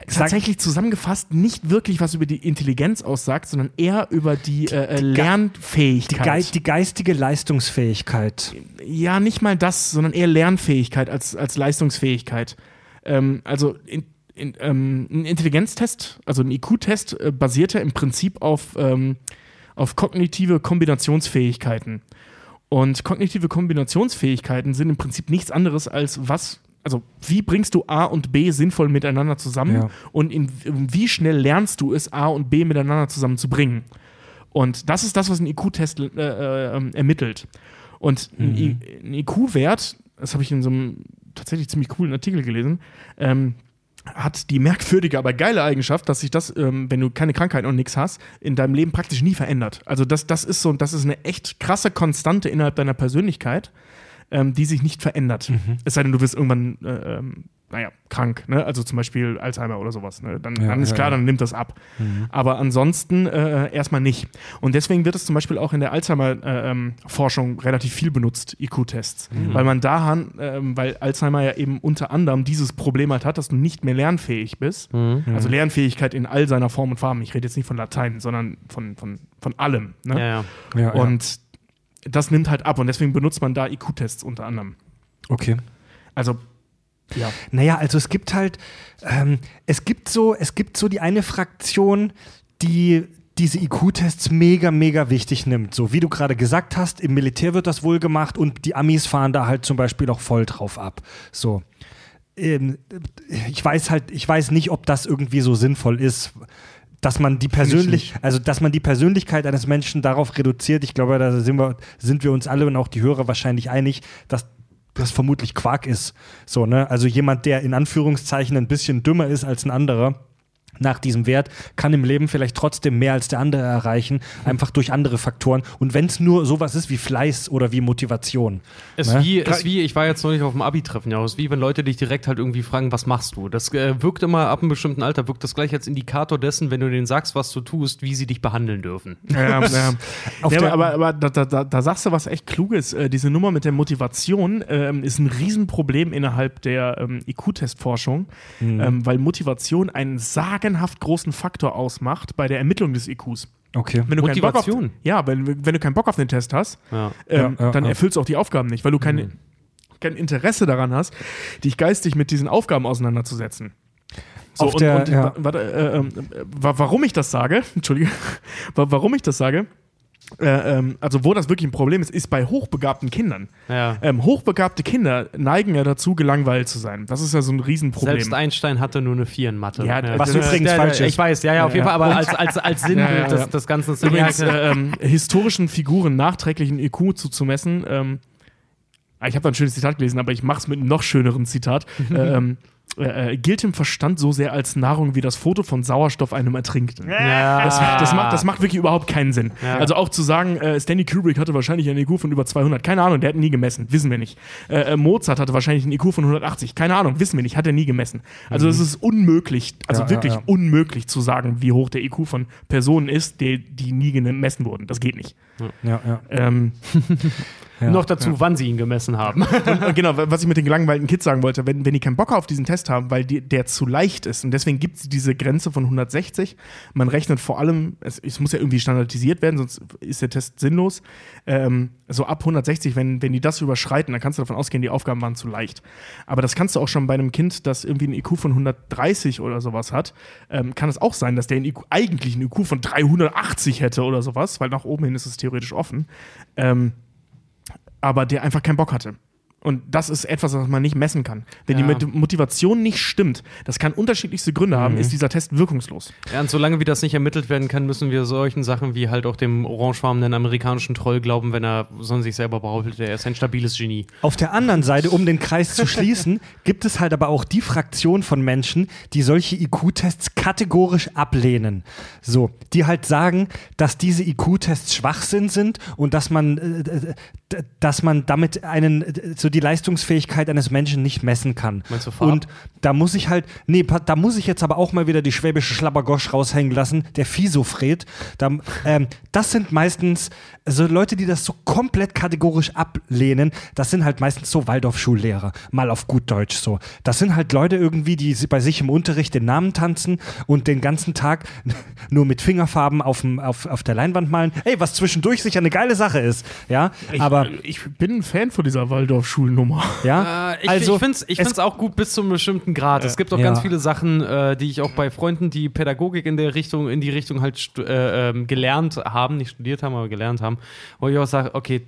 tatsächlich zusammengefasst nicht wirklich was über die Intelligenz aussagt, sondern eher über die, die, äh, die Lernfähigkeit. Die, die, geistige Leistungsfähigkeit. Ja, nicht mal das, sondern eher Lernfähigkeit als, als Leistungsfähigkeit. Ähm, also in, in, ähm, ein Intelligenztest, also ein IQ-Test, äh, basiert ja im Prinzip auf, ähm, auf kognitive Kombinationsfähigkeiten. Und kognitive Kombinationsfähigkeiten sind im Prinzip nichts anderes als was also wie bringst du A und B sinnvoll miteinander zusammen ja. und in, wie schnell lernst du es, A und B miteinander zusammenzubringen? Und das ist das, was ein IQ-Test äh, äh, ermittelt. Und mhm. ein IQ-Wert, das habe ich in so einem tatsächlich ziemlich coolen Artikel gelesen, ähm, hat die merkwürdige, aber geile Eigenschaft, dass sich das, ähm, wenn du keine Krankheit und nichts hast, in deinem Leben praktisch nie verändert. Also das, das ist so, das ist eine echt krasse Konstante innerhalb deiner Persönlichkeit ähm, die sich nicht verändert. Mhm. Es sei denn, du wirst irgendwann, äh, ähm, naja, krank, ne? also zum Beispiel Alzheimer oder sowas. Ne? Dann, ja, dann, ist klar, ja. dann nimmt das ab. Mhm. Aber ansonsten äh, erstmal nicht. Und deswegen wird es zum Beispiel auch in der Alzheimer-Forschung äh, ähm, relativ viel benutzt, IQ-Tests. Mhm. Weil man da, ähm, weil Alzheimer ja eben unter anderem dieses Problem halt hat, dass du nicht mehr lernfähig bist. Mhm. Also Lernfähigkeit in all seiner Form und Farben. Ich rede jetzt nicht von Latein, sondern von, von, von allem. Ne? Ja, ja. und das nimmt halt ab und deswegen benutzt man da IQ-Tests unter anderem. Okay. Also ja. Naja, also es gibt halt, ähm, es gibt so, es gibt so die eine Fraktion, die diese IQ-Tests mega, mega wichtig nimmt. So wie du gerade gesagt hast, im Militär wird das wohl gemacht und die Amis fahren da halt zum Beispiel auch voll drauf ab. So. Ähm, ich weiß halt, ich weiß nicht, ob das irgendwie so sinnvoll ist dass man die persönlich, also dass man die Persönlichkeit eines Menschen darauf reduziert. Ich glaube, da sind wir, sind wir uns alle und auch die Hörer wahrscheinlich einig, dass das vermutlich Quark ist. So, ne? Also jemand, der in Anführungszeichen ein bisschen dümmer ist als ein anderer, nach diesem Wert, kann im Leben vielleicht trotzdem mehr als der andere erreichen, einfach durch andere Faktoren. Und wenn es nur sowas ist wie Fleiß oder wie Motivation. Ist, Ne? wie, ist wie, ich war jetzt neulich auf dem Abi-Treffen, ja, ist wie wenn Leute dich direkt halt irgendwie fragen, was machst du? Das äh, wirkt immer ab einem bestimmten Alter, wirkt das gleich als Indikator dessen, wenn du denen sagst, was du tust, wie sie dich behandeln dürfen. Ja, ja. Ja, aber, aber, aber da, da, da, sagst du was echt Kluges. Äh, diese Nummer mit der Motivation ähm, ist ein Riesenproblem innerhalb der ähm, IQ-Testforschung, ähm, weil Motivation einen sagenhaft großen Faktor ausmacht bei der Ermittlung des IQs. Okay. Wenn du keinen Bock auf, Motivation? ja, wenn, wenn du keinen Bock auf den Test hast, Ja. ähm, Ja, ja, dann ja. erfüllst du auch die Aufgaben nicht, weil du kein, kein Interesse daran hast, dich geistig mit diesen Aufgaben auseinanderzusetzen. So, Auf und, der- und warte, äh, ähm, äh, wa- warum ich das sage, Entschuldige, wa- warum ich das sage, äh, ähm, also wo das wirklich ein Problem ist, ist bei hochbegabten Kindern. Ja. Ähm, hochbegabte Kinder neigen ja dazu, gelangweilt zu sein. Das ist ja so ein Riesenproblem. Selbst Einstein hatte nur eine 4 in Mathe. Ja, was das- übrigens ja, falsch ja, ist. Ich weiß, ja, ja, auf jeden Ja, Fall, aber als, als, als Sinnbild Ja, ja, ja. Des, des Ganzen. Übrigens, ja, äh, ähm, historischen Figuren nachträglichen IQ zuzumessen. Ähm, ich habe da ein schönes Zitat gelesen, aber ich mache es mit einem noch schöneren Zitat. äh, ähm, äh, äh, gilt im Verstand so sehr als Nahrung wie das Foto von Sauerstoff einem Ertrinkten. ja. Das, das, macht, das macht wirklich überhaupt keinen Sinn. Ja. Also auch zu sagen, äh, Stanley Kubrick hatte wahrscheinlich einen IQ von über 200. Keine Ahnung, der hat nie gemessen. Wissen wir nicht. Äh, äh, Mozart hatte wahrscheinlich einen IQ von 180. Keine Ahnung, wissen wir nicht. Hat er nie gemessen. Also es ist unmöglich, also Ja, wirklich ja, ja. unmöglich zu sagen, wie hoch der IQ von Personen ist, die, die nie gemessen wurden. Das geht nicht. Ja, ja. Ähm, Ja. Noch dazu, wann sie ihn gemessen haben. und, und genau, was ich mit den gelangweilten Kids sagen wollte, wenn, wenn die keinen Bock auf diesen Test haben, weil die, der zu leicht ist und deswegen gibt es diese Grenze von 160. Man rechnet vor allem, es, es muss ja irgendwie standardisiert werden, sonst ist der Test sinnlos. Ähm, so ab 160, wenn, wenn die das überschreiten, dann kannst du davon ausgehen, die Aufgaben waren zu leicht. Aber das kannst du auch schon bei einem Kind, das irgendwie einen IQ von 130 oder sowas hat, ähm, kann es auch sein, dass der einen IQ, eigentlich einen IQ von 380 hätte oder sowas, weil nach oben hin ist es theoretisch offen. Ähm, aber der einfach keinen Bock hatte. Und das ist etwas, was man nicht messen kann. Wenn Ja. die Mot- Motivation nicht stimmt, das kann unterschiedlichste Gründe haben, ist dieser Test wirkungslos. Ja, und solange wie das nicht ermittelt werden kann, müssen wir solchen Sachen wie halt auch dem orangefarbenen amerikanischen Troll glauben, wenn er so sich selber behauptet, er ist ein stabiles Genie. Auf der anderen Seite, um den Kreis zu schließen, gibt es halt aber auch die Fraktion von Menschen, die solche IQ-Tests kategorisch ablehnen. So, die halt sagen, dass diese IQ-Tests Schwachsinn sind und dass man, äh, d- dass man damit einen, so die Leistungsfähigkeit eines Menschen nicht messen kann. Meinst du Farb? Und da muss ich halt, nee, da muss ich jetzt aber auch mal wieder die schwäbische Schlabbergosch raushängen lassen, der Fisofred. Da, ähm, das sind meistens so Leute, die das so komplett kategorisch ablehnen. Das sind halt meistens so Waldorfschullehrer, mal auf gut Deutsch so. Das sind halt Leute irgendwie, die bei sich im Unterricht den Namen tanzen und den ganzen Tag nur mit Fingerfarben auf, dem, auf, auf der Leinwand malen. Ey, was zwischendurch sicher eine geile Sache ist. Ja, aber ich bin ein Fan von dieser Waldorf-Schulnummer. ja, Äh, ich also ich finde es ich es- find's auch gut bis zu einem bestimmten Grad. Es gibt auch Ja. ganz viele Sachen, äh, die ich auch bei Freunden, die Pädagogik in der Richtung, in die Richtung halt äh, ähm, gelernt haben, nicht studiert haben, aber gelernt haben, wo ich auch sage, okay,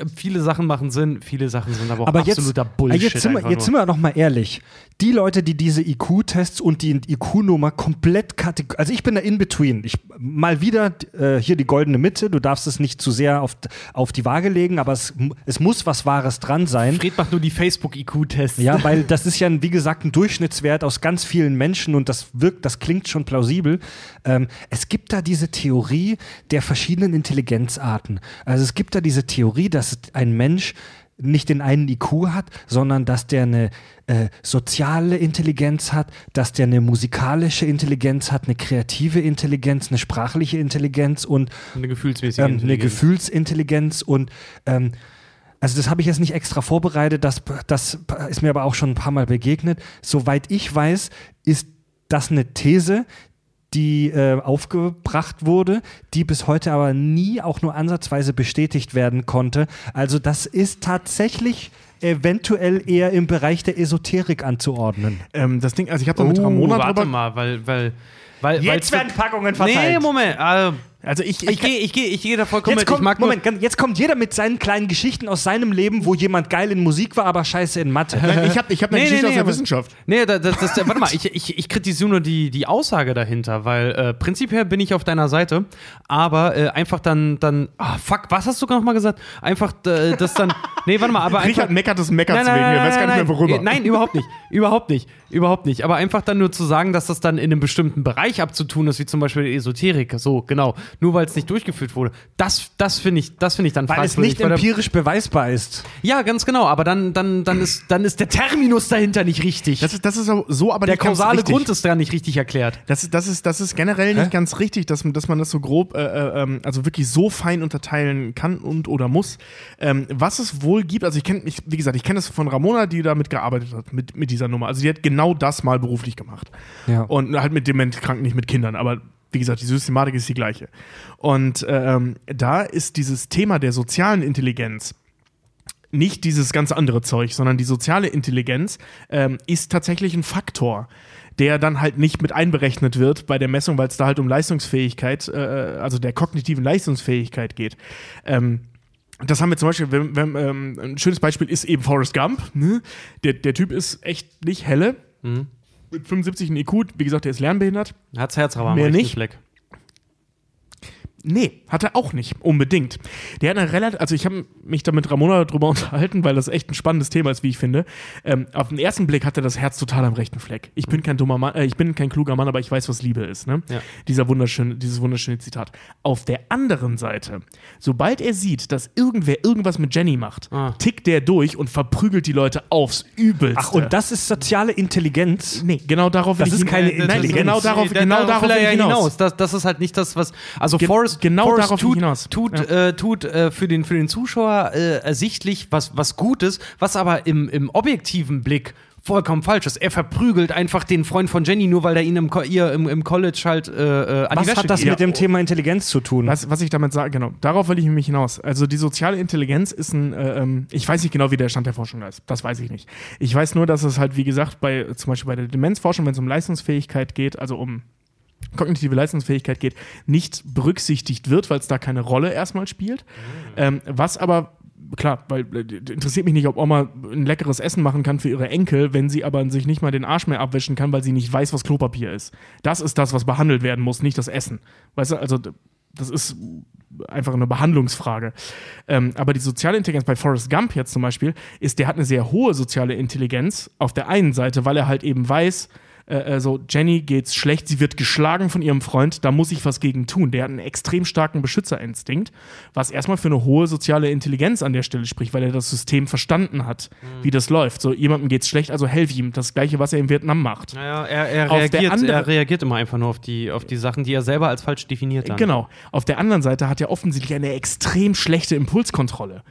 äh, viele Sachen machen Sinn, viele Sachen sind aber auch Aber jetzt, absoluter Bullshit. jetzt, sind wir, jetzt sind wir doch mal ehrlich. Die Leute, die diese IQ-Tests und die IQ-Nummer komplett kategorisch. Also ich bin da in between. Ich mal wieder äh, hier die goldene Mitte. Du darfst es nicht zu sehr auf, auf die Waage legen, aber es, es muss was Wahres dran sein. Fred macht nur die Facebook-IQ-Tests. Ja, weil das ist ja, wie gesagt, ein Durchschnittswert aus ganz vielen Menschen und das wirkt, das klingt schon plausibel. Ähm, es gibt da diese Theorie der verschiedenen Intelligenzarten. Also es gibt da diese Theorie, dass ein Mensch nicht den einen IQ hat, sondern dass der eine äh, soziale Intelligenz hat, dass der eine musikalische Intelligenz hat, eine kreative Intelligenz, eine sprachliche Intelligenz und Eine gefühlsmäßige ähm, eine Intelligenz. Gefühlsintelligenz und ähm, also das habe ich jetzt nicht extra vorbereitet, das, das ist mir aber auch schon ein paar Mal begegnet. Soweit ich weiß, ist das eine These, die äh, aufgebracht wurde, die bis heute aber nie auch nur ansatzweise bestätigt werden konnte. Also das ist tatsächlich eventuell eher im Bereich der Esoterik anzuordnen. Ähm, das Ding, also ich habe da mit Oh, Ramona warte drüber. mal, weil, weil, weil Jetzt werden Packungen Nee, verteilt. Moment. Äh, Also ich, Ich gehe ich geh, ich geh da vollkommen Jetzt mit. kommt, ich mag nur- Moment, ganz- jetzt kommt jeder mit seinen kleinen Geschichten aus seinem Leben, wo jemand geil in Musik war, aber scheiße in Mathe. ich habe ich hab eine Nee, nee, Geschichte aus nee, der aber- Wissenschaft. Nee, das, das, das, warte mal, ich, ich, ich kritisiere nur die, die Aussage dahinter, weil äh, prinzipiell bin ich auf deiner Seite, aber äh, einfach dann, dann, ah, fuck, was hast du noch mal gesagt? Einfach äh, das dann, nee, warte mal, aber einfach. Richard meckert des Nein, nein, wegen, nein, er weiß gar nicht nein, mehr worüber. Nein, überhaupt nicht. Überhaupt nicht. Überhaupt nicht. Aber einfach dann nur zu sagen, dass das dann in einem bestimmten Bereich abzutun ist, wie zum Beispiel Esoterik. So, genau. Nur weil es nicht durchgeführt wurde. Das, das finde ich, das finde ich dann weil es fragwürdig, nicht weil da- empirisch beweisbar ist. Ja, ganz genau. Aber dann, dann, dann, ist, dann ist der Terminus dahinter nicht richtig. Das ist, das ist so, aber der nicht kausale. Grund ist da nicht richtig erklärt. Das ist, das ist, das ist generell nicht ganz richtig, dass, dass man das so grob, äh, äh, ähm, also wirklich so fein unterteilen kann und oder muss. Ähm, was es wohl gibt, also ich kenne, wie gesagt, ich kenne das von Ramona, die damit gearbeitet hat, mit, mit dieser Nummer. Also die hat genau das mal beruflich gemacht. Ja. Und halt mit Dementkranken, nicht mit Kindern, aber wie gesagt, die Systematik ist die gleiche. Und ähm, da ist dieses Thema der sozialen Intelligenz nicht dieses ganz andere Zeug, sondern die soziale Intelligenz ähm, ist tatsächlich ein Faktor, der dann halt nicht mit einberechnet wird bei der Messung, weil es da halt um Leistungsfähigkeit, äh, also der kognitiven Leistungsfähigkeit geht. Ähm, das haben wir zum Beispiel, wenn, wenn, ähm, ein schönes Beispiel ist eben Forrest Gump. Ne? Der, der Typ ist echt nicht helle. Mit 75 in IQ, wie gesagt, der ist lernbehindert. Hat's Herzraber am Mehr nicht. Fleck. Nee, hat er auch nicht, unbedingt. Der hat eine relativ, also ich habe mich da mit Ramona drüber unterhalten, weil das echt ein spannendes Thema ist, wie ich finde. Ähm, auf den ersten Blick hat er das Herz total am rechten Fleck. Ich bin kein dummer Mann, äh, ich bin kein kluger Mann, aber ich weiß, was Liebe ist. Ne? Ja. Dieser wunderschöne, dieses wunderschöne Zitat. Auf der anderen Seite, sobald er sieht, dass irgendwer irgendwas mit Jenny macht, Ah. tickt der durch und verprügelt die Leute aufs Übelste. Ach, und das ist soziale Intelligenz? Nee, genau darauf will Das ich ist keine Nein, Intelligenz. genau darauf, Nee, genau darauf will ich hinaus. hinaus. Das, das ist halt nicht das, was. Also Gen- Forrest, genau Forrest darauf tut, hinaus. tut, Ja. äh, tut äh, für, den, für den Zuschauer äh, ersichtlich was, was Gutes, was aber im, im objektiven Blick vollkommen falsch ist. Er verprügelt einfach den Freund von Jenny, nur weil er ihn im, Co- ihr im, im College halt äh, äh, an die Was Wäsche hat das geht. mit dem Thema Intelligenz zu tun? Was, was ich damit sage, genau, darauf will ich nämlich hinaus. Also die soziale Intelligenz ist ein, äh, ähm, ich weiß nicht genau, wie der Stand der Forschung da ist. Das weiß ich nicht. Ich weiß nur, dass es halt, wie gesagt, bei zum Beispiel bei der Demenzforschung, wenn es um Leistungsfähigkeit geht, also um kognitive Leistungsfähigkeit geht, nicht berücksichtigt wird, weil es da keine Rolle erstmal spielt. Ähm, was aber Klar, weil äh, interessiert mich nicht, ob Oma ein leckeres Essen machen kann für ihre Enkel, wenn sie aber sich nicht mal den Arsch mehr abwischen kann, weil sie nicht weiß, was Klopapier ist. Das ist das, was behandelt werden muss, nicht das Essen. Weißt du, also das ist einfach eine Behandlungsfrage. Ähm, aber die soziale Intelligenz bei Forrest Gump jetzt zum Beispiel ist, der hat eine sehr hohe soziale Intelligenz auf der einen Seite, weil er halt eben weiß, äh, äh, so Jenny geht's schlecht, sie wird geschlagen von ihrem Freund, da muss ich was gegen tun. Der hat einen extrem starken Beschützerinstinkt, was erstmal für eine hohe soziale Intelligenz an der Stelle spricht, weil er das System verstanden hat, wie das läuft. So jemandem geht's schlecht, also helf ihm. Das gleiche, was er in Vietnam macht. Naja, er, er, Auf der reagiert, andere- er reagiert immer einfach nur auf die, auf die Sachen, die er selber als falsch definiert hat. Genau. Auf der anderen Seite hat er offensichtlich eine extrem schlechte Impulskontrolle.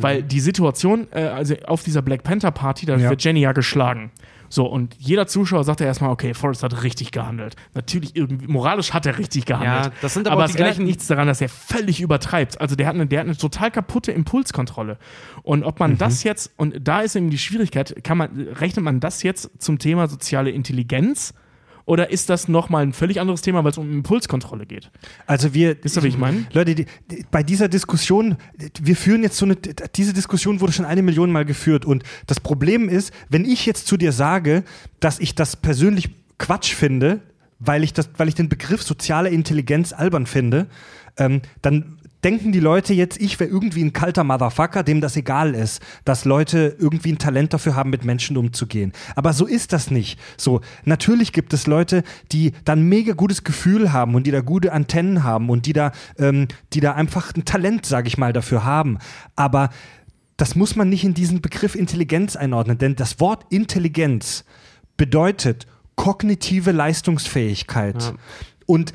Weil die Situation, äh, also auf dieser Black Panther Party, da Ja. wird Jenny ja geschlagen. So, und jeder Zuschauer sagt ja erstmal, okay, Forrest hat richtig gehandelt. Natürlich, irgendwie, moralisch hat er richtig gehandelt. Ja, das sind aber auch es gleichen- nichts daran, dass er völlig übertreibt. Also der hat eine, der hat eine total kaputte Impulskontrolle. Und ob man das jetzt, und da ist eben die Schwierigkeit, kann man, rechnet man das jetzt zum Thema soziale Intelligenz? Oder ist das nochmal ein völlig anderes Thema, weil es um Impulskontrolle geht? Also wir, Wisst ihr, wie ich meine? Leute, die, die, bei dieser Diskussion, wir führen jetzt so eine, diese Diskussion wurde schon eine Million Mal geführt und das Problem ist, wenn ich jetzt zu dir sage, dass ich das persönlich Quatsch finde, weil ich das, weil ich den Begriff soziale Intelligenz albern finde, ähm, dann denken die Leute jetzt, ich wäre irgendwie ein kalter Motherfucker, dem das egal ist, dass Leute irgendwie ein Talent dafür haben, mit Menschen umzugehen. Aber so ist das nicht. So, natürlich gibt es Leute, die dann mega gutes Gefühl haben und die da gute Antennen haben und die da, ähm, die da einfach ein Talent, sage ich mal, dafür haben. Aber das muss man nicht in diesen Begriff Intelligenz einordnen, denn das Wort Intelligenz bedeutet kognitive Leistungsfähigkeit. Ja. Und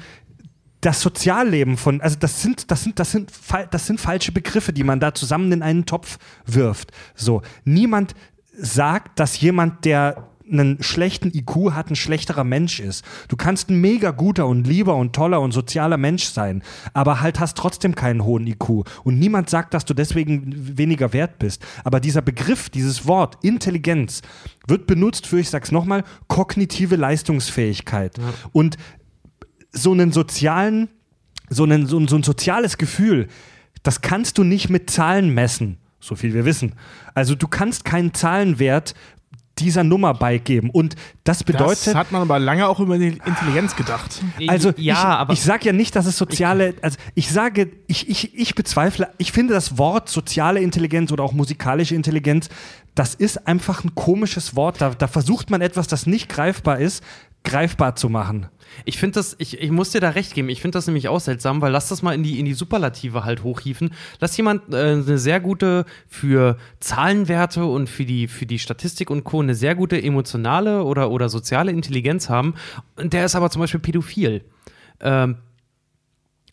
das Sozialleben von, also das sind, das sind, das sind, das sind falsche Begriffe, die man da zusammen in einen Topf wirft. So, niemand sagt, dass jemand, der einen schlechten IQ hat, ein schlechterer Mensch ist. Du kannst ein mega guter und lieber und toller und sozialer Mensch sein, aber halt hast trotzdem keinen hohen IQ. Und niemand sagt, dass du deswegen weniger wert bist. Aber dieser Begriff, dieses Wort Intelligenz wird benutzt für, ich sag's nochmal, kognitive Leistungsfähigkeit. Und so einen sozialen so, einen, so, ein- so ein soziales Gefühl, das kannst du nicht mit Zahlen messen, so viel wir wissen. Also du kannst keinen Zahlenwert dieser Nummer beigeben. Und das bedeutet. das hat man aber lange auch über die Intelligenz gedacht. Also ja, ich, aber ich sage ja nicht, dass es soziale, also ich sage, ich, ich, ich bezweifle, ich finde das Wort soziale Intelligenz oder auch musikalische Intelligenz, das ist einfach ein komisches Wort. Da, da versucht man etwas, das nicht greifbar ist, greifbar zu machen. Ich finde das, ich, ich muss dir da recht geben, ich finde das nämlich auch seltsam, weil lass das mal in die, in die Superlative halt hochhieven. Lass jemand äh, eine sehr gute für Zahlenwerte und für die, für die Statistik und Co. eine sehr gute emotionale oder, oder soziale Intelligenz haben. Und der ist aber zum Beispiel pädophil. Ähm,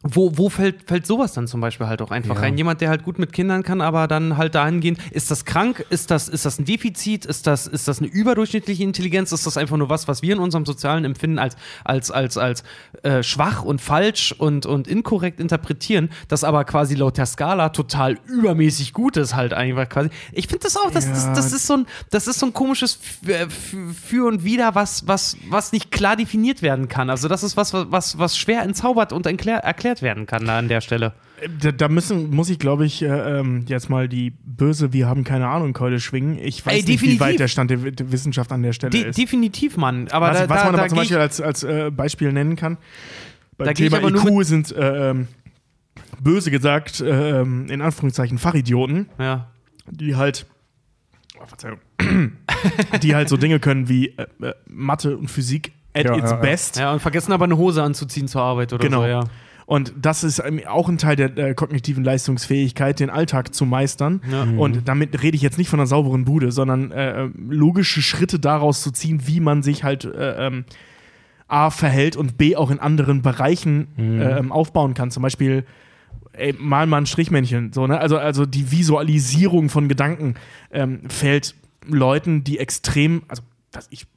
wo, wo fällt, fällt sowas dann zum Beispiel halt auch einfach Ja. rein? Jemand, der halt gut mit Kindern kann, aber dann halt dahingehend, ist das krank? Ist das, ist das ein Defizit? Ist das, ist das eine überdurchschnittliche Intelligenz? Ist das einfach nur was, was wir in unserem sozialen Empfinden als, als, als, als äh, schwach und falsch und, und inkorrekt interpretieren, das aber quasi laut der Skala total übermäßig gut ist halt einfach quasi. Ich finde das auch, das, das, das ist so ein, das ist so ein komisches F- Für und Wider, was, was, was nicht klar definiert werden kann. Also das ist was, was, was schwer entzaubert und erklär, erklärt werden kann da an der Stelle. Da, da müssen, muss ich, glaube ich, äh, ähm, jetzt mal die böse, wir haben keine Ahnung, Keule schwingen. Ich weiß Ey, nicht, wie weit der Stand der, Wissenschaft an der Stelle De ist. definitiv, Mann. Aber was da, was man da aber zum Beispiel ich, als, als äh, Beispiel nennen kann, beim Da Thema IQ sind äh, ähm, böse gesagt, äh, ähm, in Anführungszeichen, Fachidioten, ja. die halt, oh, Verzeihung, die halt so Dinge können wie äh, äh, Mathe und Physik at Ja, its ja, ja. best. ja, und vergessen aber eine Hose anzuziehen zur Arbeit oder Genau. so, ja. Und das ist auch ein Teil der äh, kognitiven Leistungsfähigkeit, den Alltag zu meistern. Ja. Und damit rede ich jetzt nicht von einer sauberen Bude, sondern äh, äh, logische Schritte daraus zu ziehen, wie man sich halt äh, ähm, A verhält und B auch in anderen Bereichen äh, ähm, aufbauen kann. Zum Beispiel ey, mal mal ein Strichmännchen. So, ne? also, also die Visualisierung von Gedanken ähm, fällt Leuten, die extrem, also was ich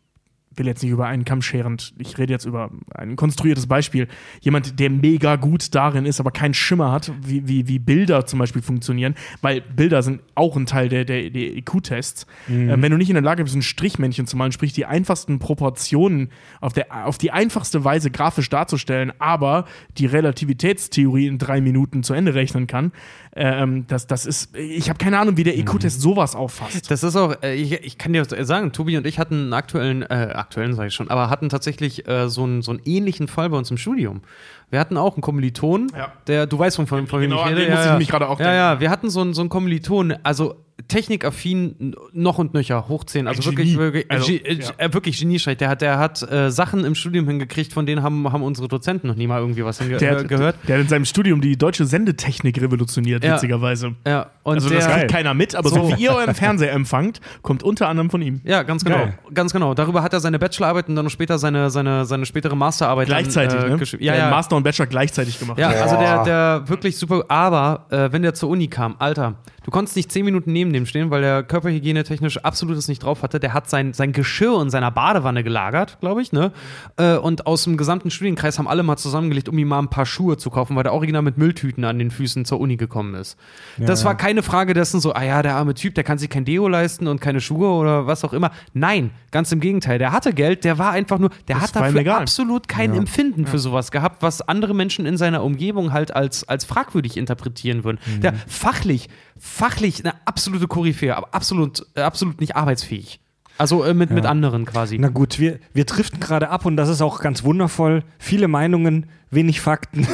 will jetzt nicht über einen Kamm scherend, ich rede jetzt über ein konstruiertes Beispiel. Jemand, der mega gut darin ist, aber keinen Schimmer hat, wie, wie, wie Bilder zum Beispiel funktionieren, weil Bilder sind auch ein Teil der, der, der IQ-Tests. Ähm, wenn du nicht in der Lage bist, ein Strichmännchen zu malen, sprich die einfachsten Proportionen auf, der, auf die einfachste Weise grafisch darzustellen, aber die Relativitätstheorie in drei Minuten zu Ende rechnen kann, ähm, das, das ist, ich habe keine Ahnung, wie der IQ-Test sowas auffasst. Das ist auch, äh, ich, ich kann dir sagen, Tobi und ich hatten einen aktuellen, äh, aktuellen sage ich schon, aber hatten tatsächlich äh, so, einen, so einen ähnlichen Fall bei uns im Studium. Wir hatten auch einen Kommiliton, Ja. der, du weißt, von, von, von wem Genau, ich an rede. den musste ich nämlich gerade auch ja, denken. Ja, wir hatten so einen, so einen Kommiliton, also technikaffin noch und nöcher, hoch 10, also Ein wirklich, wirklich, Also, äh, ja. äh, wirklich Geniestreich. Der hat, der hat äh, Sachen im Studium hingekriegt, von denen haben, haben unsere Dozenten noch nie mal irgendwie was Der, äh, gehört. der hat in seinem Studium die deutsche Sendetechnik revolutioniert, Ja. witzigerweise. Ja, und Also der, das kriegt keiner mit, aber so, So. wie ihr euren Fernseher empfangt, kommt unter anderem von ihm. Ja, ganz genau. Geil. Ganz genau. Darüber hat er seine Bachelorarbeit und dann noch später seine, seine, seine spätere Masterarbeit dann, Gleichzeitig, äh, ne? Ja, hat ja. Master und Bachelor gleichzeitig gemacht. Ja, also der, der wirklich super. Aber äh, wenn der zur Uni kam, Alter, du konntest nicht zehn Minuten neben dem stehen, weil der Körperhygiene technisch absolutes nicht drauf hatte. Der hat sein, sein Geschirr in seiner Badewanne gelagert, glaube ich, ne? Äh, und aus dem gesamten Studienkreis haben alle mal zusammengelegt, um ihm mal ein paar Schuhe zu kaufen, weil der original mit Mülltüten an den Füßen zur Uni gekommen ist. das war keine Frage dessen so, ah ja, der arme Typ, der kann sich kein Deo leisten und keine Schuhe oder was auch immer. Nein, ganz im Gegenteil. Der hatte Geld, der war einfach nur, der Das hat dafür absolut kein Empfinden für sowas gehabt, was andere Menschen in seiner Umgebung halt als, als fragwürdig interpretieren würden. Mhm. Der fachlich, fachlich eine absolute Koryphäe, aber absolut, äh, absolut nicht arbeitsfähig. Also äh, mit, mit anderen quasi. Na gut, wir, wir driften gerade ab und das ist auch ganz wundervoll. Viele Meinungen, wenig Fakten.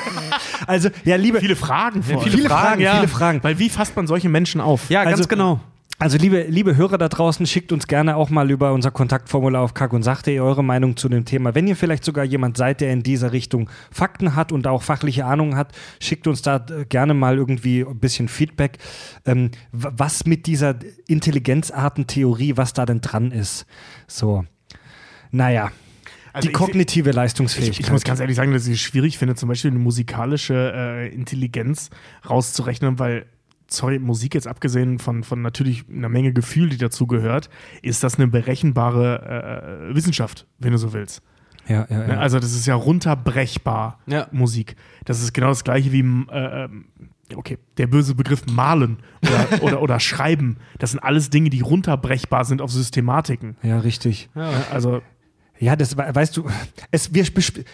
also, ja, liebe, Viele Fragen vor allem. viele Fragen, viele Fragen. Weil wie fasst man solche Menschen auf? ja, ganz also- genau. Also liebe, liebe Hörer da draußen, schickt uns gerne auch mal über unser Kontaktformular auf kack und sachte eure Meinung zu dem Thema. Wenn ihr vielleicht sogar jemand seid, der in dieser Richtung Fakten hat und auch fachliche Ahnung hat, schickt uns da äh, gerne mal irgendwie ein bisschen Feedback, ähm, was mit dieser Intelligenzartentheorie, was da denn dran ist. So, naja, Also die ich- kognitive Ich, Leistungsfähigkeit. ich muss ganz ehrlich sagen, dass ich es schwierig finde, zum Beispiel eine musikalische äh, Intelligenz rauszurechnen, weil, sorry, Musik jetzt abgesehen von, von natürlich einer Menge Gefühl, die dazu gehört, ist das eine berechenbare äh, Wissenschaft, wenn du so willst. ja, ja, Ne? ja. Also das ist ja runterbrechbar, Ja. Musik. Das ist genau das gleiche wie, äh, ähm, okay, der böse Begriff malen oder, oder, oder schreiben. Das sind alles Dinge, die runterbrechbar sind auf Systematiken. ja, richtig. Ne? Also Ja, das we- weißt du, es, wir,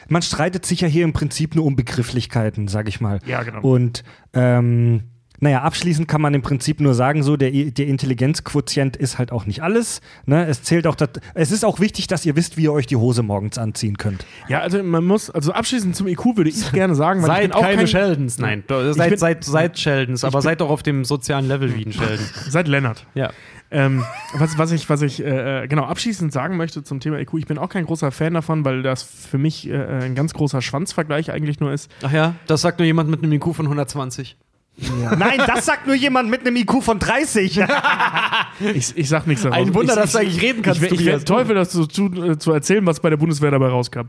man streitet sich ja hier im Prinzip nur um Begrifflichkeiten, sag ich mal. Ja, genau. Und ähm, naja, abschließend kann man im Prinzip nur sagen, so der, der Intelligenzquotient ist halt auch nicht alles. Ne? Es zählt auch, dat, es ist auch wichtig, dass ihr wisst, wie ihr euch die Hose morgens anziehen könnt. Ja, also man muss, also abschließend zum IQ würde ich gerne sagen, weil ich Seid bin auch keine kein, Sheldons. Nein, seid, bin- seid, seid Sheldons, aber bin- seid doch auf dem sozialen Level wie ein Sheldon. Seid Lennart. Ja. Ähm, was, was ich, was ich äh, äh, genau abschließend sagen möchte zum Thema IQ, ich bin auch kein großer Fan davon, weil das für mich äh, ein ganz großer Schwanzvergleich eigentlich nur ist. Ach ja, das sagt nur jemand mit einem IQ von 120. Nein, das sagt nur jemand mit einem IQ von 30. Ich, ich sag nichts daraus. Ein Wunder, ich, dass du eigentlich reden kannst, Ich, ich, ich werde Teufel, das zu, zu, zu erzählen, was bei der Bundeswehr dabei rauskam.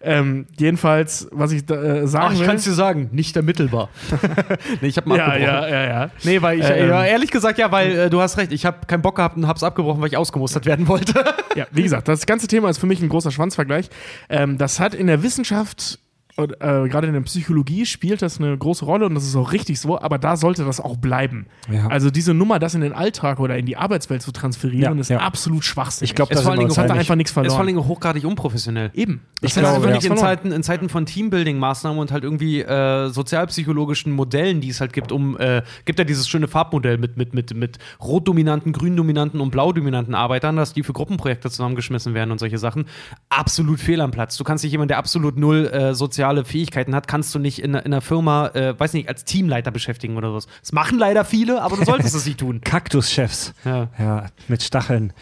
Ähm, jedenfalls, was ich da, äh, sagen Ach, ich will. kann es dir sagen, nicht ermittelbar. nee, ich habe mal ja, abgebrochen. ja, ja, ja. Nee, weil ich, Äh, äh, ja, ähm, ehrlich gesagt, ja, weil äh, du hast recht, ich habe keinen Bock gehabt und hab's abgebrochen, weil ich ausgemustert werden wollte. Ja, wie gesagt, das ganze Thema ist für mich ein großer Schwanzvergleich. Ähm, das hat in der Wissenschaft und, äh, gerade in der Psychologie spielt das eine große Rolle und das ist auch richtig so, aber da sollte das auch bleiben. Ja. Also diese Nummer, das in den Alltag oder in die Arbeitswelt zu transferieren, Ja, ist ja. absolut schwachsinnig. Ich glaube, Es da vor sind wir allen uns Dingen hat da einfach nichts Ist vor verloren. allen Dingen hochgradig unprofessionell. Eben. Ich Das glaube, ist wirklich ja. in Zeiten, in Zeiten von Teambuilding-Maßnahmen und halt irgendwie äh, sozialpsychologischen Modellen, die es halt gibt, um, äh, gibt ja dieses schöne Farbmodell mit, mit, mit, mit rot-dominanten, grün-dominanten und blau-dominanten Arbeitern, dass die für Gruppenprojekte zusammengeschmissen werden und solche Sachen. Absolut fehl am Platz. Du kannst nicht jemand, der absolut null äh, soziale Fähigkeiten hat, kannst du nicht in, in einer Firma, äh, weiß nicht, als Teamleiter beschäftigen oder sowas. Das machen leider viele, aber du solltest es nicht tun. Kaktuschefs. Ja. Ja, mit Stacheln.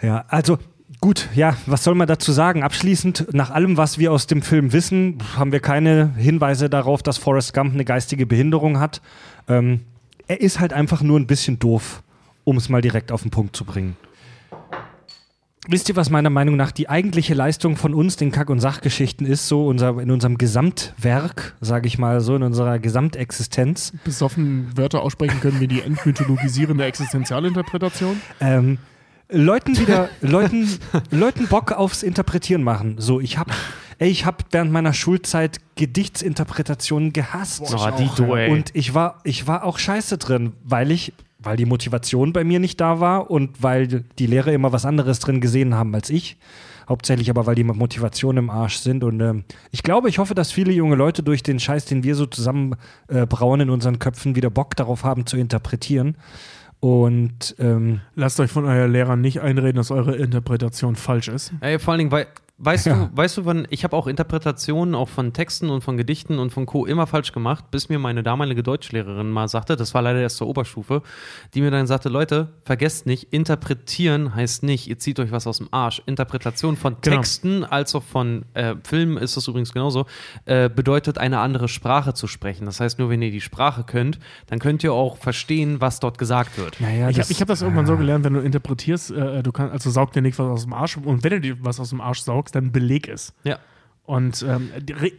Ja, also gut, ja, was soll man dazu sagen? Abschließend, nach allem, was wir aus dem Film wissen, haben wir keine Hinweise darauf, dass Forrest Gump eine geistige Behinderung hat. Ähm, er ist halt einfach nur ein bisschen doof, um es mal direkt auf den Punkt zu bringen. Wisst ihr, was meiner Meinung nach die eigentliche Leistung von uns, den Kack- und Sachgeschichten, ist? So unser, in unserem Gesamtwerk, sage ich mal so, in unserer Gesamtexistenz. Besoffen Wörter aussprechen können wir die entmythologisierende Existenzialinterpretation. ähm, Leuten wieder, Leuten, Leuten Bock aufs Interpretieren machen. So, ich hab, ey, ich hab während meiner Schulzeit Gedichtsinterpretationen gehasst. Oh, die du, ey. Und ich war, ich war auch scheiße drin, weil ich, weil die Motivation bei mir nicht da war und weil die Lehrer immer was anderes drin gesehen haben als ich. Hauptsächlich aber, weil die Motivation im Arsch sind. Und ähm, ich glaube, ich hoffe, dass viele junge Leute durch den Scheiß, den wir so zusammen äh, brauen in unseren Köpfen, wieder Bock darauf haben zu interpretieren. Und ähm, Lasst euch von euren Lehrern nicht einreden, dass eure Interpretation falsch ist. Ey, vor allen Dingen, weil, weißt Ja. du, weißt du, wann, ich habe auch Interpretationen auch von Texten und von Gedichten und von Co. immer falsch gemacht, bis mir meine damalige Deutschlehrerin mal sagte, das war leider erst zur Oberstufe, die mir dann sagte, Leute, vergesst nicht, interpretieren heißt nicht, ihr zieht euch was aus dem Arsch. Interpretation von Genau. Texten als auch von äh, Filmen ist das übrigens genauso, äh, bedeutet eine andere Sprache zu sprechen. Das heißt, nur wenn ihr die Sprache könnt, dann könnt ihr auch verstehen, was dort gesagt wird. naja, ich habe ich hab das irgendwann so gelernt, wenn du interpretierst, äh, du kannst, also saug dir nicht was aus dem Arsch und wenn du dir was aus dem Arsch saugst, dann beleg es. Ja. Und ähm,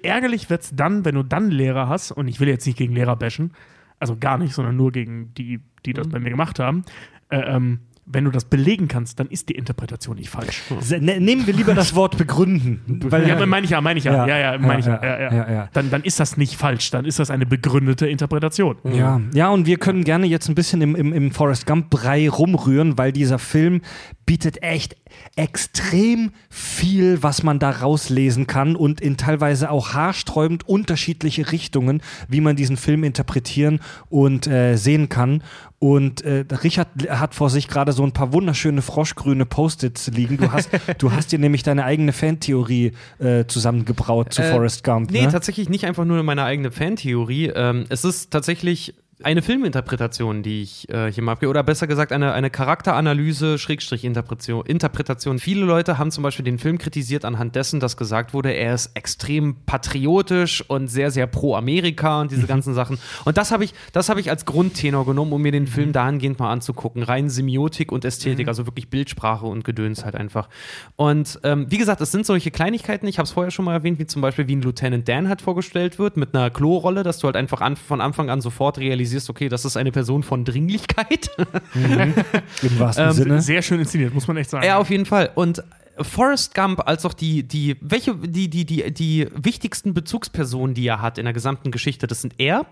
ärgerlich wird es dann, wenn du dann Lehrer hast, und ich will jetzt nicht gegen Lehrer bashen, also gar nicht, sondern nur gegen die, die das bei mir gemacht haben, äh, ähm, wenn du das belegen kannst, dann ist die Interpretation nicht falsch. Se- ne, nehmen wir lieber das Wort begründen. Weil, Ja, meine ich ja, meine ich ja. Ja, ja, meine ich ja. Ja, ja. ja, ja. Dann, dann ist das nicht falsch, dann ist das eine begründete Interpretation. Ja, ja, und wir können gerne jetzt ein bisschen im, im, im Forrest Gump-Brei rumrühren, weil dieser Film bietet echt extrem viel, was man da rauslesen kann und in teilweise auch haarsträubend unterschiedliche Richtungen, wie man diesen Film interpretieren und äh, sehen kann. Und äh, Richard hat vor sich gerade so ein paar wunderschöne froschgrüne Post-its liegen. Du hast, du hast dir nämlich deine eigene Fantheorie äh, zusammengebraut zu Äh, Forrest Gump. Nee, ne? tatsächlich nicht einfach nur meine eigene Fantheorie. Ähm, es ist tatsächlich eine Filminterpretation, die ich äh, hier mal abgebe. Oder besser gesagt, eine, eine Charakteranalyse, Schrägstrich Interpretation, Interpretation. Viele Leute haben zum Beispiel den Film kritisiert anhand dessen, dass gesagt wurde, er ist extrem patriotisch und sehr, sehr pro Amerika und diese ganzen Sachen. Und das habe ich, das habe ich als Grundtenor genommen, um mir den Film dahingehend mal anzugucken. Rein Semiotik und Ästhetik, also wirklich Bildsprache und Gedöns halt einfach. Und ähm, wie gesagt, es sind solche Kleinigkeiten, ich habe es vorher schon mal erwähnt, wie zum Beispiel wie ein Lieutenant Dan halt vorgestellt wird, mit einer Klo-Rolle, dass du halt einfach an, von Anfang an sofort realisierst, okay, das ist eine Person von Dringlichkeit. Im wahrsten ähm, Sinne. Sehr schön inszeniert, muss man echt sagen. Ja, auf jeden Fall. Und Forrest Gump als auch die, die, welche, die, die, die, die wichtigsten Bezugspersonen, die er hat in der gesamten Geschichte, das sind er,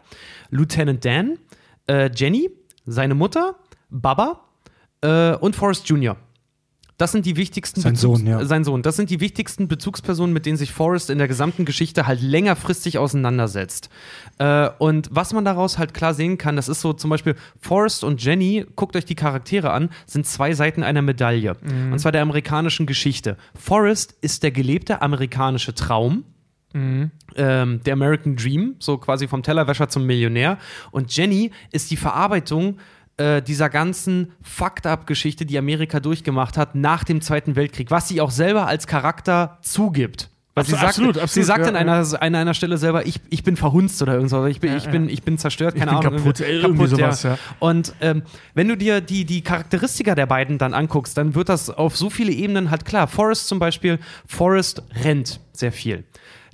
Lieutenant Dan, äh, Jenny, seine Mutter, Baba äh, und Forrest Jr. Das sind die wichtigsten Sein Bezugs- Sohn, ja. sein Sohn. Das sind die wichtigsten Bezugspersonen, mit denen sich Forrest in der gesamten Geschichte halt längerfristig auseinandersetzt. Äh, und was man daraus halt klar sehen kann, das ist so zum Beispiel Forrest und Jenny, guckt euch die Charaktere an, sind zwei Seiten einer Medaille. Und zwar der amerikanischen Geschichte. Forrest ist der gelebte amerikanische Traum. Ähm, der American Dream, so quasi vom Tellerwäscher zum Millionär. Und Jenny ist die Verarbeitung äh, dieser ganzen Fucked-up-Geschichte, die Amerika durchgemacht hat nach dem Zweiten Weltkrieg, was sie auch selber als Charakter zugibt. Weil sie Absolut, sagt, absolut, sie sagt ja, an, einer, an einer Stelle selber, ich, ich bin verhunzt oder irgendwas, ich bin, ich bin, ich bin zerstört, keine bin Ahnung. kaputt, irgendwie- ey, irgendwie sowas, ja. Und ähm, wenn du dir die, die Charakteristika der beiden dann anguckst, dann wird das auf so viele Ebenen halt klar. Forrest zum Beispiel, Forrest rennt sehr viel.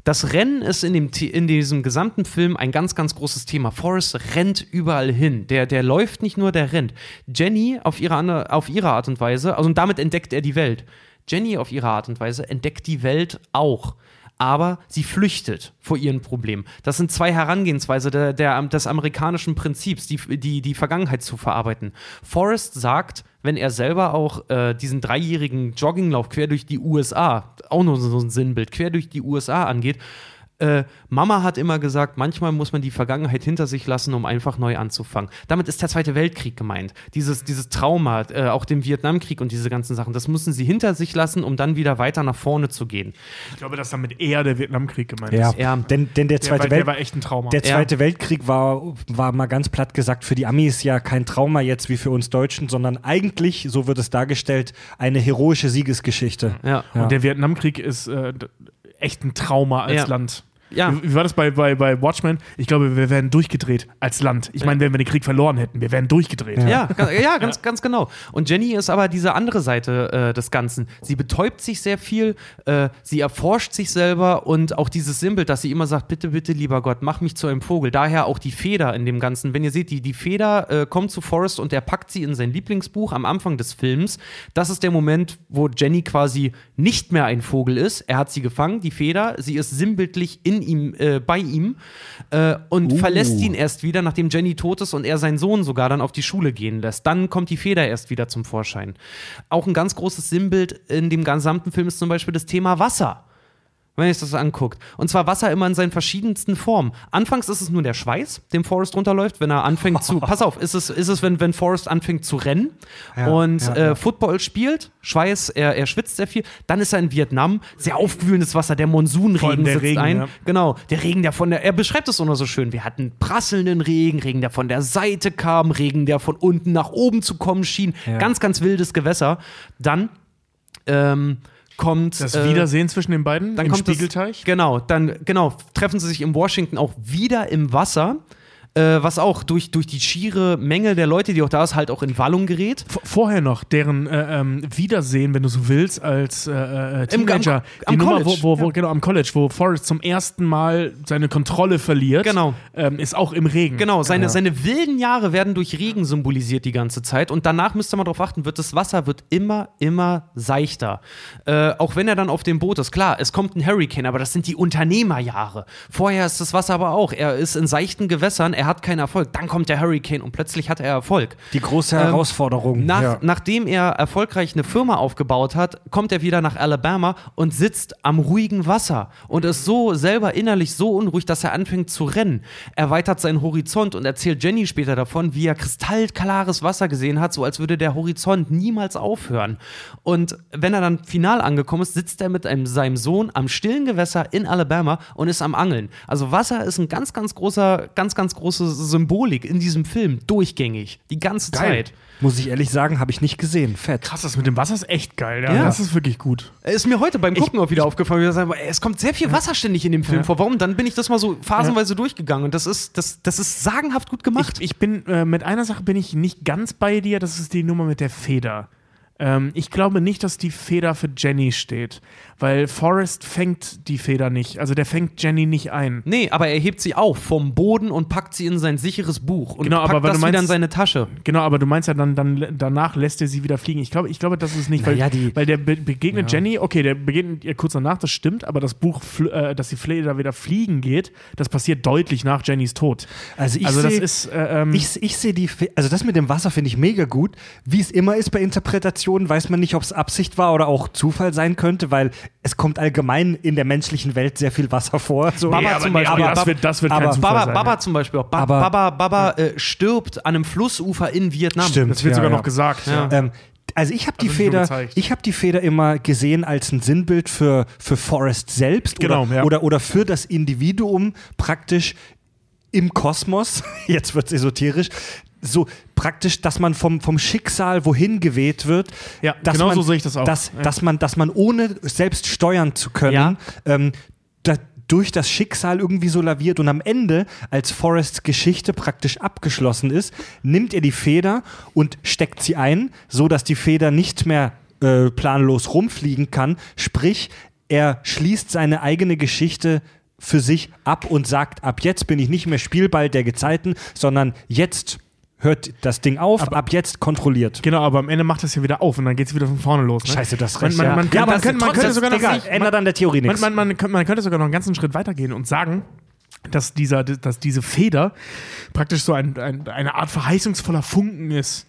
Das Rennen ist in, dem, in diesem gesamten Film ein ganz, ganz großes Thema. Forrest rennt überall hin. Der, der läuft nicht nur, der rennt. Jenny auf ihre, auf ihre Art und Weise, also und damit entdeckt er die Welt. Jenny auf ihre Art und Weise entdeckt die Welt auch. Aber sie flüchtet vor ihren Problemen. Das sind zwei Herangehensweise der, der, des amerikanischen Prinzips, die, die, die Vergangenheit zu verarbeiten. Forrest sagt, wenn er selber auch äh, diesen dreijährigen Jogginglauf quer durch die USA, auch nur so ein Sinnbild, quer durch die USA angeht, äh, Mama hat immer gesagt, manchmal muss man die Vergangenheit hinter sich lassen, um einfach neu anzufangen. Damit ist der Zweite Weltkrieg gemeint. Dieses, dieses Trauma, äh, auch den Vietnamkrieg und diese ganzen Sachen, das müssen sie hinter sich lassen, um dann wieder weiter nach vorne zu gehen. Ich glaube, dass damit eher der Vietnamkrieg gemeint Ja, ist. Ja. denn, denn der Zweite der Welt war echt ein Trauma. Der Zweite Weltkrieg war, war mal ganz platt gesagt für die Amis ja kein Trauma jetzt wie für uns Deutschen, sondern eigentlich, so wird es dargestellt, eine heroische Siegesgeschichte. Ja. Ja. Und der Vietnamkrieg ist äh, echt ein Trauma als Ja. Land. Ja. Wie, wie war das bei, bei, bei Watchmen? Ich glaube, wir wären durchgedreht als Land. Ich meine, wenn wir den Krieg verloren hätten, wir wären durchgedreht. Ja, ganz, ja, ganz, ganz genau. Und Jenny ist aber diese andere Seite äh, des Ganzen. Sie betäubt sich sehr viel, äh, sie erforscht sich selber und auch dieses Symbol, dass sie immer sagt, bitte, bitte, lieber Gott, mach mich zu einem Vogel. Daher auch die Feder in dem Ganzen. Wenn ihr seht, die, die Feder äh, kommt zu Forrest und er packt sie in sein Lieblingsbuch am Anfang des Films. Das ist der Moment, wo Jenny quasi nicht mehr ein Vogel ist. Er hat sie gefangen, die Feder. Sie ist sinnbildlich in ihm, äh, bei ihm äh, und verlässt ihn erst wieder, nachdem Jenny tot ist und er seinen Sohn sogar dann auf die Schule gehen lässt. Dann kommt die Feder erst wieder zum Vorschein. Auch ein ganz großes Sinnbild in dem gesamten Film ist zum Beispiel das Thema Wasser. Wenn ihr euch das anguckt. Und zwar Wasser immer in seinen verschiedensten Formen. Anfangs ist es nur der Schweiß, dem Forrest runterläuft, wenn er anfängt zu. pass auf, ist es, ist es wenn, wenn Forrest anfängt zu rennen Ja, und ja, äh, ja. Football spielt, Schweiß, er, er schwitzt sehr viel. Dann ist er in Vietnam, sehr aufgewühlendes Wasser, der Monsunregen der sitzt Regen, ein. Genau, der Regen, der von der, er beschreibt es auch noch so schön. Wir hatten prasselnden Regen, Regen, der von der Seite kam, Regen, der von unten nach oben zu kommen schien. Ganz, ganz wildes Gewässer. Dann ähm, kommt Das äh, Wiedersehen zwischen den beiden dann im kommt Spiegelteich. Das, genau, dann genau treffen sie sich in Washington auch wieder im Wasser. Äh, was auch durch, durch die schiere Menge der Leute, die auch da ist, halt auch in Wallung gerät. V- Vorher noch deren äh, ähm, Wiedersehen, wenn du so willst, als äh, äh, Im- Teenager. am- die am Nummer, College, wo, wo, ja. genau, am College, wo Forrest zum ersten Mal seine Kontrolle verliert, Genau. ähm, ist auch im Regen. Genau, seine, seine wilden Jahre werden durch Regen symbolisiert die ganze Zeit. Und danach müsste man darauf achten, wird das Wasser wird immer, immer seichter. Äh, auch wenn er dann auf dem Boot ist. Klar, es kommt ein Hurricane, aber das sind die Unternehmerjahre. Vorher ist das Wasser aber auch. Er ist in seichten Gewässern, er hat keinen Erfolg. Dann kommt der Hurricane und plötzlich hat er Erfolg. Die große Ähm, Herausforderung. Nach, ja. Nachdem er erfolgreich eine Firma aufgebaut hat, kommt er wieder nach Alabama und sitzt am ruhigen Wasser und ist so selber innerlich so unruhig, dass er anfängt zu rennen. Erweitert seinen Horizont und erzählt Jenny später davon, wie er kristallklares Wasser gesehen hat, so als würde der Horizont niemals aufhören. Und wenn er dann final angekommen ist, sitzt er mit einem, seinem Sohn am stillen Gewässer in Alabama und ist am Angeln. Also Wasser ist ein ganz, ganz großer, ganz, ganz große Symbolik in diesem Film, durchgängig, die ganze Zeit. Muss ich ehrlich sagen, habe ich nicht gesehen. Fett. Krass, das mit dem Wasser ist echt geil. Ja, Ja. Das ist wirklich gut. Ist mir heute beim Gucken auch wieder aufgefallen, es kommt sehr viel Wasser ständig in dem Film vor. Warum? Dann bin ich das mal so phasenweise durchgegangen und das ist, das, das ist sagenhaft gut gemacht. Ich, ich bin, äh, mit einer Sache bin ich nicht ganz bei dir, das ist die Nummer mit der Feder. Ähm, ich glaube nicht, dass die Feder für Jenny steht, weil Forrest fängt die Feder nicht. Also der fängt Jenny nicht ein. nee, aber er hebt sie auf vom Boden und packt sie in sein sicheres Buch und Genau, packt aber das du wieder in meinst- seine Tasche. Genau, aber du meinst ja dann, dann danach lässt er sie wieder fliegen. Ich glaube, ich glaube, das ist nicht, weil, Naja, die- weil der be begegnet Jenny, okay, der begegnet ihr kurz danach, das stimmt, aber das Buch, äh, dass die Feder wieder fliegen geht, das passiert deutlich nach Jennys Tod. Also ich also seh- ist, äh, ähm, Ich, ich sehe die, also das mit dem Wasser finde ich mega gut, wie es immer ist bei Situationen weiß man nicht, ob es Absicht war oder auch Zufall sein könnte, weil es kommt allgemein in der menschlichen Welt sehr viel Wasser vor. So. Baba zum Beispiel, das wird, das wird aber- kein Zufall Baba, sein. Baba zum Beispiel auch. Ba Aber- Baba, Baba äh, stirbt an einem Flussufer in Vietnam. Stimmt. Das wird Ja, sogar ja. noch gesagt. Ja. Ähm, also ich habe die Also Feder, ich habe die Feder immer gesehen als ein Sinnbild für für Forrest selbst Genau, oder, ja. oder oder für das Individuum praktisch im Kosmos. Jetzt wird's esoterisch. So praktisch, dass man vom, vom Schicksal wohin geweht wird. Ja, dass genau man, so sehe ich das auch. Dass, Ja. dass, man, dass man ohne selbst steuern zu können, Ja. ähm, da, durch das Schicksal irgendwie so laviert und am Ende, als Forrests Geschichte praktisch abgeschlossen ist, nimmt er die Feder und steckt sie ein, so dass die Feder nicht mehr äh, planlos rumfliegen kann. Sprich, er schließt seine eigene Geschichte für sich ab und sagt, ab jetzt bin ich nicht mehr Spielball der Gezeiten, sondern jetzt hört das Ding auf, Aber- ab jetzt kontrolliert. Genau, aber am Ende macht es ja wieder auf und dann geht es wieder von vorne los. Ne? Scheiße, das Man, recht. man, ja. man, ja, man, kann, man könnte sogar noch ändert an der Theorie man, nichts. man, man, könnte- man könnte sogar noch einen ganzen Schritt weitergehen und sagen, dass, dieser, dass diese Feder praktisch so ein, ein, eine Art verheißungsvoller Funken ist.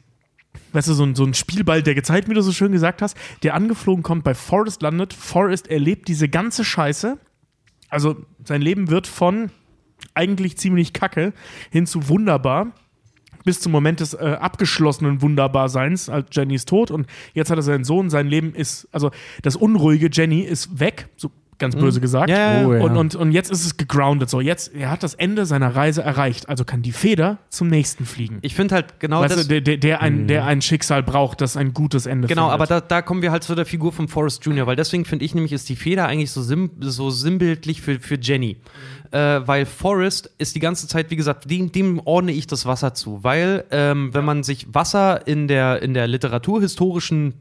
Weißt du, so ein, so ein Spielball der Gezeiten, wie du so schön gesagt hast, der angeflogen kommt, bei Forrest landet. Forrest erlebt diese ganze Scheiße. Also sein Leben wird von eigentlich ziemlich kacke hin zu wunderbar bis zum Moment des äh, abgeschlossenen Wunderbarseins, als Jenny ist tot und jetzt hat er seinen Sohn, sein Leben ist, also das unruhige Jenny ist weg, so ganz böse gesagt. Ja, ja, ja. Oh, ja. Und, und, und jetzt ist es gegroundet. So, jetzt, er hat das Ende seiner Reise erreicht. Also kann die Feder zum nächsten fliegen. Ich finde halt genau weißt das. du, der, der, der, ein, der ein Schicksal braucht, das ein gutes Ende Genau, findet. aber da, da kommen wir halt zu der Figur von Forrest Jr., weil deswegen finde ich nämlich, ist die Feder eigentlich so, sim so sinnbildlich für, für Jenny. Äh, weil Forrest ist die ganze Zeit, wie gesagt, dem, dem ordne ich das Wasser zu. Weil, ähm, wenn man sich Wasser in der, in der literaturhistorischen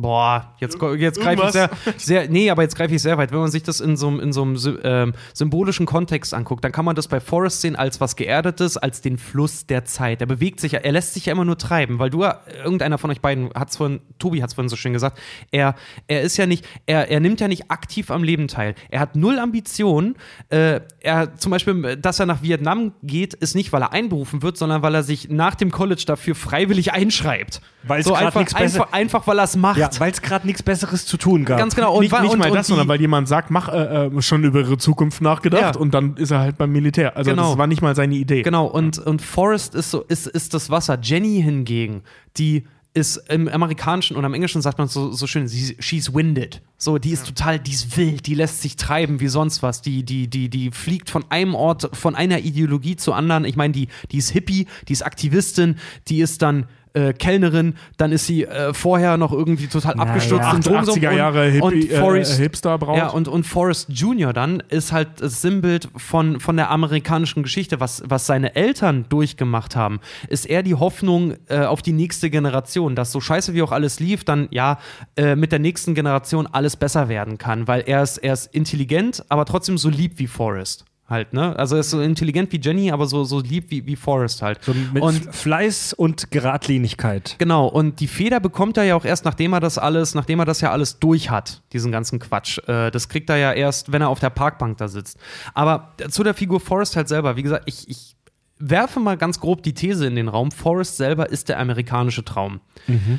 Boah, jetzt, jetzt greife ich sehr, sehr, nee, aber jetzt greife ich sehr weit. Wenn man sich das in so, einem- in so einem ähm, symbolischen Kontext anguckt, dann kann man das bei Forrest sehen als was Geerdetes, als den Fluss der Zeit. Er bewegt sich ja, er lässt sich ja immer nur treiben, weil du, irgendeiner von euch beiden hat es vorhin, Tobi hat es vorhin so schön gesagt, er, er ist ja nicht, er, er nimmt ja nicht aktiv am Leben teil. Er hat null Ambitionen. Äh, er zum Beispiel, dass er nach Vietnam geht, ist nicht, weil er einberufen wird, sondern weil er sich nach dem College dafür freiwillig einschreibt. Weil's so einfach, einfach, einfach, weil er es macht. Ja, weil es gerade nichts Besseres zu tun gab. Ganz genau. Und, nicht, nicht und, mal und das, sondern weil jemand sagt, mach äh, äh, schon über ihre Zukunft nachgedacht Ja. und dann ist er halt beim Militär. Also Genau. das war nicht mal seine Idee. Genau, und, und Forrest ist so, ist, ist das Wasser. Jenny hingegen, die ist im Amerikanischen und am Englischen sagt man so, so schön, sie, she's winded. So, die ist total, die ist wild, die lässt sich treiben wie sonst was. Die, die, die, die fliegt von einem Ort, von einer Ideologie zur anderen. Ich meine, die, die ist Hippie, die ist Aktivistin, die ist dann äh, Kellnerin, dann ist sie äh, vorher noch irgendwie total Na abgestürzt ja. Drogensumpf 80er Jahre und, Hippie, und Forrest, äh, Hipster-Braut. Ja, und, und Forrest Jr. dann ist halt das Sinnbild von, von der amerikanischen Geschichte, was, was seine Eltern durchgemacht haben, ist er die Hoffnung äh, auf die nächste Generation, dass so scheiße wie auch alles lief, dann ja äh, mit der nächsten Generation alles besser werden kann, weil er ist, er ist intelligent, aber trotzdem so lieb wie Forrest. Halt, ne? Also er ist so intelligent wie Jenny, aber so, so lieb wie, wie Forrest halt. So mit und Fleiß und Geradlinigkeit. Genau, und die Feder bekommt er ja auch erst, nachdem er das alles, nachdem er das ja alles durch hat, diesen ganzen Quatsch. Äh, das kriegt er ja erst, wenn er auf der Parkbank da sitzt. Aber zu der Figur Forrest halt selber, wie gesagt, ich, ich werfe mal ganz grob die These in den Raum, Forrest selber ist der amerikanische Traum.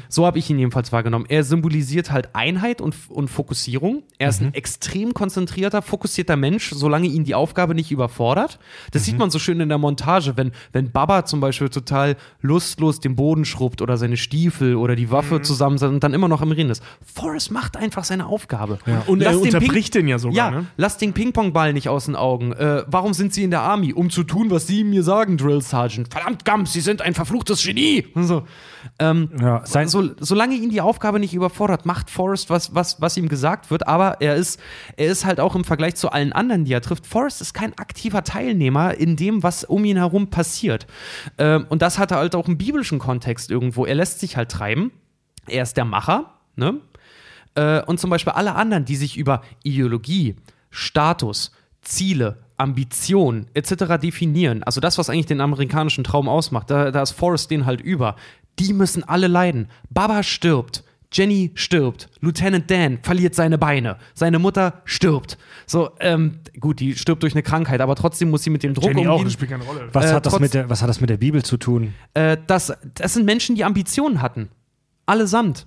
So habe ich ihn jedenfalls wahrgenommen. Er symbolisiert halt Einheit und, und Fokussierung. Er ist ein extrem konzentrierter, fokussierter Mensch, solange ihn die Aufgabe nicht überfordert. Das sieht man so schön in der Montage, wenn, wenn Baba zum Beispiel total lustlos den Boden schrubbt oder seine Stiefel oder die Waffe zusammensetzt und dann immer noch im Reden ist. Forrest macht einfach seine Aufgabe. Und er Lass den Ping- unterbricht den ja sogar. ja, Ne? lass den Ping-Pong-Ball nicht aus den Augen. Äh, warum sind sie in der Army? Um zu tun, was sie mir sagen, Drill Sergeant. Verdammt, Gump, sie sind ein verfluchtes Genie. Und so. Ähm, Ja, sein, so, solange ihn die Aufgabe nicht überfordert, macht Forrest was, was, was ihm gesagt wird, aber er ist, er ist halt auch im Vergleich zu allen anderen, die er trifft. Forrest ist kein aktiver Teilnehmer in dem, was um ihn herum passiert. Ähm, und das hat er halt auch im biblischen Kontext irgendwo. Er lässt sich halt treiben. Er ist der Macher, ne? Äh, und zum Beispiel alle anderen, die sich über Ideologie, Status, Ziele, Ambition etc. definieren, also das, was eigentlich den amerikanischen Traum ausmacht, da, da ist Forrest den halt über, die müssen alle leiden. Baba stirbt. Jenny stirbt. Lieutenant Dan verliert seine Beine. Seine Mutter stirbt. So, ähm, gut, die stirbt durch eine Krankheit, aber trotzdem muss sie mit dem Druck Jenny auch, umgehen. das spielt keine Rolle. was, äh, hat das trotz- mit der, was hat das mit der Bibel zu tun? Äh, das, das sind Menschen, die Ambitionen hatten. Allesamt.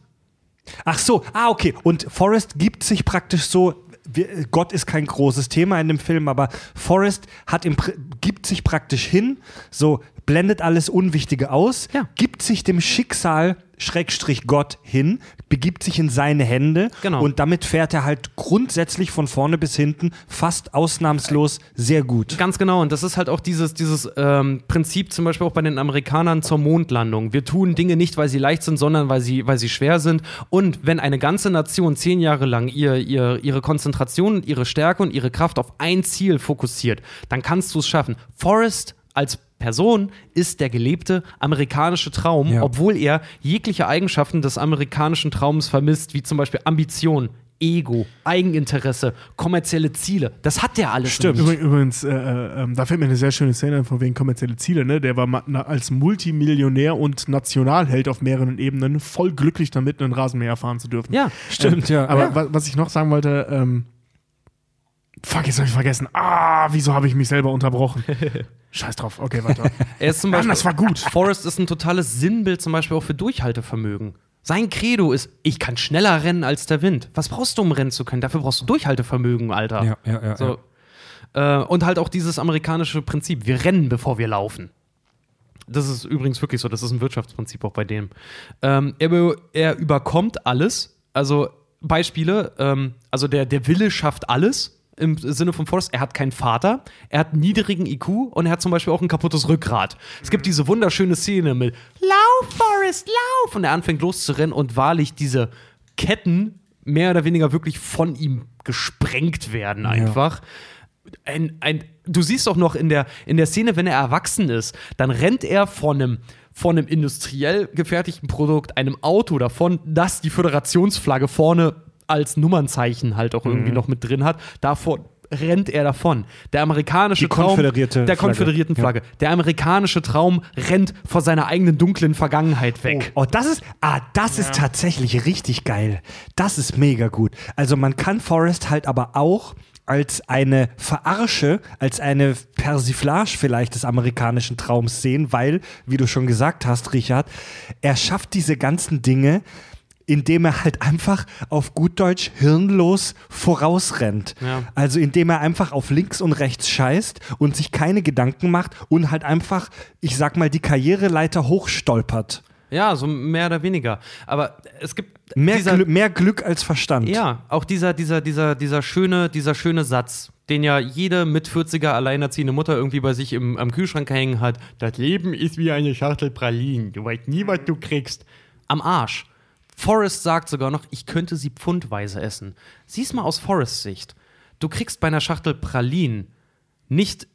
Ach so, ah, okay. Und Forrest gibt sich praktisch so. Wir, Gott ist kein großes Thema in dem Film, aber Forrest hat im, gibt sich praktisch hin, so blendet alles Unwichtige aus, Ja. gibt sich dem Schicksal Schrägstrich Gott hin, begibt sich in seine Hände Genau. und damit fährt er halt grundsätzlich von vorne bis hinten fast ausnahmslos sehr gut. Ganz genau, und das ist halt auch dieses, dieses ähm, Prinzip zum Beispiel auch bei den Amerikanern zur Mondlandung. Wir tun Dinge nicht, weil sie leicht sind, sondern weil sie, weil sie schwer sind. Und wenn eine ganze Nation zehn Jahre lang ihr, ihr, ihre Konzentration und ihre Stärke und ihre Kraft auf ein Ziel fokussiert, dann kannst du es schaffen. Forrest als Person ist der gelebte amerikanische Traum, Ja. obwohl er jegliche Eigenschaften des amerikanischen Traums vermisst, wie zum Beispiel Ambition, Ego, Eigeninteresse, kommerzielle Ziele. Das hat der alles Stimmt. nicht. Übrig- Übrigens, äh, äh, ähm, da fällt mir eine sehr schöne Szene ein, von wegen kommerzielle Ziele. Ne? Der war als Multimillionär und Nationalheld auf mehreren Ebenen voll glücklich damit, einen Rasenmäher fahren zu dürfen. Ja, Stimmt, ja. Aber Ja. wa- was ich noch sagen wollte, ähm, fuck, jetzt habe ich vergessen. Ah, wieso habe ich mich selber unterbrochen? Scheiß drauf. Okay, weiter. Er ist zum Mann, Beispiel, das war gut. Forrest ist ein totales Sinnbild zum Beispiel auch für Durchhaltevermögen. Sein Credo ist, ich kann schneller rennen als der Wind. Was brauchst du, um rennen zu können? Dafür brauchst du Durchhaltevermögen, Alter. Ja, ja, ja, So. Äh, und halt auch dieses amerikanische Prinzip, wir rennen, bevor wir laufen. Das ist übrigens wirklich so, das ist ein Wirtschaftsprinzip auch bei dem. Ähm, er, er überkommt alles. Also Beispiele, ähm, also der, der Wille schafft alles im Sinne von Forrest. Er hat keinen Vater, er hat einen niedrigen IQ und er hat zum Beispiel auch ein kaputtes Rückgrat. Es gibt diese wunderschöne Szene mit Lauf, Forrest, lauf! Und er anfängt loszurennen und wahrlich diese Ketten mehr oder weniger wirklich von ihm gesprengt werden einfach ein, ein, du siehst auch noch in der, in der Szene, wenn er erwachsen ist, dann rennt er von einem, von einem industriell gefertigten Produkt, einem Auto davon, das die Föderationsflagge vorne als Nummernzeichen halt auch Mhm. irgendwie noch mit drin hat. Davon rennt er davon. Der amerikanische Die Traum konföderierte der Flagge. konföderierten Flagge. Der amerikanische Traum rennt vor seiner eigenen dunklen Vergangenheit weg. Oh, das ist, ah, das ist tatsächlich richtig geil. Das ist mega gut. Also man kann Forrest halt aber auch als eine Verarsche, als eine Persiflage vielleicht des amerikanischen Traums sehen, weil, wie du schon gesagt hast, Richard, er schafft diese ganzen Dinge, indem er halt einfach auf gut Deutsch hirnlos vorausrennt. Ja. Also indem er einfach auf links und rechts scheißt und sich keine Gedanken macht und halt einfach, ich sag mal, die Karriereleiter hochstolpert. Ja, so mehr oder weniger. Aber es gibt Mehr, dieser- Glück, mehr Glück als Verstand. Ja, auch dieser, dieser, dieser, dieser schöne, dieser schöne Satz, den ja jede mit 40er alleinerziehende Mutter irgendwie bei sich im, am Kühlschrank hängen hat. Das Leben ist wie eine Schachtel Pralinen. Du weißt nie, was du kriegst. Am Arsch. Forrest sagt sogar noch, ich könnte sie pfundweise essen. Sieh's mal aus Forrests Sicht. Du kriegst bei einer Schachtel Pralinen nicht.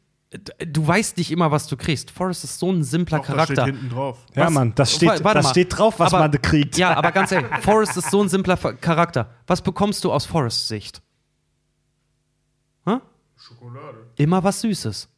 Du weißt nicht immer, was du kriegst. Forrest ist so ein simpler Doch, Charakter. steht hinten drauf. Ja, Was- Mann, das steht, Warte mal. das steht drauf, was Aber- man kriegt. Ja, aber ganz ehrlich, Forrest ist so ein simpler Charakter. Was bekommst du aus Forrests Sicht? Hä? Schokolade. Immer was Süßes.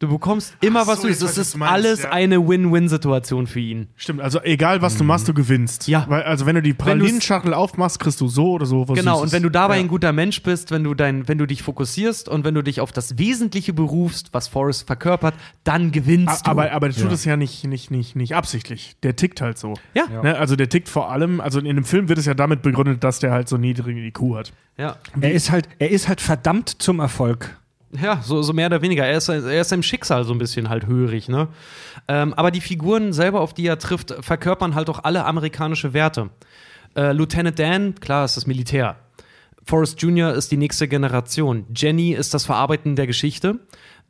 Du bekommst immer Ach was so, jetzt was ist du meinst, alles ja. eine Win-Win-Situation für ihn. Stimmt, also egal was du machst, du gewinnst. Ja. Weil, also wenn du die Pralinenschachtel aufmachst, kriegst du so oder so was Genau, Süßes. und wenn du dabei ja. ein guter Mensch bist, wenn du, dein, wenn du dich fokussierst und wenn du dich auf das Wesentliche berufst, was Forrest verkörpert, dann gewinnst du. Aber, aber der tut es ja nicht, nicht, nicht, nicht absichtlich. Der tickt halt so. ja, Ja. ja. Ne? Also der tickt vor allem, also in dem Film wird es ja damit begründet, dass der halt so niedrigen IQ hat. Er ist halt, er ist halt verdammt zum Erfolg. Ja, so, so mehr oder weniger. Er ist, er ist seinem Schicksal so ein bisschen halt hörig, ne? Ähm, aber die Figuren selber, auf die er trifft, verkörpern halt auch alle amerikanische Werte. Äh, Lieutenant Dan, klar, ist das Militär. Forrest Jr. ist die nächste Generation. Jenny ist das Verarbeiten der Geschichte.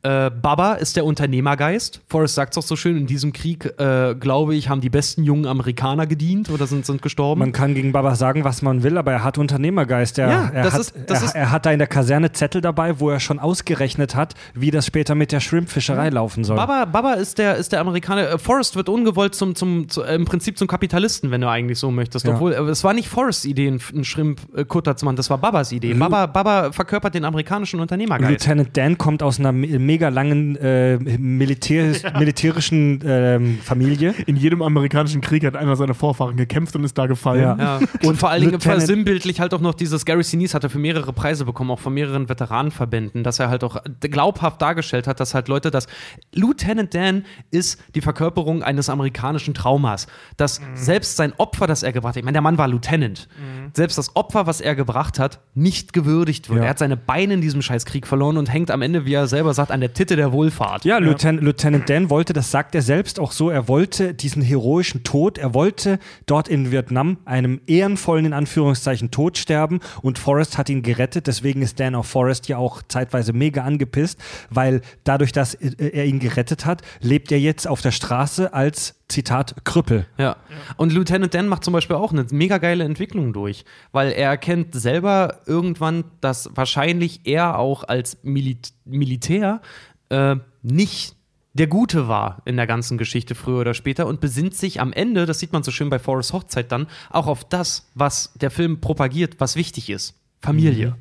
Äh, Baba ist der Unternehmergeist. Forrest sagt es auch so schön, in diesem Krieg, äh, glaube ich, haben die besten jungen Amerikaner gedient oder sind, sind gestorben. Man kann gegen Baba sagen, was man will, aber er hat Unternehmergeist. Er, Ja, er, hat, ist- er, er hat da in der Kaserne Zettel dabei, wo er schon ausgerechnet hat, wie das später mit der Shrimpfischerei laufen soll. Baba, Baba ist der, ist der Amerikaner. Äh, Forrest wird ungewollt zum, zum, zu, äh, im Prinzip zum Kapitalisten, wenn du eigentlich so möchtest. Ja. Obwohl, äh, es war nicht Forrests Idee, einen, Shrimp-Kutter zu machen, das war Babas Idee. Baba, Baba verkörpert den amerikanischen Unternehmergeist. Lieutenant Dan kommt aus einer mega langen äh, Militär, militärischen ähm, Familie. In jedem amerikanischen Krieg hat einer seiner Vorfahren gekämpft und ist da gefallen. Ja. Ja. Und vor allen Dingen versinnbildlich halt auch noch dieses Gary Sinise hat er für mehrere Preise bekommen, auch von mehreren Veteranenverbänden, dass er halt auch glaubhaft dargestellt hat, dass halt Leute das. Lieutenant Dan ist die Verkörperung eines amerikanischen Traumas. Dass selbst sein Opfer, das er gebracht hat, ich meine, der Mann war Lieutenant, selbst das Opfer, was er gebracht hat, nicht gewürdigt wird. Ja. Er hat seine Beine in diesem Scheißkrieg verloren und hängt am Ende, wie er selber sagt, an der Titte der Wohlfahrt. Ja, Lieutenant, Lieutenant Dan wollte, das sagt er selbst auch so, er wollte diesen heroischen Tod, er wollte dort in Vietnam einem ehrenvollen, in Anführungszeichen, Tod sterben und Forrest hat ihn gerettet, deswegen ist Dan auf Forrest ja auch zeitweise mega angepisst, weil dadurch, dass er ihn gerettet hat, lebt er jetzt auf der Straße als, Zitat, Krüppel. Ja. Und Lieutenant Dan macht zum Beispiel auch eine mega geile Entwicklung durch, weil er erkennt selber irgendwann, dass wahrscheinlich er auch als Milit Militär äh, nicht der Gute war in der ganzen Geschichte früher oder später und besinnt sich am Ende, das sieht man so schön bei Forrest Hochzeit dann, auch auf das, was der Film propagiert, was wichtig ist. Familie.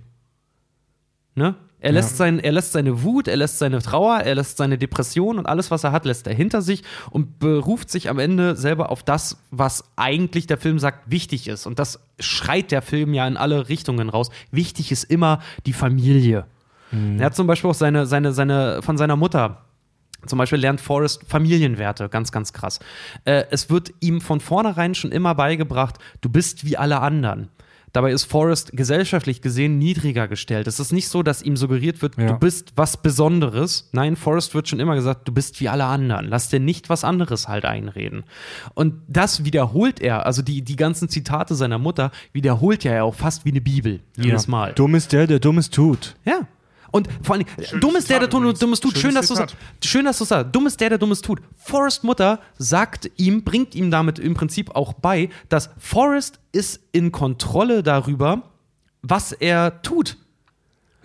Ne? Er, lässt sein, er lässt seine Wut, er lässt seine Trauer, er lässt seine Depression und alles, was er hat, lässt er hinter sich und beruft sich am Ende selber auf das, was eigentlich der Film sagt, wichtig ist. Und das schreit der Film ja in alle Richtungen raus. Wichtig ist immer die Familie. Er hat zum Beispiel auch seine, seine, seine, von seiner Mutter zum Beispiel lernt Forrest Familienwerte, ganz, ganz krass. Äh, es wird ihm von vornherein schon immer beigebracht, du bist wie alle anderen. Dabei ist Forrest gesellschaftlich gesehen niedriger gestellt. Es ist nicht so, dass ihm suggeriert wird, Ja. du bist was Besonderes. Nein, Forrest wird schon immer gesagt, du bist wie alle anderen. Lass dir nicht was anderes halt einreden. Und das wiederholt er, also die, die ganzen Zitate seiner Mutter, wiederholt er ja auch fast wie eine Bibel. Jedes Mal. Dumm ist der, der Dummes tut. Ja. Und vor allem, Schönes dumm ist der, der übrigens. Dummes tut. Schön, dass du. Schön, dass du sagst. Dumm ist der, der Dummes tut. Forrest Mutter sagt ihm, bringt ihm damit im Prinzip auch bei, dass Forrest ist in Kontrolle darüber, was er tut.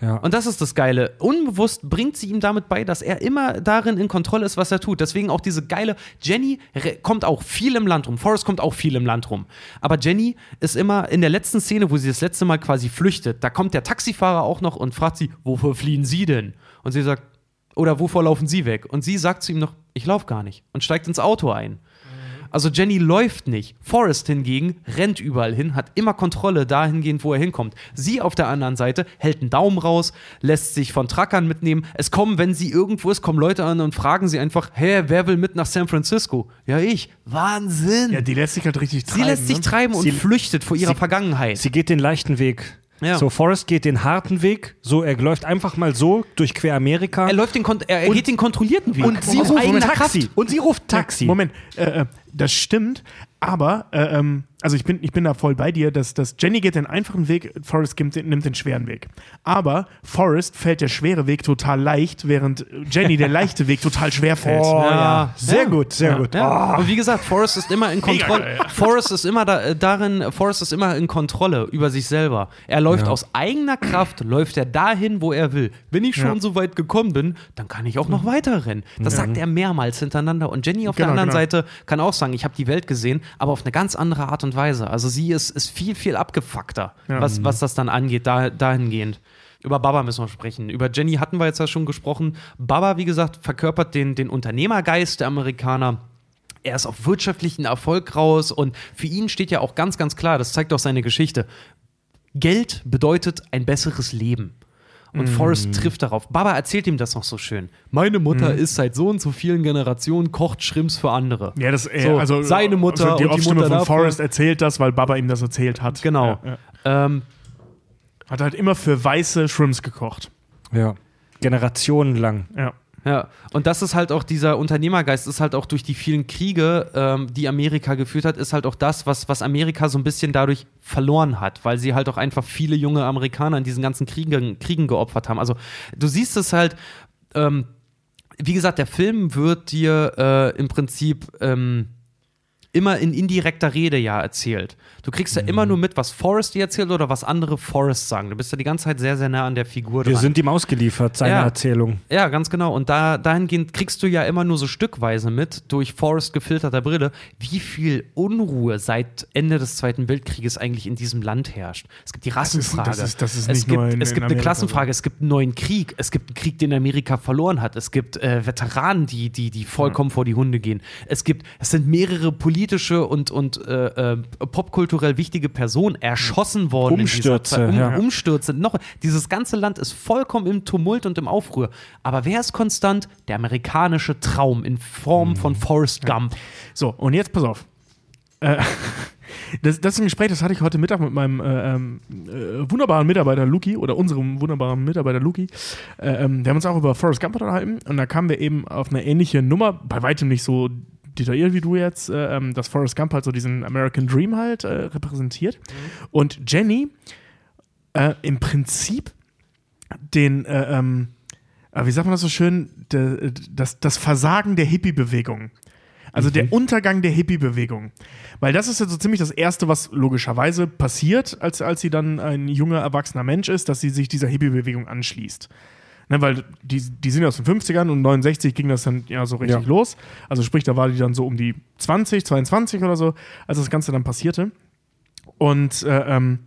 Ja. Und das ist das Geile. Unbewusst bringt sie ihm damit bei, dass er immer darin in Kontrolle ist, was er tut. Deswegen auch diese geile. Jenny kommt auch viel im Land rum. Forrest kommt auch viel im Land rum. Aber Jenny ist immer in der letzten Szene, wo sie das letzte Mal quasi flüchtet. Da kommt der Taxifahrer auch noch und fragt sie, wofür fliehen Sie denn? Und sie sagt, oder wovor laufen Sie weg? Und sie sagt zu ihm noch, ich laufe gar nicht. Und steigt ins Auto ein. Also Jenny läuft nicht. Forrest hingegen rennt überall hin, hat immer Kontrolle dahingehend, wo er hinkommt. Sie auf der anderen Seite hält einen Daumen raus, lässt sich von Truckern mitnehmen. Es kommen, wenn sie irgendwo ist, kommen Leute an und fragen sie einfach, hä, wer will mit nach San Francisco? Ja, ich. Wahnsinn. Ja, die lässt sich halt richtig sie treiben. lässt sich ne? treiben und Sie- flüchtet vor ihrer sie- Vergangenheit. Sie geht den leichten Weg. Ja. So, Forrest geht den harten Weg. So, er läuft einfach mal so durch quer Amerika. er läuft den, er, er geht den kontrollierten Weg. und sie ruft Taxi. Kraft. Und sie ruft Taxi. Moment, äh, äh, das stimmt, aber äh, ähm, also ich bin, ich bin da voll bei dir, dass, dass Jenny geht den einfachen Weg, Forrest nimmt den, nimmt den schweren Weg. Aber Forrest fällt der schwere Weg total leicht, während Jenny der leichte Weg total schwer fällt. Oh, ja. Ja. Sehr Ja. gut, sehr gut. Ja. Und wie gesagt, Forrest ist immer in Kontrolle. ja. Forrest ist immer da, äh, darin, Forrest ist immer in Kontrolle über sich selber. Er läuft Ja. aus eigener Kraft, läuft er dahin, wo er will. Wenn ich schon Ja. so weit gekommen bin, dann kann ich auch noch weiter rennen. Das sagt er mehrmals hintereinander. Und Jenny auf der Genau, anderen genau. Seite kann auch sagen, ich habe die Welt gesehen, aber auf eine ganz andere Art und Weise. Also sie ist, ist viel, viel abgefuckter, Ja. was, was das dann angeht, da, dahingehend. Über Baba müssen wir sprechen. Über Jenny hatten wir jetzt ja schon gesprochen. Baba, wie gesagt, verkörpert den, den Unternehmergeist der Amerikaner. Er ist auf wirtschaftlichen Erfolg raus und für ihn steht ja auch ganz, ganz klar, das zeigt auch seine Geschichte. Geld bedeutet ein besseres Leben. Und Forrest trifft darauf. Baba erzählt ihm das noch so schön. Meine Mutter ist seit so und so vielen Generationen, kocht Schrimps für andere. Ja, das, äh, So, also seine Mutter also die und die Off-Stimme Mutter von davon. Forrest erzählt das, weil Baba ihm das erzählt hat. Genau. Ja, ja. Ähm, Hat halt immer für weiße Shrimps gekocht. Ja. Generationen lang. Ja. Ja, und das ist halt auch dieser Unternehmergeist, ist halt auch durch die vielen Kriege, ähm, die Amerika geführt hat, ist halt auch das, was, was Amerika so ein bisschen dadurch verloren hat, weil sie halt auch einfach viele junge Amerikaner in diesen ganzen Kriegen, Kriegen geopfert haben. Also du siehst es halt, ähm, wie gesagt, der Film wird dir äh, im Prinzip ähm, immer in indirekter Rede ja erzählt. Du kriegst ja immer nur mit, was Forrest dir erzählt oder was andere Forrest sagen. Du bist ja die ganze Zeit sehr, sehr nah an der Figur Wir dran. sind ihm ausgeliefert, seine Ja. Erzählung. Ja, ganz genau. Und da, dahingehend kriegst du ja immer nur so stückweise mit, durch Forrest gefilterter Brille, wie viel Unruhe seit Ende des Zweiten Weltkrieges eigentlich in diesem Land herrscht. Es gibt die Rassenfrage. das ist- das ist es nicht gibt, nur in- es gibt eine Klassenfrage, es gibt einen neuen Krieg, es gibt einen Krieg, den Amerika verloren hat, es gibt äh, Veteranen, die, die, die vollkommen vor die Hunde gehen. Es gibt, es sind mehrere politische und, und äh, äh, popkulturell wichtige Personen erschossen worden. Umstürze. Um, ja. Umstürze. Noch, dieses ganze Land ist vollkommen im Tumult und im Aufruhr. Aber wer ist konstant? Der amerikanische Traum in Form Mhm. von Forrest Gump. So, und jetzt pass auf. Äh, das, das ist ein Gespräch, das hatte ich heute Mittag mit meinem äh, ähm, äh, wunderbaren Mitarbeiter Luki oder unserem wunderbaren Mitarbeiter Luki. Äh, ähm, wir haben uns auch über Forrest Gump unterhalten und da kamen wir eben auf eine ähnliche Nummer, bei weitem nicht so detailliert wie du jetzt, äh, ähm, dass Forrest Gump halt so diesen American Dream halt äh, repräsentiert. Und Jenny äh, im Prinzip den, äh, ähm, äh, wie sagt man das so schön, de, das, das Versagen der Hippie-Bewegung. Also der Untergang der Hippie-Bewegung. Weil das ist ja so ziemlich das Erste, was logischerweise passiert, als, als sie dann ein junger, erwachsener Mensch ist, dass sie sich dieser Hippie-Bewegung anschließt. Ne, weil die, die sind ja aus den 50ern und 69 ging das dann ja so richtig Ja. los. Also sprich, da war die dann so um die 20, 22 oder so, als das Ganze dann passierte. Und äh, ähm,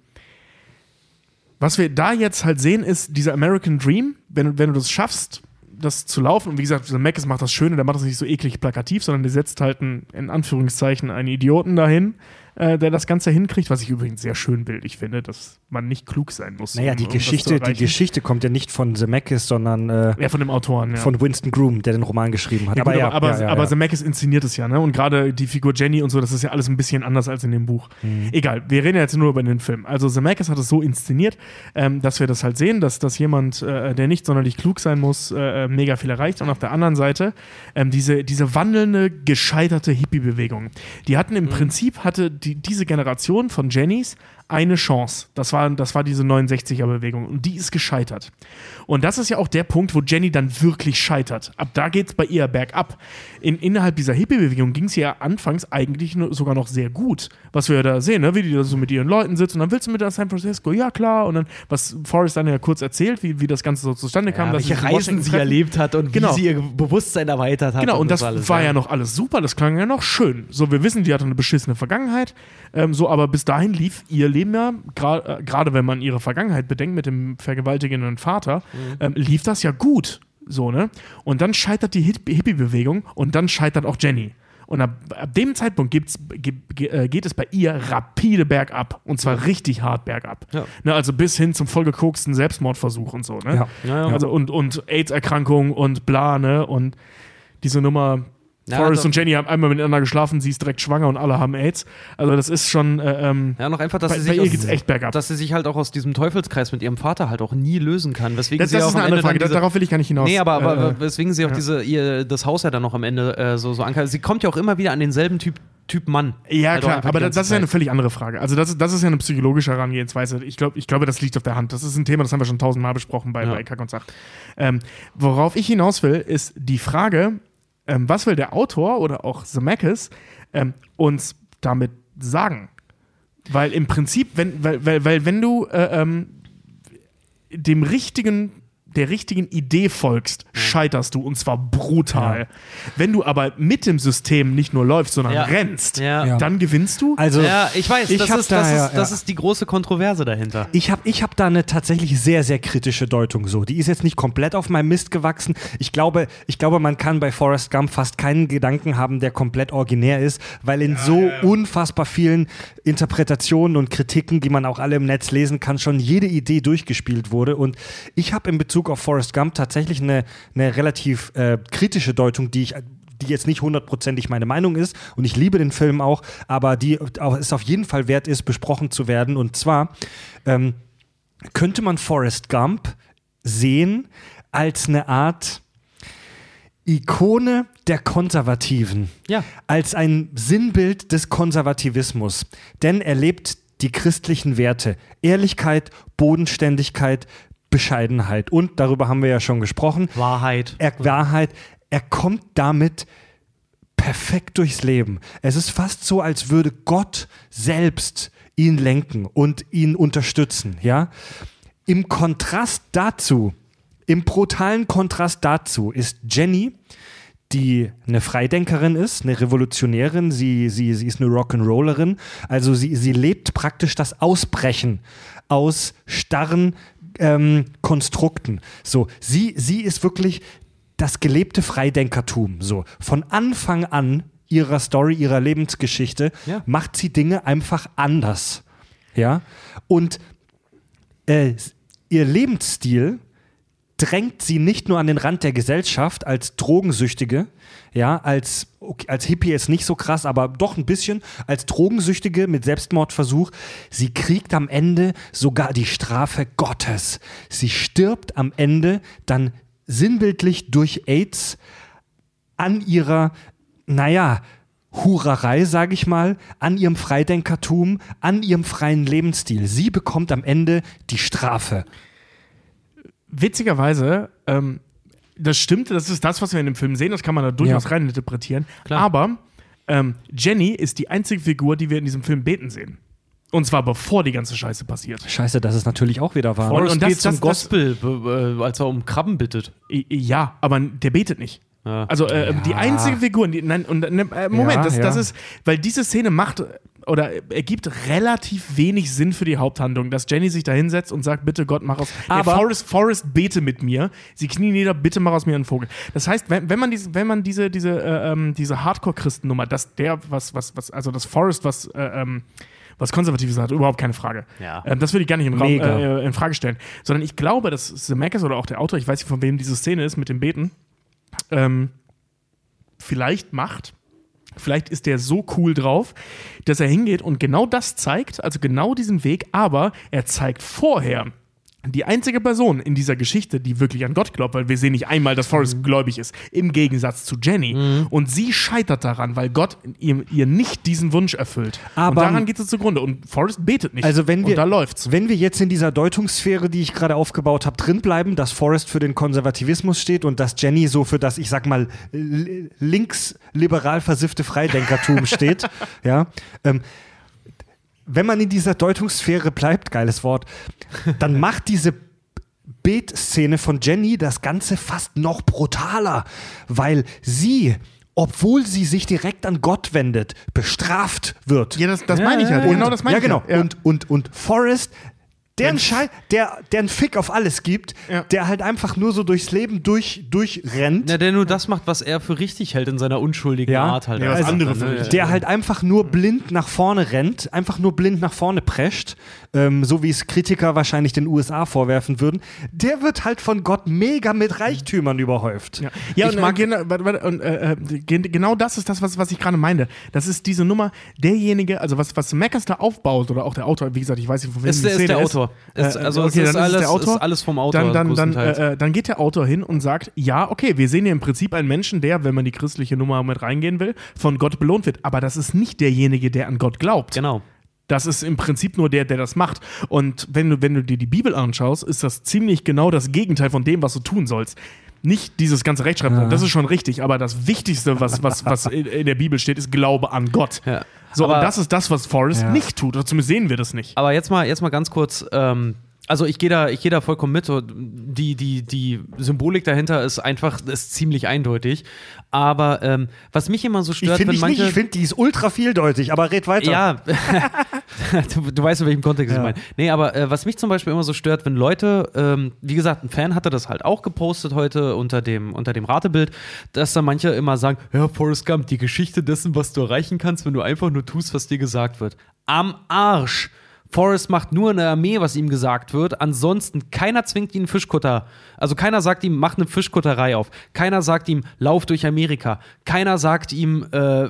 was wir da jetzt halt sehen, ist dieser American Dream, wenn, du- wenn du das schaffst, das zu laufen, und wie gesagt, der Mac macht das Schöne, der macht das nicht so eklig plakativ, sondern der setzt halt einen, in Anführungszeichen einen Idioten dahin, äh, der das Ganze hinkriegt, was ich übrigens sehr schön bildlich finde, dass man nicht klug sein muss. Naja, um- die Geschichte, die. Geschichte kommt ja nicht von Zemeckis, sondern äh, Ja, von dem Autoren, ja. von Winston Groom, der den Roman geschrieben hat. Ja, gut, aber, aber, ja, ja, aber ja. Zemeckis inszeniert es ja, ne? Und gerade die Figur Jenny und so, das ist ja alles ein bisschen anders als in dem Buch. Mhm. Egal, wir reden jetzt nur über den Film. Also Zemeckis hat es so inszeniert, ähm, dass wir das halt sehen, dass, dass jemand, äh, der nicht sonderlich klug sein muss, äh, mega viel erreicht. Und auf der anderen Seite ähm, diese, diese wandelnde, gescheiterte Hippie-Bewegung. Die hatten im Prinzip, hatte die, diese Generation von Jennys eine Chance. Das war, das war diese 69er-Bewegung. Und die ist gescheitert. Und das ist ja auch der Punkt, wo Jenny dann wirklich scheitert. Ab da geht es bei ihr bergab. In, innerhalb dieser Hippie-Bewegung ging es ja anfangs eigentlich sogar noch sehr gut. Was wir ja da sehen, ne? wie die da so mit ihren Leuten sitzt und dann willst du mit nach San Francisco, ja klar. Und dann, was Forrest dann ja kurz erzählt, wie, wie das Ganze so zustande kam. dass sie welche sich in Reisen sie treffen. erlebt hat und Genau. wie sie ihr Bewusstsein erweitert hat. Genau, und das alles, war ja noch alles super, das klang ja noch schön. So, wir wissen, die hatte eine beschissene Vergangenheit, ähm, so, aber bis dahin lief ihr Leben ja, gra- äh, gerade wenn man ihre Vergangenheit bedenkt mit dem vergewaltigenden Vater, ähm, lief das ja gut. So, ne? Und dann scheitert die Hip- Hippie-Bewegung und dann scheitert auch Jenny. Und ab, ab dem Zeitpunkt gibt's, ge, äh, geht es bei ihr rapide bergab. Und zwar richtig hart bergab. Ja. Ne, also bis hin zum vollgekoksten Selbstmordversuch und so. Ne? Ja. Ja, ja. Also und, und AIDS-Erkrankung und bla, ne? Und diese Nummer, Ja, Forrest doch. und Jenny haben einmal miteinander geschlafen, sie ist direkt schwanger und alle haben AIDS. Also das ist schon, äh, ähm, Ja, noch einfach, dass bei, sie bei sich ihr geht's echt bergab. dass sie sich halt auch aus diesem Teufelskreis mit ihrem Vater halt auch nie lösen kann. Weswegen das sie das auch ist am eine andere Ende Frage, diese, darauf will ich gar nicht hinaus. Nee, aber, aber äh, weswegen sie auch ja. diese, ihr, das Haus ja dann noch am Ende äh, so, so ankert. Sie kommt ja auch immer wieder an denselben Typ, typ Mann. ja, Halt klar, aber das, ist ja eine völlig andere Frage. Also das, ist- das ist ja eine psychologische Herangehensweise. Ich, glaub, ich glaube, das liegt auf der Hand. Das ist ein Thema, das haben wir schon tausendmal besprochen bei, Ja. bei Kack und Sach. Ähm, worauf ich hinaus will, ist die Frage, ähm, was will der Autor oder auch Zemeckis ähm, uns damit sagen? Weil im Prinzip, wenn, weil, weil, weil wenn du äh, ähm, dem richtigen, der richtigen Idee folgst, scheiterst du und zwar brutal. Wenn du aber mit dem System nicht nur läufst, sondern Ja. rennst, Ja. Ja. dann gewinnst du. Also, Ja, ich weiß, Ich das, ist, da, das, ja, ist, das ja. ist die große Kontroverse dahinter. Ich habe ich hab da eine tatsächlich sehr, sehr kritische Deutung so. Die ist jetzt nicht komplett auf meinem Mist gewachsen. Ich glaube, ich glaube, man kann bei Forrest Gump fast keinen Gedanken haben, der komplett originär ist, weil in so unfassbar vielen Interpretationen und Kritiken, die man auch alle im Netz lesen kann, schon jede Idee durchgespielt wurde. Und ich habe in Bezug auf Forrest Gump tatsächlich eine, eine relativ äh, kritische Deutung, die ich die jetzt nicht hundertprozentig meine Meinung ist und ich liebe den Film auch, aber die auch, es auf jeden Fall wert ist, besprochen zu werden. Und zwar ähm, könnte man Forrest Gump sehen als eine Art Ikone der Konservativen, Ja. als ein Sinnbild des Konservativismus. Denn er lebt die christlichen Werte. Ehrlichkeit, Bodenständigkeit, Bescheidenheit. Und darüber haben wir ja schon gesprochen. Wahrheit. Er, Wahrheit. Er kommt damit perfekt durchs Leben. Es ist fast so, als würde Gott selbst ihn lenken und ihn unterstützen, ja? Im Kontrast dazu, im brutalen Kontrast dazu ist Jenny, die eine Freidenkerin ist, eine Revolutionärin, sie, sie, sie ist eine Rock'n'Rollerin, also sie, sie lebt praktisch das Ausbrechen aus starren ähm, Konstrukten. So, sie, sie ist wirklich das gelebte Freidenkertum. So, von Anfang an ihrer Story, ihrer Lebensgeschichte, Ja. macht sie Dinge einfach anders. Ja, und äh, ihr Lebensstil drängt sie nicht nur an den Rand der Gesellschaft als Drogensüchtige, ja, als, als Hippie ist nicht so krass, aber doch ein bisschen, als Drogensüchtige mit Selbstmordversuch. Sie kriegt am Ende sogar die Strafe Gottes. Sie stirbt am Ende dann sinnbildlich durch AIDS an ihrer, naja, Hurerei, sage ich mal, an ihrem Freidenkertum, an ihrem freien Lebensstil. Sie bekommt am Ende die Strafe. Witzigerweise, ähm, das stimmt, das ist das, was wir in dem Film sehen, das kann man da durchaus Ja. reininterpretieren. Klar. Aber ähm, Jenny ist die einzige Figur, die wir in diesem Film beten sehen. Und zwar bevor die ganze Scheiße passiert. Scheiße, das ist natürlich auch wieder wahr. Und, und das- geht zum das- das- Gospel, äh, als er um Krabben bittet. Ja, aber der betet nicht. Ja. Also äh, die einzige Figur, die, nein, und, äh, Moment, Ja, das, ja. das ist, weil diese Szene macht oder ergibt relativ wenig Sinn für die Haupthandlung, dass Jenny sich da hinsetzt und sagt, bitte Gott, mach aus. Aber- Aber Forrest, Forrest, bete mit mir. Sie knien nieder, bitte mach aus mir einen Vogel. Das heißt, wenn, wenn man diese, wenn man diese, diese, äh, ähm, diese Hardcore-Christennummer, dass der, was, was, was, also das Forrest, was, äh, ähm, was Konservatives hat, überhaupt keine Frage. Ja. Ähm, das würde ich gar nicht in, Raum, äh, in Frage stellen. Sondern ich glaube, dass Zemeckis oder auch der Autor, ich weiß nicht, von wem diese Szene ist mit dem Beten, ähm, vielleicht macht. Vielleicht ist der so cool drauf, dass er hingeht und genau das zeigt, also genau diesen Weg, aber er zeigt vorher die einzige Person in dieser Geschichte, die wirklich an Gott glaubt, weil wir sehen nicht einmal, dass Mhm. Forrest gläubig ist, im Gegensatz zu Jenny. Und sie scheitert daran, weil Gott ihr, ihr nicht diesen Wunsch erfüllt. Aber- und daran geht es zugrunde. Und Forrest betet nicht. Also wenn wir, und da läuft's. wenn wir jetzt in dieser Deutungssphäre, die ich gerade aufgebaut habe, drinbleiben, dass Forrest für den Konservativismus steht und dass Jenny so für das, ich sag mal, linksliberal versiffte Freidenkertum steht, ja, ähm, wenn man in dieser Deutungssphäre bleibt, geiles Wort, dann macht diese Betszene von Jenny das Ganze fast noch brutaler, weil sie, obwohl sie sich direkt an Gott wendet, bestraft wird. Ja, das, das meine ich ja. Und- Genau das meine ja, ich genau. ja. Und, und, und Forrest, der einen, Schei der, der einen Fick auf alles gibt, Ja. der halt einfach nur so durchs Leben durch, durchrennt. Na, der nur das macht, was er für richtig hält in seiner unschuldigen Ja. Art halt. Ja, was einfach, andere ne? für richtig der halt einfach nur blind nach vorne rennt, einfach nur blind nach vorne prescht, ähm, so wie es Kritiker wahrscheinlich den USA vorwerfen würden, der wird halt von Gott mega mit Reichtümern überhäuft. Ja, ja Ich und, mag- äh, genau, und, äh, äh, gen- genau das ist das, was, was ich gerade meine. Das ist diese Nummer, derjenige, also was, was da aufbaut, oder auch der Autor, wie gesagt, ich weiß nicht, von wem Ist die der- ist Szene der Autor. Ist- Äh, also es okay, ist dann alles- der Autor. ist alles vom Autor Dann, dann, dann, äh, äh, dann geht der Autor hin und sagt, ja, okay, wir sehen hier im Prinzip einen Menschen, der, wenn man die christliche Nummer mit reingehen will, von Gott belohnt wird. Aber das ist nicht derjenige, der an Gott glaubt. Genau. Das ist im Prinzip nur der, der das macht. Und wenn du, wenn du dir die Bibel anschaust, ist das ziemlich genau das Gegenteil von dem, was du tun sollst. Nicht dieses ganze Rechtschreibung, das ist schon richtig, aber das Wichtigste, was, was, was in, in der Bibel steht, ist Glaube an Gott. Ja. So, Aber- und das ist das, was Forrest Ja. nicht tut, oder zumindest sehen wir das nicht. Aber jetzt mal, jetzt mal ganz kurz. Ähm, also ich gehe da, ich gehe da vollkommen mit. Die, die, die Symbolik dahinter ist einfach, ist ziemlich eindeutig. Aber ähm, was mich immer so Ich stört, finde wenn ich nicht, manche ich finde, die ist ultra vieldeutig, aber red weiter. Ja, du, du weißt, in welchem Kontext Ja. ich meine. Nee, aber äh, was mich zum Beispiel immer so stört, wenn Leute, ähm, wie gesagt, ein Fan hatte das halt auch gepostet heute unter dem, unter dem Ratebild, dass da manche immer sagen, ja, Forrest Gump, die Geschichte dessen, was du erreichen kannst, wenn du einfach nur tust, was dir gesagt wird. Am Arsch. Forrest macht nur eine Armee, was ihm gesagt wird. Ansonsten, keiner zwingt ihn einen Fischkutter. Also keiner sagt ihm, mach eine Fischkutterei auf. Keiner sagt ihm, lauf durch Amerika. Keiner sagt ihm, äh,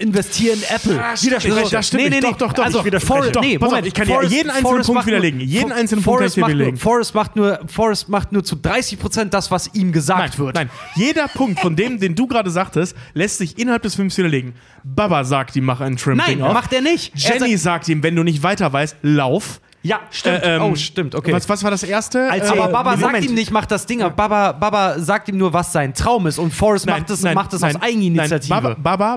investier in Apple. Widerspreche. Das stimmt nicht. Doch, doch, doch. Also, Ich. Forrest, Doch, nee, pass auf, Moment. ich kann dir jeden einzelnen Punkt macht widerlegen. Jeden For- einzelnen Punkt kann ich Forrest nur- widerlegen. Forrest macht nur, Forrest macht nur zu 30 Prozent das, was ihm gesagt Nein, wird. nein, jeder Punkt von dem, den du gerade sagtest, lässt sich innerhalb des Films widerlegen. Baba sagt ihm, mach ein Nein, Trim-Ding auf. macht er nicht. Er Jenny sagt ihm, wenn du nicht weiter weißt, lauf. Ja, stimmt. Äh, ähm, oh, stimmt, okay. Was, was war das erste? Als- Äh, aber Baba sagt Moment. ihm nicht, mach das Ding. Baba, Baba sagt ihm nur, was sein Traum ist. Und Forrest macht es macht es aus Eigeninitiative. Nein, Baba, Baba,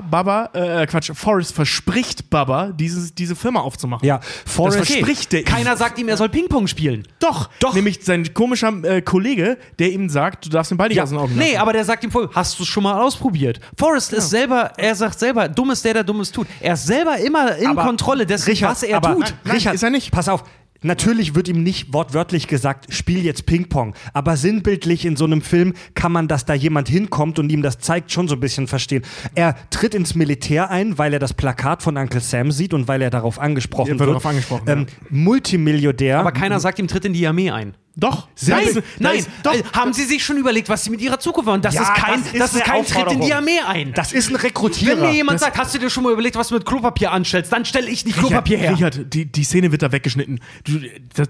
Baba äh, Quatsch, Forrest verspricht Baba, dieses, diese Firma aufzumachen. ja, Forrest, Das verspricht der. Keiner sagt ihm, er soll Ping-Pong spielen. Doch, Doch. Nämlich sein komischer äh, Kollege, der ihm sagt, du darfst den Ball nicht Ja, aus den Augen lassen. Nee, aber der sagt ihm voll, hast du es schon mal ausprobiert? Forrest ist selber, er sagt selber, dumm ist der, der Dummes tut. Er ist selber immer in Aber Kontrolle dessen, Richard, was er aber, tut. Nein, Richard, ist er nicht. Pass auf. Natürlich wird ihm nicht wortwörtlich gesagt, spiel jetzt Ping-Pong. Aber sinnbildlich in so einem Film kann man, dass da jemand hinkommt und ihm das zeigt, schon so ein bisschen verstehen. Er tritt ins Militär ein, weil er das Plakat von Uncle Sam sieht und weil er darauf angesprochen Er wird wird. darauf angesprochen, ähm, Multimilliardär. Aber keiner sagt ihm, tritt in die Armee ein. Doch. Nein, Da ist- da nein, ist- doch. Äh, haben Sie sich schon überlegt, was Sie mit Ihrer Zukunft wollen? Das Ja, ist kein, das das ist ist eine kein Tritt in die Armee ein. das ist ein Rekrutierer. Wenn mir jemand Das- sagt, hast du dir schon mal überlegt, was du mit Klopapier anstellst, dann stelle ich nicht Klopapier her. Richard, die, die Szene wird da weggeschnitten. Du, das,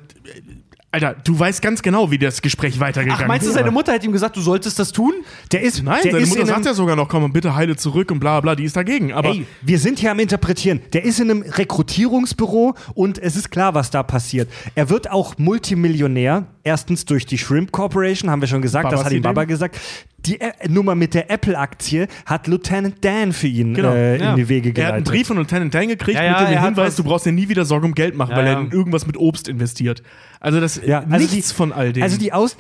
Alter, du weißt ganz genau, wie das Gespräch weitergegangen Ach, meinst du, ist. seine Mutter hat ihm gesagt, du solltest das tun? der ist, Nein, der seine ist Mutter sagt ja sogar noch, komm bitte heile zurück und bla bla, die ist dagegen. Aber Ey, wir sind hier am Interpretieren. Der ist in einem Rekrutierungsbüro und es ist klar, was da passiert. Er wird auch Multimillionär. Erstens durch die Shrimp Corporation, haben wir schon gesagt, Babas das hat ihm. Baba gesagt. Die äh, Nummer mit der Apple-Aktie hat Lieutenant Dan für ihn Genau, äh, ja. in die Wege er hat einen geleitet. Brief von Lieutenant Dan gekriegt Ja, ja, mit dem er Hinweis, du brauchst dir nie wieder Sorgen um Geld machen, Ja, weil er ja. in irgendwas mit Obst investiert. Also das Ja, also nichts die- von all dem. Also die Aus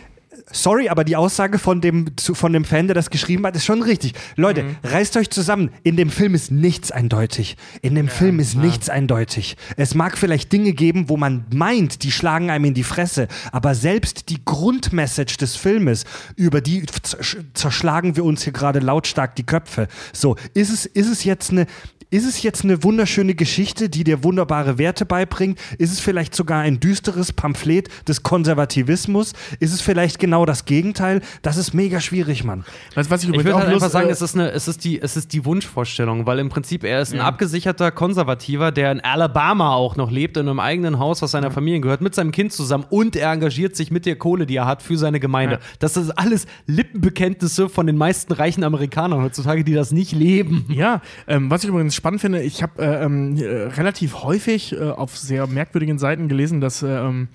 Sorry, aber die Aussage von dem, von dem Fan, der das geschrieben hat, ist schon richtig. Leute, Mhm. reißt euch zusammen. In dem Film ist nichts eindeutig. In dem Film ist nichts eindeutig. Es mag vielleicht Dinge geben, wo man meint, die schlagen einem in die Fresse. Aber selbst die Grundmessage des Filmes, über die zersch- zerschlagen wir uns hier gerade lautstark die Köpfe. So, ist es, ist es jetzt eine, ist es jetzt eine wunderschöne Geschichte, die dir wunderbare Werte beibringt? Ist es vielleicht sogar ein düsteres Pamphlet des Konservativismus? Ist es vielleicht genau das Gegenteil? Das ist mega schwierig, Mann. was, was ich Ich würde auch halt einfach sagen, äh, es ist, eine, es, ist die, es ist die Wunschvorstellung, weil im Prinzip er ist ein abgesicherter Konservativer, der in Alabama auch noch lebt, in einem eigenen Haus, was seiner Familie gehört, mit seinem Kind zusammen und er engagiert sich mit der Kohle, die er hat, für seine Gemeinde. Ja. Das ist alles Lippenbekenntnisse von den meisten reichen Amerikanern heutzutage, die das nicht leben. Ja, ähm, was ich übrigens spannend finde, ich habe äh, ähm, äh, relativ häufig äh, auf sehr merkwürdigen Seiten gelesen, dass äh, ähm,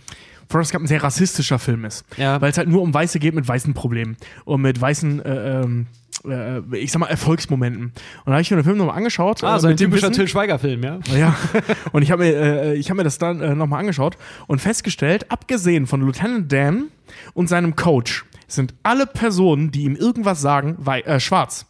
Forrest Gump ein sehr rassistischer Film ist. Ja. Weil es halt nur um Weiße geht mit weißen Problemen und mit weißen, äh, ähm, äh, ich sag mal, Erfolgsmomenten. Und da habe ich mir den Film nochmal angeschaut. Ah, so ein typischer Till Schweiger-Film, ja. ja, und ich habe mir, äh, ich hab mir das dann äh, nochmal angeschaut und festgestellt, abgesehen von Lieutenant Dan und seinem Coach, sind alle Personen, die ihm irgendwas sagen, äh, schwarz.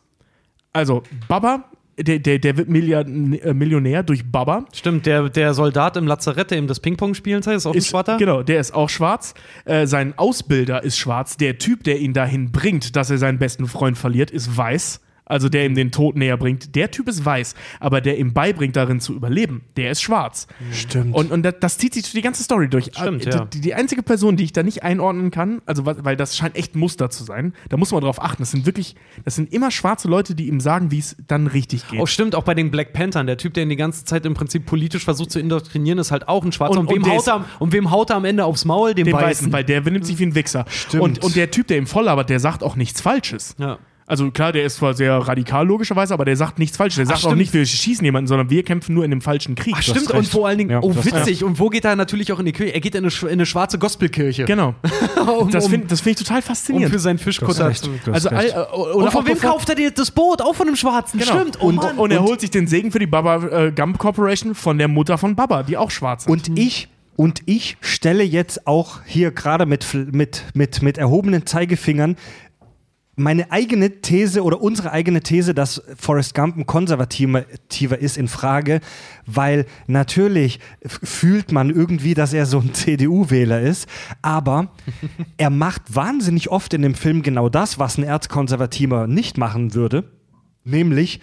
Also Baba, der, der, der wird Milliard, äh, Millionär durch Baba. Stimmt, der, der Soldat im Lazarett, der ihm das Ping-Pong spielen zeigt, ist auch ein Ist, Schwarzer. genau, der ist auch schwarz. Äh, sein Ausbilder ist schwarz. Der Typ, der ihn dahin bringt, dass er seinen besten Freund verliert, ist weiß. Also der ihm den Tod näher bringt. Der Typ ist weiß. Aber der ihm beibringt, darin zu überleben, der ist schwarz. Stimmt. Und, und das, das zieht sich durch die ganze Story durch. Stimmt, Äh, ja. die, die einzige Person, die ich da nicht einordnen kann, also weil das scheint echt ein Muster zu sein, da muss man drauf achten. Das sind wirklich, das sind immer schwarze Leute, die ihm sagen, wie es dann richtig geht. Oh, stimmt, auch bei den Black Panthern. Der Typ, der ihn die ganze Zeit im Prinzip politisch versucht zu indoktrinieren, ist halt auch ein Schwarzer. Und- Und, wem, haut er, am- und wem haut er am Ende aufs Maul? Dem, den Weißen. Weißen, weil der benimmt sich wie ein Wichser. Stimmt. Und, und der Typ, der ihm voll labert, der sagt auch nichts Falsches. Ja. Also klar, der ist zwar sehr radikal logischerweise, aber der sagt nichts Falsches. Der sagt auch stimmt. nicht, wir schießen jemanden, sondern wir kämpfen nur in dem falschen Krieg. Ach, stimmt, und vor allen Dingen, Ja, oh, witzig. Und wo geht er natürlich auch in die Kirche? Er geht in eine, in eine schwarze Gospelkirche. Genau. um, Das um, finde das find ich total um faszinierend. für seinen Fischkutter also all, äh, oder Und auch von wem bevor- kauft er dir das Boot? Auch von einem Schwarzen. Genau. Stimmt. Oh und, Mann. und er holt sich den Segen für die Baba äh, Gump Corporation von der Mutter von Baba, die auch schwarz ist. Und ich und ich stelle jetzt auch hier gerade mit, Fl- mit, mit, mit erhobenen Zeigefingern meine eigene These oder unsere eigene These, dass Forrest Gump ein konservativer ist, in Frage, weil natürlich fühlt man irgendwie, dass er so ein CDU-Wähler ist, aber er macht wahnsinnig oft in dem Film genau das, was ein Erzkonservativer nicht machen würde, nämlich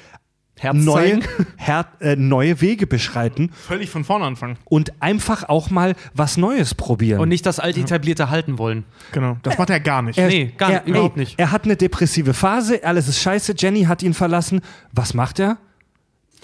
Herz neue. Her äh, neue Wege beschreiten völlig von vorne anfangen. und einfach auch mal was Neues probieren. Und nicht das alte etablierte halten wollen. Genau. Das macht er gar nicht. er, nee, gar er, überhaupt ey, nicht. Er hat eine depressive Phase, alles ist scheiße, Jenny hat ihn verlassen. Was macht er?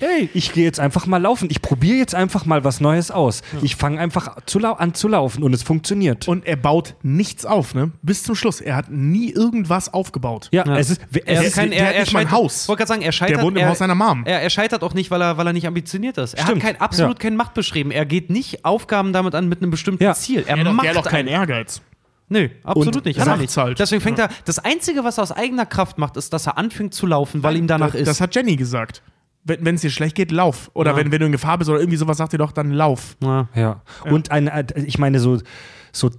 Ey, ich gehe jetzt einfach mal laufen. Ich probiere jetzt einfach mal was Neues aus. Ich fange einfach zu an zu laufen und es funktioniert. Und er baut nichts auf, ne? Bis zum Schluss. Er hat nie irgendwas aufgebaut. ja, es ist, es Er, ist kein, er, hat er nicht mal ein scheitert, Haus. wollte gerade sagen, er scheitert. Der wohnt im er, Haus seiner Mom. Er, er scheitert auch nicht, weil er, weil er nicht ambitioniert ist. Er Stimmt. hat kein, absolut Ja. kein Machtbestreben. Er geht nicht Aufgaben damit an mit einem bestimmten Ja. Ziel. Er, Er hat doch- macht der hat doch keinen ein- Ehrgeiz. Nö, absolut Und nicht. Hat er nicht. halt. Deswegen fängt er. Das Einzige, was er aus eigener Kraft macht, ist, dass er anfängt zu laufen, weil ihm danach das, ist. Das hat Jenny gesagt. Wenn es dir schlecht geht, lauf. Oder Ja. wenn, wenn du in Gefahr bist oder irgendwie sowas, sagt ihr doch, dann lauf. ja. Ja. Und ein, äh, ich meine, so, so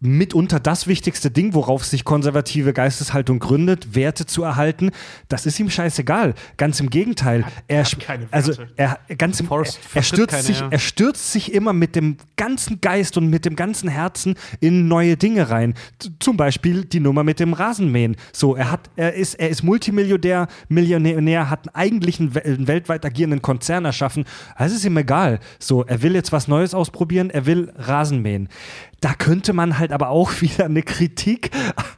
mitunter das wichtigste Ding, worauf sich konservative Geisteshaltung gründet, Werte zu erhalten, das ist ihm scheißegal. Ganz im Gegenteil. Er, Werte. also er ganz im, er, er stürzt keine, sich, ja. er stürzt sich immer mit dem ganzen Geist und mit dem ganzen Herzen in neue Dinge rein. Zum Beispiel die Nummer mit dem Rasenmähen. So, er hat, er ist, er ist Multimillionär, Millionär, hat einen eigentlichen we- einen weltweit agierenden Konzern erschaffen. Es ist ihm egal. So, er will jetzt was Neues ausprobieren, er will Rasenmähen. Da könnte man halt aber auch wieder eine Kritik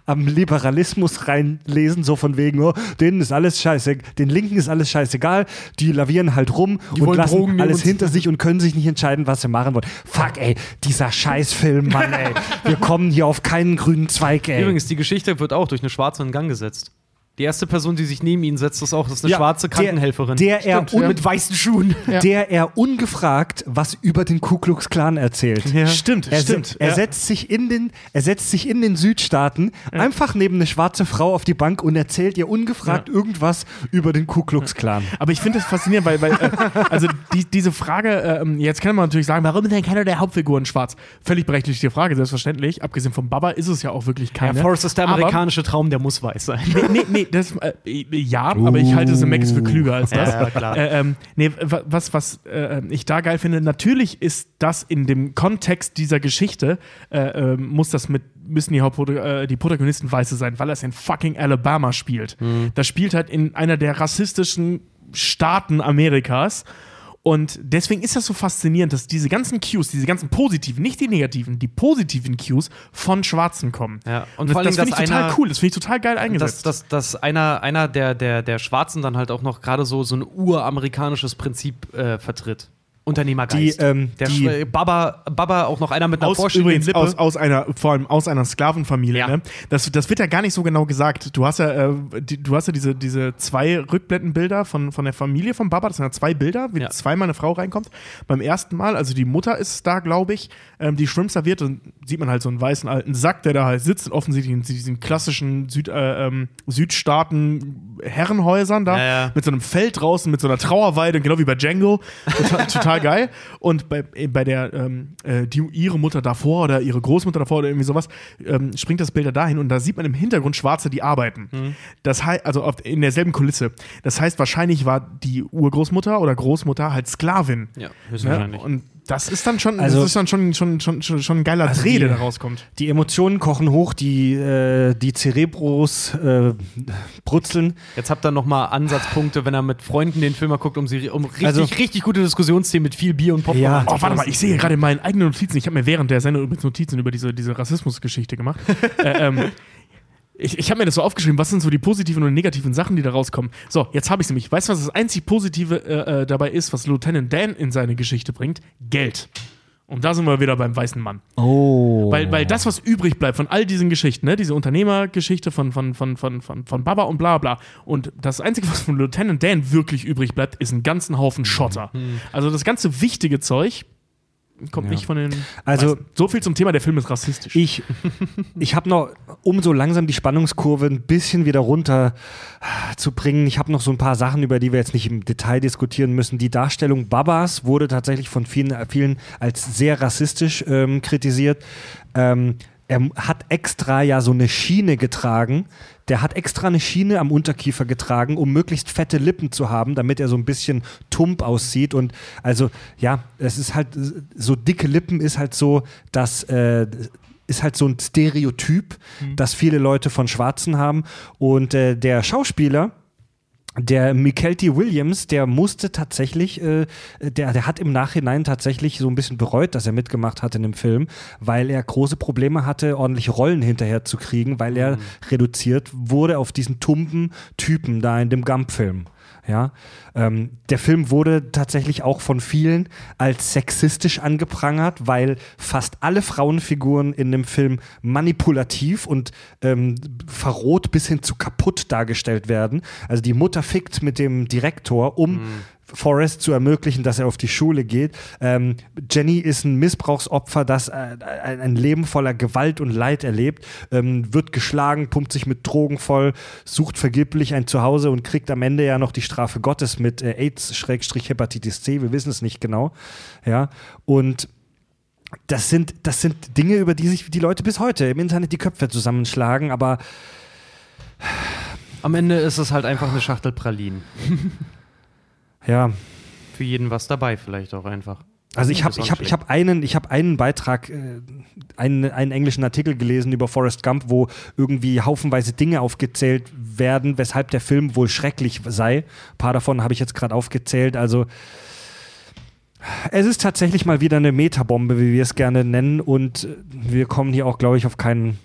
am Liberalismus reinlesen, so von wegen, oh, denen ist alles scheiße, den Linken ist alles scheißegal, die lavieren halt rum und wollen lassen Drogen alles und- hinter sich und können sich nicht entscheiden, was sie machen wollen. Fuck, ey, dieser Scheißfilm, Mann, ey. Wir kommen hier auf keinen grünen Zweig, ey. Übrigens, die Geschichte wird auch durch eine Schwarze in Gang gesetzt. Die erste Person, die sich neben ihn setzt, ist auch das ist eine Ja, schwarze der- Krankenhelferin. Der, er Stimmt, ja. mit weißen Schuhen, der er ungefragt was über den Ku Klux Klan erzählt. Stimmt, Er, stimmt. se- er, Ja. setzt sich in den, er setzt sich in den Südstaaten einfach neben eine schwarze Frau auf die Bank und erzählt ihr ungefragt irgendwas über den Ku Klux Klan. Aber ich finde das faszinierend, weil, weil äh, also die, diese Frage, ähm, jetzt kann man natürlich sagen, warum ist denn keiner der Hauptfiguren schwarz? Völlig berechtigte Frage, selbstverständlich. Abgesehen von Baba ist es ja auch wirklich ja, keine. Forrest ist der Aber- amerikanische Traum, der muss weiß sein. Nee, nee, nee das, äh, ja, aber ich halte Zemeckis für klüger als das. Ja, klar. Äh, ähm, nee, wa- was, was äh, ich da geil finde, natürlich ist das in dem Kontext dieser Geschichte, äh, äh, muss das mit, müssen die, Hauptproto äh, die Protagonisten Weiße sein, weil es in fucking Alabama spielt. Das spielt halt in einer der rassistischen Staaten Amerikas. Und deswegen ist das so faszinierend, dass diese ganzen Cues, diese ganzen positiven, nicht die negativen, die positiven Cues von Schwarzen kommen. Ja, und Und das, vor allem, das finde ich dass total einer- cool, das finde ich total geil dass, eingesetzt. dass, dass einer, einer der, der, der Schwarzen dann halt auch noch gerade so, so ein uramerikanisches Prinzip äh, vertritt. Unternehmergeist. Die, ähm, der die- Baba, Baba auch noch einer mit einer aus, übrigens Lippe. aus, aus einer, vor allem aus einer Sklavenfamilie. Ja. Ne? Das, das wird ja gar nicht so genau gesagt. Du hast ja, äh, die, du hast ja diese, diese zwei Rückblendenbilder von, von der Familie von Baba. Das sind ja zwei Bilder, wie Ja. zweimal eine Frau reinkommt. Beim ersten Mal, also die Mutter ist da, glaube ich, ähm, die Shrimp serviert und sieht man halt so einen weißen alten Sack, der da halt sitzt und offensichtlich in diesen klassischen Süd, äh, ähm, Südstaaten Herrenhäusern da ja. mit so einem Feld draußen, mit so einer Trauerweide, genau wie bei Django. Total, total geil. Und bei, bei der, ähm, äh, die, ihre Mutter davor oder ihre Großmutter davor oder irgendwie sowas, ähm, springt das Bild da dahin und da sieht man im Hintergrund Schwarze, die arbeiten. Mhm. Das heißt, also auf, in derselben Kulisse. Das heißt, wahrscheinlich war die Urgroßmutter oder Großmutter halt Sklavin. ja, Ne? höchstwahrscheinlich. Und das ist dann schon, Also- das ist dann schon, schon, schon, schon, schon ein geiler Also Dreh, die- der da rauskommt. Die Emotionen kochen hoch, die, äh, die Cerebros äh, brutzeln. Jetzt habt ihr nochmal Ansatzpunkte, wenn er mit Freunden den Film mal guckt, um, sie, um richtig, Also- richtig gute Diskussionsthemen mit viel Bier und Popcorn. Ja. Oh, warte mal, ich sehe gerade in meinen eigenen Notizen. Ich habe mir während der Sendung übrigens Notizen über diese, diese Rassismusgeschichte gemacht. äh, ähm, ich ich habe mir das so aufgeschrieben, was sind so die positiven und negativen Sachen, die da rauskommen. So, jetzt habe ich es nämlich. Weißt du, was das einzig Positive äh, äh, dabei ist, was Lieutenant Dan in seine Geschichte bringt? Geld. Und da sind wir wieder beim weißen Mann. Oh. Weil, weil das, was übrig bleibt von all diesen Geschichten, ne, diese Unternehmergeschichte von, von, von, von, von, von Baba und bla bla, und das Einzige, was von Lieutenant Dan wirklich übrig bleibt, ist ein ganzen Haufen Schotter. Also das ganze wichtige Zeug kommt nicht von den. Also- Weißen. so viel zum Thema, der Film ist rassistisch. Ich, ich habe noch, um so langsam die Spannungskurve ein bisschen wieder runter zu bringen, ich habe noch so ein paar Sachen, über die wir jetzt nicht im Detail diskutieren müssen. Die Darstellung Babas wurde tatsächlich von vielen, vielen als sehr rassistisch ähm, kritisiert. Ähm, er hat extra ja so eine Schiene getragen. Der hat extra eine Schiene am Unterkiefer getragen, um möglichst fette Lippen zu haben, damit er so ein bisschen tump aussieht. Und also, ja, es ist halt, so dicke Lippen ist halt so, dass. Äh, ist halt so ein Stereotyp, das viele Leute von Schwarzen haben. Und äh, der Schauspieler, der Mikelty Williams, der musste tatsächlich, äh, der, der hat im Nachhinein tatsächlich so ein bisschen bereut, dass er mitgemacht hat in dem Film, weil er große Probleme hatte, ordentliche Rollen hinterher zu kriegen, weil er reduziert wurde auf diesen tumpen Typen da in dem Gump-Film. Ja, ähm, der Film wurde tatsächlich auch von vielen als sexistisch angeprangert, weil fast alle Frauenfiguren in dem Film manipulativ und ähm, verroht bis hin zu kaputt dargestellt werden. Also die Mutter fickt mit dem Direktor, um mhm. Forrest zu ermöglichen, dass er auf die Schule geht. Ähm, Jenny ist ein Missbrauchsopfer, das äh, ein Leben voller Gewalt und Leid erlebt, ähm, wird geschlagen, pumpt sich mit Drogen voll, sucht vergeblich ein Zuhause und kriegt am Ende ja noch die Strafe Gottes mit äh, AIDS-Hepatitis C. Wir wissen es nicht genau. Ja, und das sind, das sind Dinge, über die sich die Leute bis heute im Internet die Köpfe zusammenschlagen, aber am Ende ist es halt einfach eine Schachtel Pralinen. Ja. Für jeden was dabei, vielleicht auch einfach. Also ich habe ich hab, ich hab einen, ich hab einen Beitrag, äh, einen, einen englischen Artikel gelesen über Forrest Gump, wo irgendwie haufenweise Dinge aufgezählt werden, weshalb der Film wohl schrecklich sei. Ein paar davon habe ich jetzt gerade aufgezählt. Also es ist tatsächlich mal wieder eine Metabombe, wie wir es gerne nennen. Und wir kommen hier auch, glaube ich, auf keinen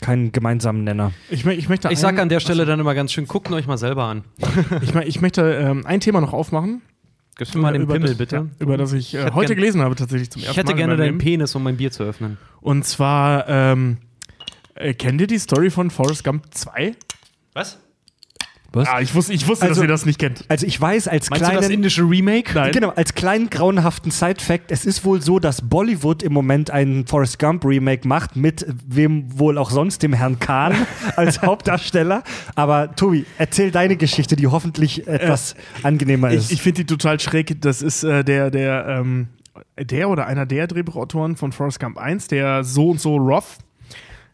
keinen gemeinsamen Nenner. Ich, ich, möchte ich sage an der Stelle dann immer ganz schön, guckt euch mal selber an. ich, ich möchte ähm, ein Thema noch aufmachen. Gibst du mal den Pimmel, das, bitte? Ja, über das ich, äh, ich heute gelesen habe, tatsächlich zum ersten Mal. Ich hätte gerne deinen Penis, um mein Bier zu öffnen. Und zwar, ähm, äh, kennt ihr die Story von Forrest Gump 2? Was? Was? Ah, ich wusste, ich wusste also, dass ihr das nicht kennt. Also ich weiß als Meinst kleinen, das indische Remake? Nein. Genau, als kleinen grauenhaften Side-Fact, es ist wohl so, dass Bollywood im Moment einen Forrest Gump Remake macht mit wem wohl auch sonst, dem Herrn Kahn als Hauptdarsteller. Aber Tobi, erzähl deine Geschichte, die hoffentlich etwas äh, angenehmer ist. Ich, ich finde die total schräg. Das ist äh, der, der, ähm, der oder einer der Drehbuchautoren von Forrest Gump 1, der so und so Roth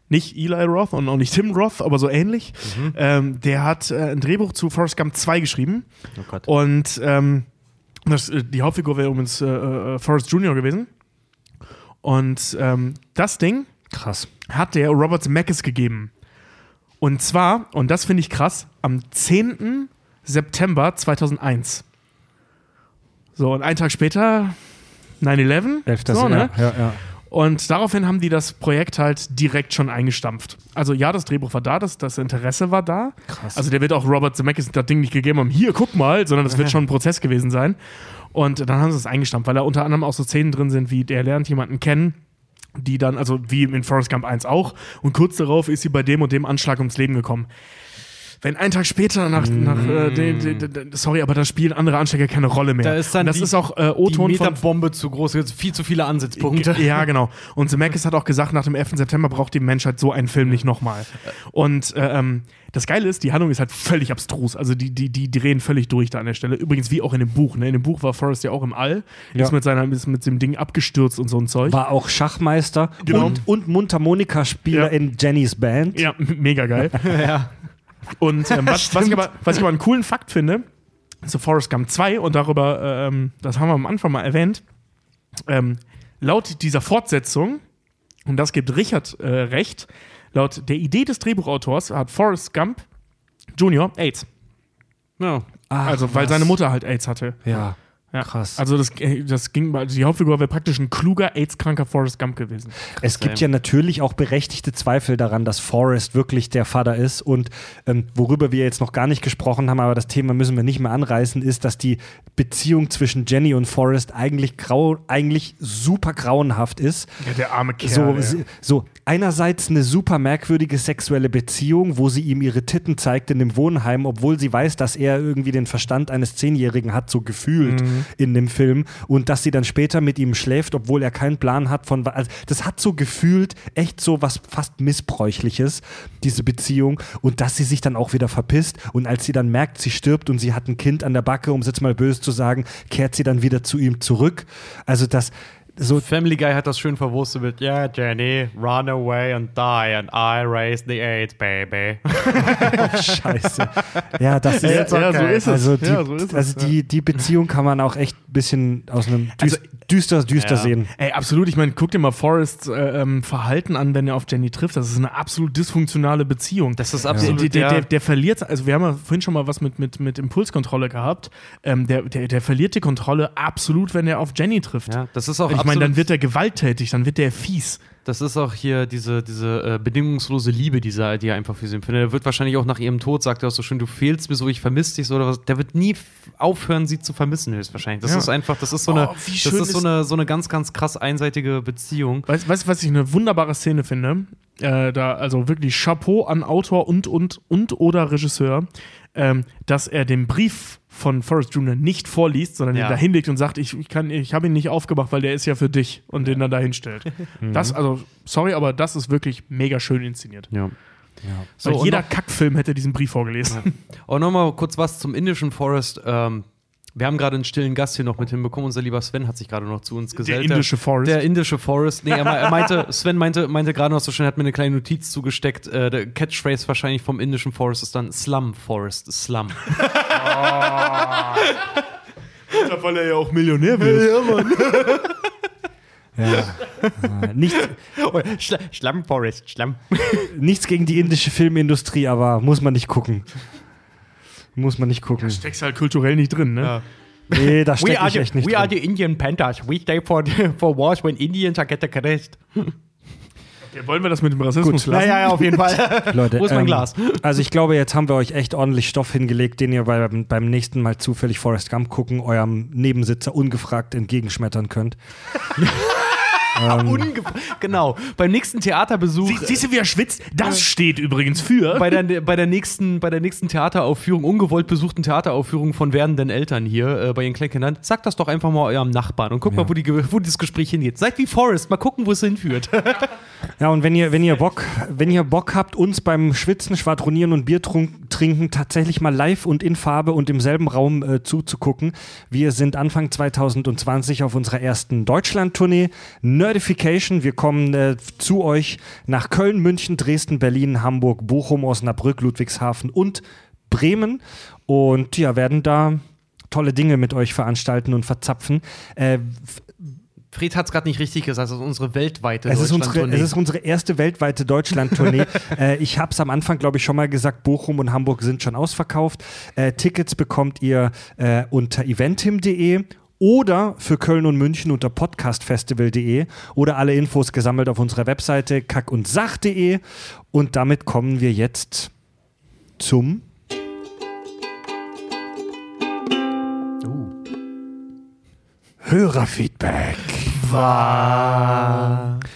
nicht Eli Roth und auch nicht Tim Roth, aber so ähnlich. Mhm. Ähm, der hat äh, ein Drehbuch zu Forrest Gump 2 geschrieben. Oh und ähm, das, äh, die Hauptfigur wäre übrigens äh, äh, Forrest Jr. gewesen. Und ähm, das Ding krass. hat der Robert Zemeckis gegeben. Und zwar, und das finde ich krass, am 10. September 2001. So, und einen Tag später 9-11. 11. So, ne? ja, ja. Und daraufhin haben die das Projekt halt direkt schon eingestampft. Also ja, das Drehbuch war da, das, das Interesse war da. Krass. Also der wird auch Robert Zemeckis das Ding nicht gegeben haben, hier, guck mal, sondern das wird schon ein Prozess gewesen sein. Und dann haben sie es eingestampft, weil da unter anderem auch so Szenen drin sind, wie der lernt jemanden kennen, die dann, also wie in Forrest Gump 1 auch, und kurz darauf ist sie bei dem und dem Anschlag ums Leben gekommen wenn ein Tag später nach, nach äh, de, de, de, sorry, aber da spielen andere Anstecker keine Rolle mehr. Da ist dann das die, ist auch äh, O-Ton die Metabombe zu groß, viel zu viele Ansitzpunkte. Ja, genau. Und Zemeckis hat auch gesagt, nach dem 11. September braucht die Menschheit so einen Film nicht nochmal. Und äh, ähm, das Geile ist, die Handlung ist halt völlig abstrus. Also die, die, die drehen völlig durch da an der Stelle. Übrigens, wie auch in dem Buch. Ne? In dem Buch war Forrest ja auch im All, ja. ist, mit seiner, ist mit dem Ding abgestürzt und so ein Zeug. War auch Schachmeister genau. und, und Mundharmonika-Spieler ja. in Jennys Band. Ja, mega geil. ja. Und ähm, was, was, ich aber, was ich aber einen coolen Fakt finde, zu Forrest Gump 2, und darüber, ähm, das haben wir am Anfang mal erwähnt, ähm, laut dieser Fortsetzung, und das gibt Richard äh, recht, laut der Idee des Drehbuchautors hat Forrest Gump Junior AIDS. Ja. Ach, also, weil was? seine Mutter halt AIDS hatte. Ja. Ja. Krass. Also das, äh, das ging, also die Hauptfigur wäre praktisch ein kluger, AIDS-kranker Forrest Gump gewesen. Krass, es gibt ja natürlich auch berechtigte Zweifel daran, dass Forrest wirklich der Vater ist. Und ähm, worüber wir jetzt noch gar nicht gesprochen haben, aber das Thema müssen wir nicht mehr anreißen, ist, dass die Beziehung zwischen Jenny und Forrest eigentlich grau, eigentlich super grauenhaft ist. Ja, der arme Kerl. So, so einerseits eine super merkwürdige sexuelle Beziehung, wo sie ihm ihre Titten zeigt in dem Wohnheim, obwohl sie weiß, dass er irgendwie den Verstand eines Zehnjährigen hat, so gefühlt. Mhm in dem Film und dass sie dann später mit ihm schläft, obwohl er keinen Plan hat von also das hat so gefühlt echt so was fast missbräuchliches diese Beziehung und dass sie sich dann auch wieder verpisst und als sie dann merkt, sie stirbt und sie hat ein Kind an der Backe, um es jetzt mal böse zu sagen, kehrt sie dann wieder zu ihm zurück. Also das so Family Guy hat das schön verwurstet mit Yeah, Jenny, run away and die and I raise the AIDS, baby. Scheiße. Ja, das ist, ja, okay. ja, so ist es. Also, die, ja, so ist also es, die, die Beziehung kann man auch echt ein bisschen aus einem also, düster, düster sehen. Ey, absolut. Ich meine, guck dir mal Forrests äh, ähm, Verhalten an, wenn er auf Jenny trifft. Das ist eine absolut dysfunktionale Beziehung. Das ist absolut. Der, der, der, der verliert, also wir haben ja vorhin schon mal was mit, mit, mit Impulskontrolle gehabt. Ähm, der, der, der verliert die Kontrolle absolut, wenn er auf Jenny trifft. Ja, das ist auch ich meine, dann wird er gewalttätig, dann wird er fies. Das ist auch hier diese, diese äh, bedingungslose Liebe, die, sie, die er einfach für sie empfindet. Er wird wahrscheinlich auch nach ihrem Tod, sagt er auch so schön, du fehlst mir so, ich vermisse dich so oder was. Der wird nie aufhören, sie zu vermissen, höchstwahrscheinlich. Das Ja. ist einfach, das ist so eine, Oh, das schön ist so ist- eine, so eine ganz, ganz krass einseitige Beziehung. Weißt du, was ich eine wunderbare Szene finde? Äh, da, also wirklich Chapeau an Autor und, und, und oder Regisseur, ähm, dass er den Brief von Forrest Jr. nicht vorliest, sondern Ja. ihn da hinlegt und sagt, ich, ich, kann- ich habe ihn nicht aufgemacht, weil der ist ja für dich und den dann da hinstellt. Das, also, sorry, aber das ist wirklich mega schön inszeniert. Ja. So, weil und jeder noch- Kackfilm hätte diesen Brief vorgelesen. Und nochmal kurz was zum indischen Forest. Ähm, wir haben gerade einen stillen Gast hier noch mit hinbekommen. Unser lieber Sven hat sich gerade noch zu uns gesellt. indische Forest. Der indische Forest. Nee, er, me- er meinte, Sven meinte, meinte gerade noch so schön, er hat mir eine kleine Notiz zugesteckt. Äh, der Catchphrase wahrscheinlich vom indischen Forest ist dann Slum Forest. Slum. weil er ja auch Millionär wird. Äh, nichts, Slum Forest, Slum. nichts gegen die indische Filmindustrie, aber muss man nicht gucken. Muss man nicht gucken. Steckst halt kulturell nicht drin, ne? Nee, da stecke ich echt nicht drin. the Indian Panthers. We stay for, for wars when Indians are get the crest. Ja, wollen wir das mit dem Rassismus lassen? ja, auf jeden Fall. Leute, Wo ist mein ähm, Glas? Also ich glaube, jetzt haben wir euch echt ordentlich Stoff hingelegt, den ihr beim, beim nächsten Mal zufällig Forrest Gump gucken, eurem Nebensitzer ungefragt entgegenschmettern könnt. Unge genau. Beim nächsten Theaterbesuch. Sie, siehst du, wie er schwitzt? Das steht übrigens für. bei der, bei, der nächsten, bei der nächsten Theateraufführung, ungewollt besuchten Theateraufführung von werdenden Eltern hier äh, bei ihren Kleinkindern, sagt das doch einfach mal eurem Nachbarn und guckt mal, wo, die, wo das Gespräch hingeht. Seid wie Forrest, mal gucken, wo es hinführt. Ja, und wenn ihr, wenn ihr Bock, wenn ihr Bock habt, uns beim Schwitzen, Schwadronieren und Bier trinken tatsächlich mal live und in Farbe und im selben Raum äh, zuzugucken. Wir sind Anfang 2020 auf unserer ersten Deutschland-Tournee. Nerdification. Wir kommen äh, zu euch nach Köln, München, Dresden, Berlin, Hamburg, Bochum, Osnabrück, Ludwigshafen und Bremen. Und ja, werden da tolle Dinge mit euch veranstalten und verzapfen. Äh, Fred hat es gerade nicht richtig gesagt, das ist unsere weltweite es ist, unsere, Deutschlandtournee. es ist unsere erste weltweite Deutschland-Tournee. äh, ich habe es am Anfang, glaube ich, schon mal gesagt, Bochum und Hamburg sind schon ausverkauft. Äh, Tickets bekommt ihr äh, unter eventim.de oder für Köln und München unter podcastfestival.de oder alle Infos gesammelt auf unserer Webseite kackundsach.de. Und damit kommen wir jetzt zum Hörerfeedback.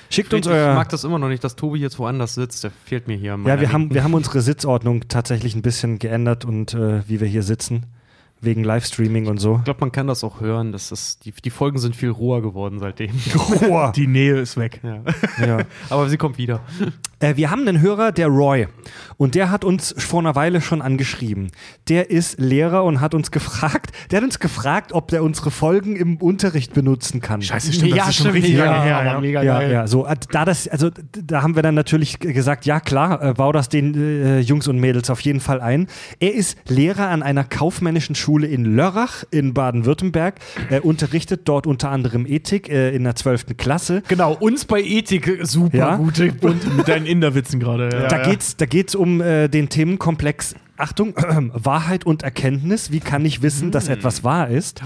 Schickt uns Fred, ich euer. mag das immer noch nicht, dass Tobi jetzt woanders sitzt. Der fehlt mir hier. Ja, wir haben, wir haben unsere Sitzordnung tatsächlich ein bisschen geändert und äh, wie wir hier sitzen, wegen Livestreaming und so. Ich glaube, man kann das auch hören. Das ist, die, die Folgen sind viel roher geworden seitdem. Boah. Die Nähe ist weg. ja. ja. Aber sie kommt wieder. äh, wir haben einen Hörer, der Roy, und der hat uns vor einer Weile schon angeschrieben. Der ist Lehrer und hat uns gefragt, der hat uns gefragt, ob der unsere Folgen im Unterricht benutzen kann. Scheiße, stimmt, Ja, das ist schon stimmt, richtig ja, lange her. Ja. mega Ja, geil. ja, so, äh, da das, also da haben wir dann natürlich gesagt, ja klar, äh, bau das den äh, Jungs und Mädels auf jeden Fall ein. Er ist Lehrer an einer kaufmännischen Schule in Lörrach in Baden-Württemberg, äh, unterrichtet dort unter anderem Ethik äh, in der 12. Klasse. Genau, uns bei Ethik super Ja. gute. Und mit deinen Inderwitzen gerade. Ja. da geht's, da geht's um äh, den Themenkomplex. Achtung, Wahrheit und Erkenntnis. Wie kann ich wissen, dass etwas wahr ist?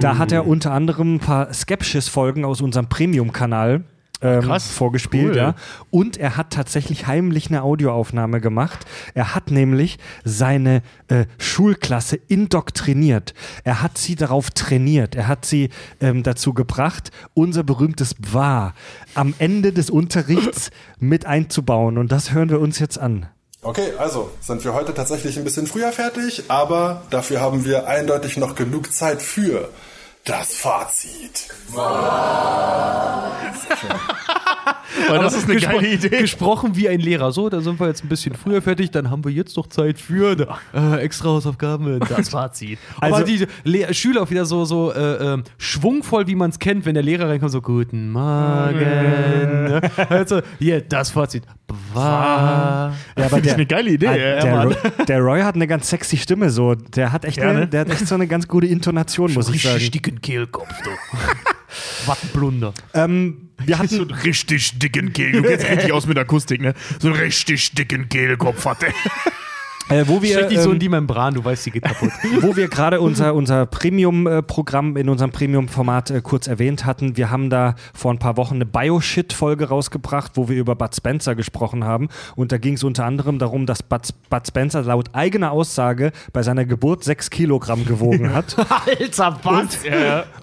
Da hat er unter anderem ein paar Skepsis-Folgen aus unserem Premium-Kanal ähm, Krass. vorgespielt. Cool. Ja. Und er hat tatsächlich heimlich eine Audioaufnahme gemacht. Er hat nämlich seine äh, Schulklasse indoktriniert. Er hat sie darauf trainiert. Er hat sie ähm, dazu gebracht, unser berühmtes Wahr am Ende des Unterrichts mit einzubauen. Und das hören wir uns jetzt an. Okay, also sind wir heute tatsächlich ein bisschen früher fertig, aber dafür haben wir eindeutig noch genug Zeit für das Fazit. Weil das ist eine Gespro- geile Idee. Gesprochen wie ein Lehrer. So, da sind wir jetzt ein bisschen früher fertig, dann haben wir jetzt noch Zeit für äh, extra Hausaufgaben. Das Fazit. Aber Also- die Le Schüler auch wieder so, so äh, ähm, schwungvoll, wie man es kennt, wenn der Lehrer reinkommt, so Guten Morgen. Ne? Also, hier, das Fazit. War. Ja, Finde ich eine geile Idee. Ah, ja, der, Mann. Roy, der Roy hat eine ganz sexy Stimme, so. Der hat echt, Ja, eine, ne? der hat echt so eine ganz gute Intonation, muss ich sagen. Dicken Kehlkopf, du. Wattenblunder. Ähm, wir so hatten, einen richtig dicken Kehl. Du kennst richtig aus mit Akustik, ne? So einen richtig dicken Kehlkopf hat der. Äh, wo wir, Steck dich so ähm, in die Membran, du weißt, die geht kaputt. wo wir gerade unser, unser Premium-Programm in unserem Premium-Format äh, kurz erwähnt hatten. Wir haben da vor ein paar Wochen eine Bio-Shit-Folge rausgebracht, wo wir über Bud Spencer gesprochen haben. Und da ging es unter anderem darum, dass Bud, Bud Spencer laut eigener Aussage bei seiner Geburt sechs Kilogramm gewogen hat. Alter, was?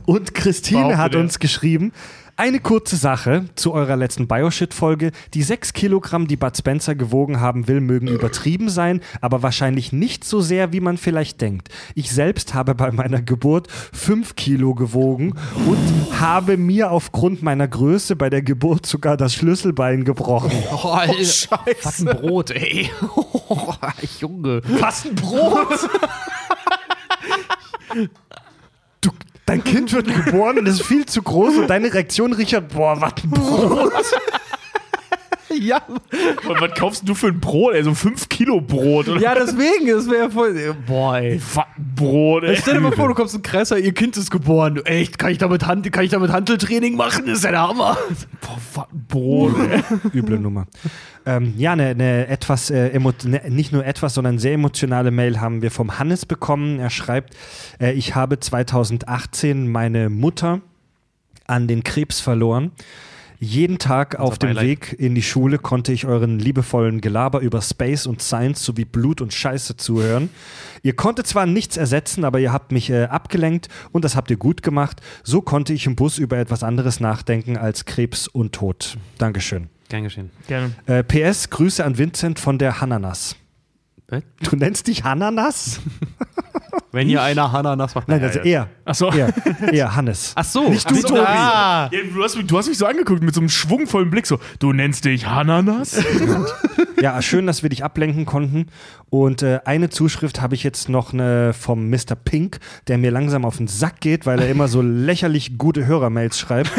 Und Christine Behauptet hat er. uns geschrieben, eine kurze Sache zu eurer letzten Bioshit-Folge. Die 6 Kilogramm, die Bud Spencer gewogen haben will, mögen übertrieben sein, aber wahrscheinlich nicht so sehr, wie man vielleicht denkt. Ich selbst habe bei meiner Geburt 5 Kilo gewogen und habe mir aufgrund meiner Größe bei der Geburt sogar das Schlüsselbein gebrochen. Oh, Alter. Was ein Brot, ey. Oh, Junge. Was ein Brot! Dein Kind wird geboren und ist viel zu groß und deine Reaktion, Richard, boah, was ein Brot. Ja, Und was kaufst du für ein Brot? Ey, so 5 Kilo Brot oder ja, deswegen, das wäre voll. Boah, ey. was ein Brot, ey. Stell dir mal vor, du kommst in Kresser, ihr Kind ist geboren. Echt, kann ich damit, Hand, kann ich damit Handeltraining machen? Das ist ja der Hammer. Boah, was ein Brot, ey. Üble Nummer. Ähm, ja, eine ne etwas, äh, emo ne, nicht nur etwas, sondern sehr emotionale Mail haben wir vom Hannes bekommen. Er schreibt, äh, ich habe 2018 meine Mutter an den Krebs verloren. Jeden Tag auf dem Beileid. Weg in die Schule konnte ich euren liebevollen Gelaber über Space und Science sowie Blut und Scheiße zuhören. Ihr konntet zwar nichts ersetzen, aber ihr habt mich äh, abgelenkt und das habt ihr gut gemacht. So konnte ich im Bus über etwas anderes nachdenken als Krebs und Tod. Dankeschön. Gern geschehen. Gerne. Äh, PS, Grüße an Vincent von der Hananas. Was? Du nennst dich Hananas? Wenn hier einer Hanna nass macht. Nein, also er. Ach so. Er, er Hannes. Ach so. Nicht du, so, Tobi. Ah. Ja, du, hast, mich- du hast mich so angeguckt mit so einem schwungvollen Blick, so, du nennst dich Hananas? Ja, schön, dass wir dich ablenken konnten. Und äh, eine Zuschrift habe ich jetzt noch eine vom Mr. Pink, der mir langsam auf den Sack geht, weil er immer so lächerlich gute Hörermails schreibt.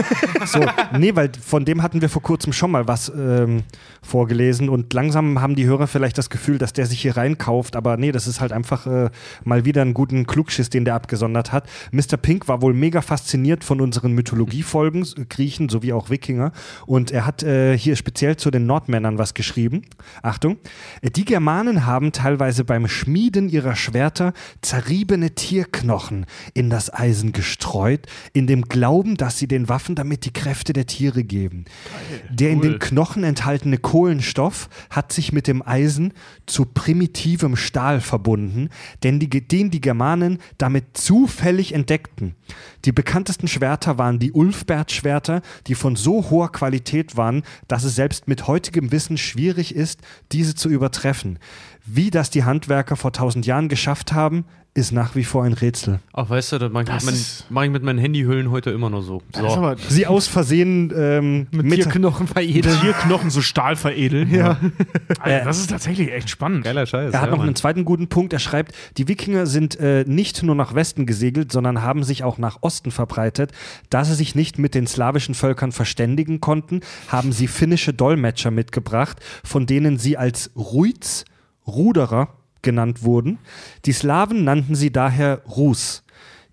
So, nee, weil von dem hatten wir vor kurzem schon mal was ähm, vorgelesen und langsam haben die Hörer vielleicht das Gefühl, dass der sich hier reinkauft, aber nee, das ist halt einfach äh, mal wieder einen guten Klugschiss, den der abgesondert hat. Mr. Pink war wohl mega fasziniert von unseren Mythologiefolgen, Griechen sowie auch Wikinger und er hat äh, hier speziell zu den Nordmännern was geschrieben. Achtung, die Germanen haben teilweise beim Schmieden ihrer Schwerter zerriebene Tierknochen in das Eisen gestreut, in dem Glauben, dass sie den Waffen damit die Kräfte der Tiere geben. Der in den Knochen enthaltene Kohlenstoff hat sich mit dem Eisen zu primitivem Stahl verbunden, denn die, den die Germanen damit zufällig entdeckten. Die bekanntesten Schwerter waren die Ulfbert-Schwerter, die von so hoher Qualität waren, dass es selbst mit heutigem Wissen schwierig ist, diese zu übertreffen. Wie das die Handwerker vor tausend Jahren geschafft haben, ist nach wie vor ein Rätsel. Ach, weißt du, das mache ich, mit ich mit meinen Handyhüllen heute immer noch so. So. aber Sie aus Versehen ähm, mit, Tierknochen veredeln. Tierknochen so Stahl veredeln. Ja. Alter, das ist tatsächlich echt spannend. Geiler Scheiß. Er hat ja, noch Mann. einen zweiten guten Punkt. Er schreibt, die Wikinger sind äh, nicht nur nach Westen gesegelt, sondern haben sich auch nach Osten verbreitet. Da sie sich nicht mit den slawischen Völkern verständigen konnten, haben sie finnische Dolmetscher mitgebracht, von denen sie als Ruiz, Ruderer, genannt wurden. Die Slawen nannten sie daher Rus.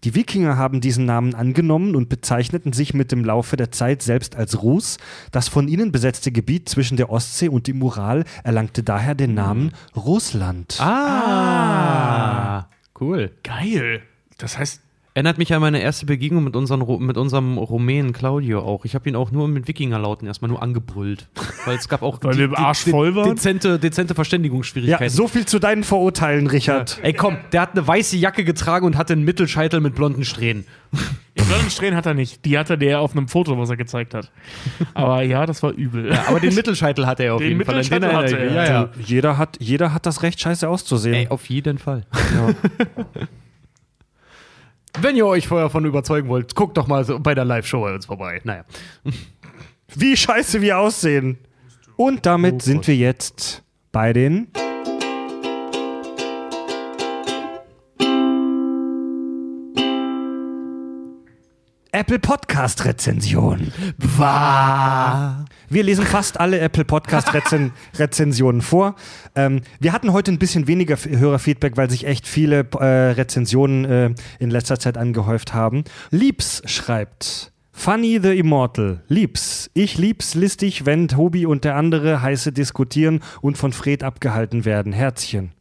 Die Wikinger haben diesen Namen angenommen und bezeichneten sich mit dem Laufe der Zeit selbst als Rus. Das von ihnen besetzte Gebiet zwischen der Ostsee und dem Ural erlangte daher den Namen Russland. Ah, cool. Geil. Das heißt, Erinnert mich an meine erste Begegnung mit, unseren, mit unserem Rumänen Claudio auch. Ich habe ihn auch nur mit Wikingerlauten erstmal nur angebrüllt. Weil es gab auch Weil wir im Arsch voll waren? dezente, dezente Verständigungsschwierigkeiten. Ja, so viel zu deinen Verurteilen, Richard. Ey, komm, der hat eine weiße Jacke getragen und hatte einen Mittelscheitel mit blonden Strähnen. die blonden Strähnen hat er nicht. Die hatte der auf einem Foto, was er gezeigt hat. Aber ja, das war übel. Ja, aber den Mittelscheitel hatte er auf Den jeden Fall. Ich hatte er. Ja, ja. Jeder, hat, jeder hat das Recht, scheiße auszusehen. Ey, auf jeden Fall. Wenn ihr euch vorher von überzeugen wollt, guckt doch mal so bei der Live-Show bei uns vorbei. Naja. Wie scheiße wir aussehen. Und damit sind wir jetzt bei den. Apple Podcast Rezension. Wir lesen fast alle Apple Podcast Rezen Rezensionen vor. Ähm, wir hatten heute ein bisschen weniger Hörerfeedback, weil sich echt viele äh, Rezensionen äh, in letzter Zeit angehäuft haben. Liebs schreibt. Funny the Immortal. Liebs. Ich lieb's listig, wenn Tobi und der andere heiße diskutieren und von Fred abgehalten werden. Herzchen.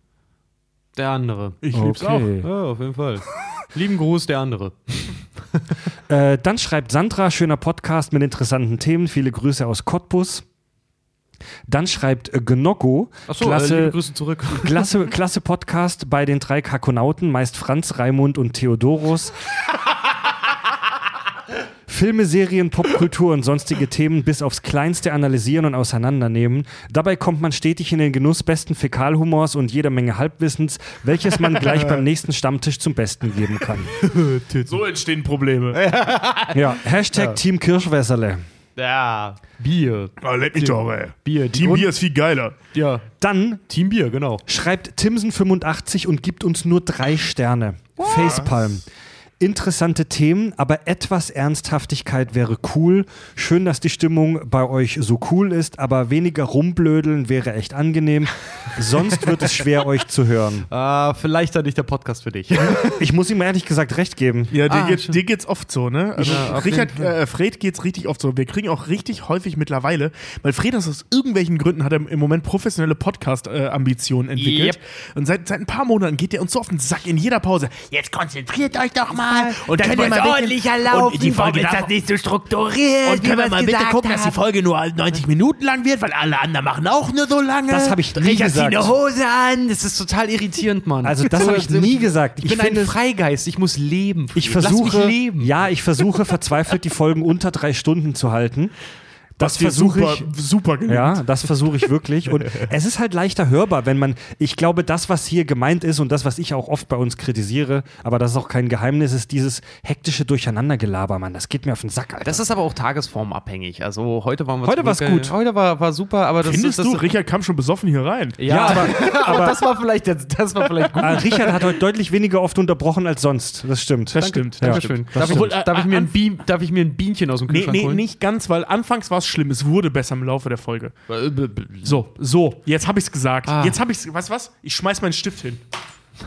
Der andere. Ich lieb's auch. Okay. Ja, auf jeden Fall. Lieben Gruß, der andere. Äh, dann schreibt Sandra, schöner Podcast mit interessanten Themen. Viele Grüße aus Cottbus. Dann schreibt äh, Gnocco, Achso, äh, klasse, zurück. klasse, klasse Podcast bei den drei Kakonauten, meist Franz, Raimund und Theodorus. Filme, Serien, Popkultur und sonstige Themen bis aufs Kleinste analysieren und auseinandernehmen. Dabei kommt man stetig in den Genuss besten Fäkalhumors und jeder Menge Halbwissens, welches man gleich beim nächsten Stammtisch zum Besten geben kann. So entstehen Probleme. Ja, Hashtag Team Kirschwässerle. Ja, Bier. Ah, leck mich doch, ey. Bier. Die Team Grund- Bier ist viel geiler. Ja, Dann Team Bier, genau. schreibt Timson85 und gibt uns nur drei Sterne. Facepalm. Interessante Themen, aber etwas Ernsthaftigkeit wäre cool. Schön, dass die Stimmung bei euch so cool ist, aber weniger rumblödeln wäre echt angenehm. Sonst wird es schwer, euch zu hören. Ah, vielleicht dann nicht der Podcast für dich. Ich muss ihm ehrlich gesagt recht geben. Ja, dir, Ah, geht, dir geht's oft so, ne? Also Ja, Richard, äh, Fred geht's richtig oft so. Wir kriegen auch richtig häufig mittlerweile, weil Fred das aus irgendwelchen Gründen hat er im Moment professionelle Podcast-Ambitionen entwickelt. Yep. Und seit, seit ein paar Monaten geht er uns so auf den Sack in jeder Pause. Jetzt konzentriert euch doch mal und Das könnt ihr muss mal ordentlicher laufen. Und die Folge ist das nicht so strukturiert? und können wir mal bitte gucken, dass die? Folge nur 90 Minuten lang wird, weil alle anderen machen auch nur so lange. Das habe ich nie zieh gesagt. eine Hose an. Das ist total irritierend, Mann. Also das habe ich nie gesagt. Ich bin finde ein Freigeist. Ich muss leben. Ich versuche, ja, ich versuche verzweifelt die Folgen unter drei Stunden zu halten. Das das versuche ich. super gelingt. Ja, das versuche ich wirklich. Und es ist halt leichter hörbar, wenn man, ich glaube, das, was hier gemeint ist und das, was ich auch oft bei uns kritisiere, aber das ist auch kein Geheimnis, ist dieses hektische Durcheinandergelaber, Mann. Das geht mir auf den Sack, Alter. Das ist aber auch tagesformabhängig. Also heute waren wir Heute war's zurück, gut. äh, Heute war, war super, aber das Findest das, du, Richard kam schon besoffen hier rein? Ja, aber- aber, das war vielleicht jetzt, das war vielleicht gut. Ah, Richard hat heute deutlich weniger oft unterbrochen als sonst. Das stimmt. Das stimmt. Ja. Das Dankeschön. stimmt. Darf, darf, ich mir ein Bienchen aus dem Nee, Kühlschrank nee, holen? nicht ganz, weil anfangs war es schlimm. Es wurde besser im Laufe der Folge. So, so, jetzt habe ich es gesagt. Ah. Jetzt habe ich es, weißt du was? Ich schmeiß meinen Stift hin.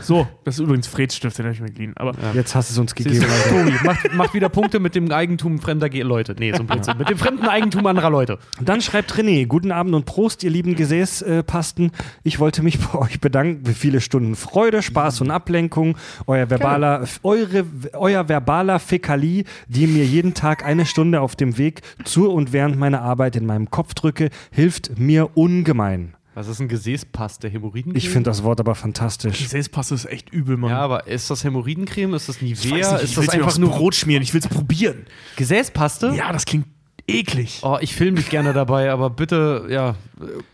So, das ist übrigens Freds Stift, den habe ich mir geliehen. Aber Jetzt hast du es uns gegeben. Du. Tobi, macht, macht wieder Punkte mit dem Eigentum fremder Ge Leute. Nee, so ein Blödsinn. Mit dem fremden Eigentum anderer Leute. Dann schreibt René, guten Abend und Prost, ihr lieben Gesäßpasten. Ich wollte mich bei euch bedanken für viele Stunden Freude, Spaß und Ablenkung. Euer verbaler, eure, euer verbaler Fäkali, die mir jeden Tag eine Stunde auf dem Weg zur und während meiner Arbeit in meinem Kopf drücke, hilft mir ungemein. Was ist ein Gesäßpass? Der Hämorrhoidencreme? Ich finde das Wort aber fantastisch. Gesäßpasse ist echt übel, Mann. Ja, aber ist das Hämorrhoidencreme? Ist das ich Nivea? weiß nicht, ist ich das einfach nur Brot schmieren. Ich will es probieren. Gesäßpaste? Ja, das klingt eklig. Oh, ich filme mich gerne dabei, aber bitte, ja.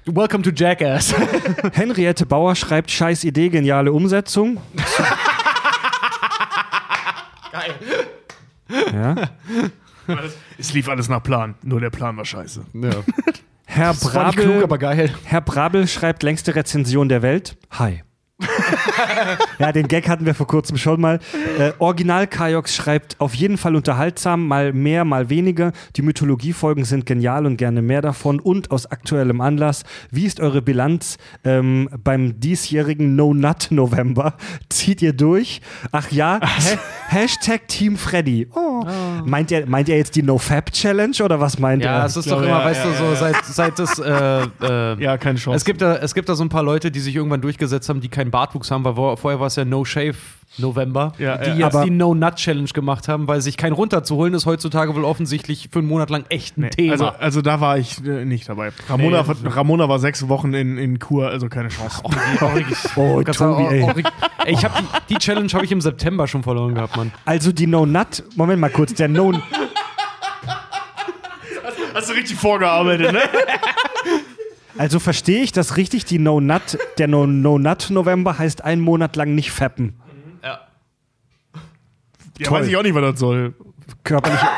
Welcome to Jackass. Henriette Bauer schreibt, scheiß Idee, geniale Umsetzung. Ja. Es lief alles nach Plan. Nur der Plan war scheiße. ja. Herr nicht klug, Brabel, aber geil. Herr Brabel schreibt längste Rezension der Welt. Hi. ja, den Gag hatten wir vor kurzem schon mal. Äh, Original Kajox schreibt auf jeden Fall unterhaltsam, mal mehr, mal weniger. Die Mythologiefolgen sind genial und gerne mehr davon. Und aus aktuellem Anlass, wie ist eure Bilanz ähm, beim diesjährigen No Nut November? Zieht ihr durch? Ach ja, ha Hashtag Team Freddy. Oh. Meint, ihr, meint ihr jetzt die No Fab Challenge oder was meint Ja, er? es ist doch immer, ja, weißt ja, du, so ja. seit, seit das. Äh, äh, Ja, keine Chance. Es gibt, da, es gibt da so ein paar Leute, die sich irgendwann durchgesetzt haben, die keinen Bartwuchs haben, weil vor- vorher war es ja No Shave November, Ja, die ja. jetzt Aber- die No Nut Challenge gemacht haben, weil sich kein runterzuholen ist heutzutage wohl offensichtlich für einen Monat lang echt ein Nee, Thema. Also, also da war ich äh, nicht dabei. Ramona, Ramona war sechs Wochen in, in Kur, also keine Chance. Oh, Kannst Tobi, oh, oh, ey, ich hab die, die Challenge habe ich im September schon verloren gehabt, Mann. Also die No Nut, Moment mal kurz, der No Hast du richtig vorgearbeitet, ne? Also verstehe ich das richtig, die No Nut, der No, no Nut November heißt einen Monat lang nicht fappen. Ja, Toll. weiß ich auch nicht, was das soll. Körperlich.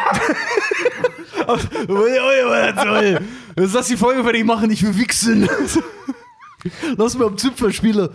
Ist das die Folge, wenn ich mache, nicht für Wichsen? Lass mal am Zipfel spielen.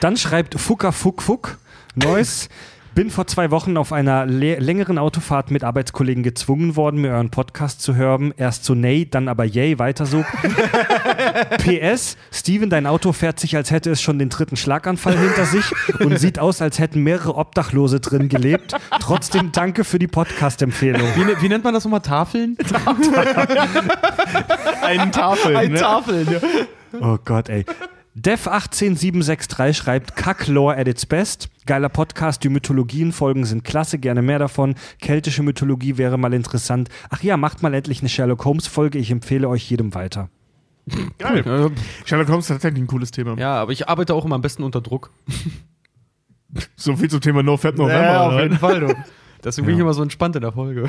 Dann schreibt Fucker Fuck Fuck Neues. Bin vor zwei Wochen auf einer längeren Autofahrt mit Arbeitskollegen gezwungen worden, mir euren Podcast zu hören. Erst so nee, dann aber yay, weiter so. PS, Steven, dein Auto fährt sich, als hätte es schon den dritten Schlaganfall hinter sich und sieht aus, als hätten mehrere Obdachlose drin gelebt. Trotzdem danke für die Podcast-Empfehlung. Wie, ne- wie nennt man das nochmal? Tafeln? Einen Tafel, ne? Tafeln, ja. Oh Gott, ey. Dev18763 schreibt Kacklore at its best. Geiler Podcast, die Mythologienfolgen sind klasse, gerne mehr davon. Keltische Mythologie wäre mal interessant. Ach ja, macht mal endlich eine Sherlock Holmes Folge, ich empfehle euch jedem weiter. Geil. Sherlock Holmes ist tatsächlich ein cooles Thema. Ja, aber ich arbeite auch immer am besten unter Druck. So viel zum Thema No Fab November. auf oder? jeden Fall, du. Deswegen bin ich Ja. immer so entspannt in der Folge.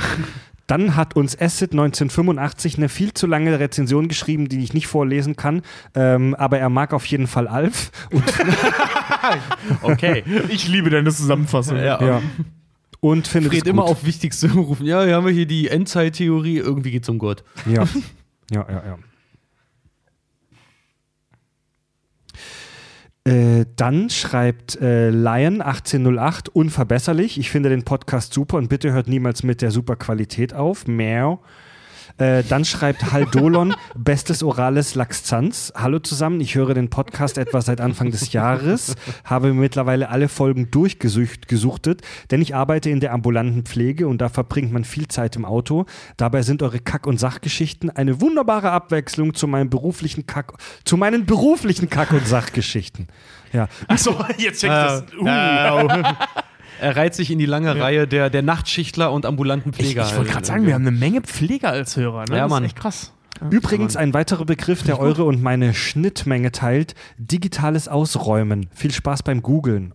Dann hat uns Acid 1985 eine viel zu lange Rezension geschrieben, die ich nicht vorlesen kann. Ähm, aber er mag auf jeden Fall Alf. Und, Okay. Ich liebe deine Zusammenfassung. ja. und findet Fred es gut. immer auf Wichtigste rufen. Ja, hier haben wir hier die Endzeittheorie. Irgendwie geht's um Gott. Ja, ja, ja, ja. Äh, dann schreibt äh, Lion1808 unverbesserlich. Ich finde den Podcast super und bitte hört niemals mit der super Qualität auf. Meow. Äh, dann schreibt Haldolon, bestes orales Laxanz. Hallo zusammen, ich höre den Podcast etwa seit Anfang des Jahres, habe mittlerweile alle Folgen durchgesuchtet, denn ich arbeite in der ambulanten Pflege und da verbringt man viel Zeit im Auto. Dabei sind eure Kack- und Sachgeschichten eine wunderbare Abwechslung zu meinem beruflichen Kack, zu meinen beruflichen Kack- und Sachgeschichten. Ja, Achso, jetzt checkt das. Uh, Er reiht sich in die lange Reihe der, der Nachtschichtler und ambulanten ich ich Pfleger. wollte gerade sagen, wir haben eine Menge Pfleger als Hörer. Ne? Ja, das Mann. ist echt krass. Übrigens ein weiterer Begriff, der eure und meine Schnittmenge teilt: digitales Ausräumen. Viel Spaß beim Googlen.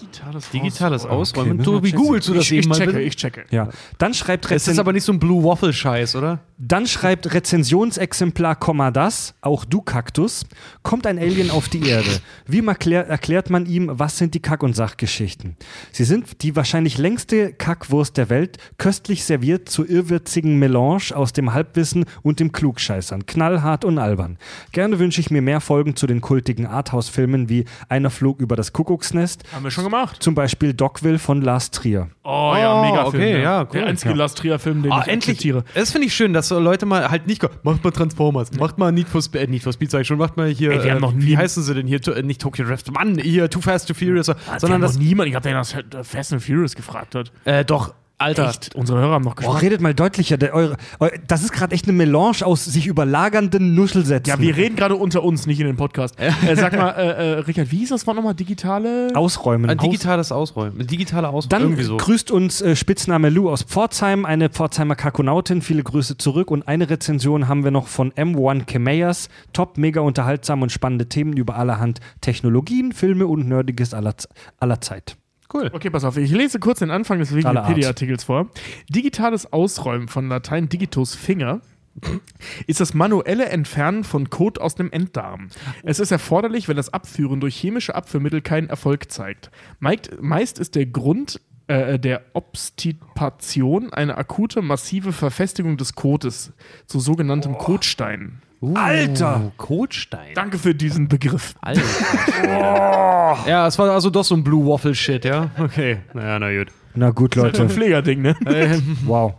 Digitales, Digitales Okay, Ausräumen. wir Tobi, googelst du das Ich, eben ich mal checke, bitte? ich checke. Ja. Dann schreibt, Es ist Rezen aber nicht so ein Blue Waffle-Scheiß, oder? dann schreibt Rezensionsexemplar, Komma das, auch du Kaktus, kommt ein Alien auf die Erde. Wie erklär, erklärt man ihm, was sind die Kack- und Sachgeschichten? Sie sind die wahrscheinlich längste Kackwurst der Welt, köstlich serviert zu irrwitzigen Melange aus dem Halbwissen und dem Klugscheißern, knallhart und albern. Gerne wünsche ich mir mehr Folgen zu den kultigen Arthouse-Filmen wie Einer flog über das Kuckucksnest, Haben wir schon gemacht. zum Beispiel Dogville von Lars Trier. Oh, ja, mega okay, Film. ja, cool. Der einzige Lars Trier-Film, den Ah, ich endlich. akzeptiere. Das finde ich schön, dass so Leute mal halt nicht. Macht mal Transformers, macht mal Need for Speed, äh, Need for Speed sag ich schon, macht mal hier. Ey, wir haben äh, noch nie- wie heißen sie denn hier? To- äh, Nicht Tokyo Drift, Mann, hier Too Fast, Too Furious, sondern Sondern das. noch niemand, ich glaube, der das Fast and Furious gefragt hat. Äh, doch, Alter. Echt? Unsere Hörer haben noch Oh, Geschmack. redet mal deutlicher. Der, eure, eu, das ist gerade echt eine Melange aus sich überlagernden Nuschelsätzen. ja, wir reden gerade unter uns, nicht in den Podcast. Äh, sag mal, äh, äh, Richard, wie hieß das Wort nochmal? Digitale? Ausräumen. Ein digitales Ausräumen. Digitale Ausräumen. Dann Irgendwie so. grüßt uns äh, Spitzname Lou aus Pforzheim, eine Pforzheimer Kakonautin. Viele Grüße zurück. Und eine Rezension haben wir noch von M1 Kemeyers. Top, mega unterhaltsam und spannende Themen über allerhand Technologien, Filme und Nerdiges aller, aller Zeit. Cool. Okay, pass auf, ich lese kurz den Anfang des. Wikipedia-Artikels vor. Digitales Ausräumen von Latein digitus Finger ist das manuelle Entfernen von Kot aus dem Enddarm. Es ist erforderlich, wenn das Abführen durch chemische Abführmittel keinen Erfolg zeigt. Meist, ist der Grund äh, der Obstipation eine akute, massive Verfestigung des Kotes zu sogenanntem Kotstein. Alter! Kotstein. Danke für diesen Begriff. Alter. Ja, es war also doch so ein Blue Waffle-Shit, ja? Okay. Naja, na gut. Na gut, So ein Leute. Pflegerding, ne? Wow.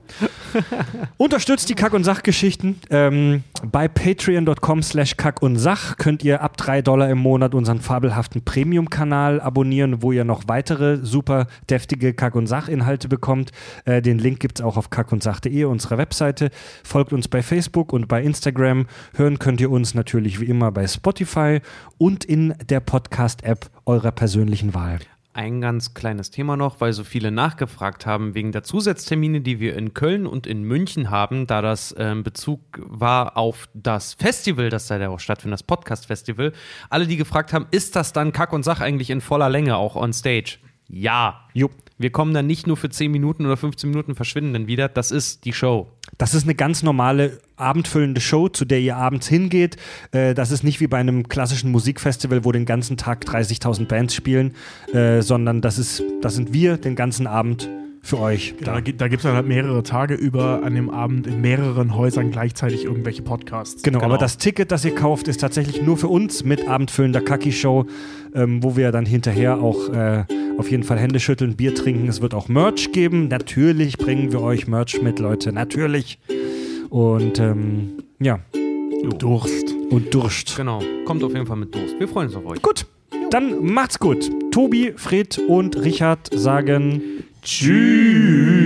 Unterstützt die Kack- und Sachgeschichten. Ähm, bei patreon.com slash Kack und Sach könnt ihr ab 3 Dollar im Monat unseren fabelhaften Premium-Kanal abonnieren, wo ihr noch weitere super deftige Kack- und Sach-Inhalte bekommt. Äh, den Link gibt es auch auf kackundsach.de, unserer Webseite. Folgt uns bei Facebook und bei Instagram. Hören könnt ihr uns natürlich wie immer bei Spotify und in der Podcast-App eurer persönlichen Wahl. Ein ganz kleines Thema noch, weil so viele nachgefragt haben wegen der Zusatztermine, die wir in Köln und in München haben, da das ähm, Bezug war auf das Festival, das da ja auch stattfindet, das Podcast-Festival. Alle, die gefragt haben, ist das dann Kack und Sach eigentlich in voller Länge, auch on stage? Ja. Jo. Wir kommen dann nicht nur für 10 Minuten oder 15 Minuten verschwinden dann wieder. Das ist die Show. Das ist eine ganz normale abendfüllende Show, zu der ihr abends hingeht. Äh, das ist nicht wie bei einem klassischen Musikfestival, wo den ganzen Tag 30.000 Bands spielen, äh, sondern das, ist, das sind wir den ganzen Abend für euch. Da, da gibt es dann halt mehrere Tage über an dem Abend in mehreren Häusern gleichzeitig irgendwelche Podcasts. Genau, aber das Ticket, das ihr kauft, ist tatsächlich nur für uns mit abendfüllender Kaki-Show, ähm, wo wir dann hinterher auch äh, auf jeden Fall Hände schütteln, Bier trinken. Es wird auch Merch geben. Natürlich bringen wir euch Merch mit, Leute. Natürlich. Und ähm, ja, Durst. und Durst. Genau. Kommt auf jeden Fall mit Durst. Wir freuen uns auf euch. Gut, dann macht's gut. Tobi, Fred und Richard sagen Tschüss.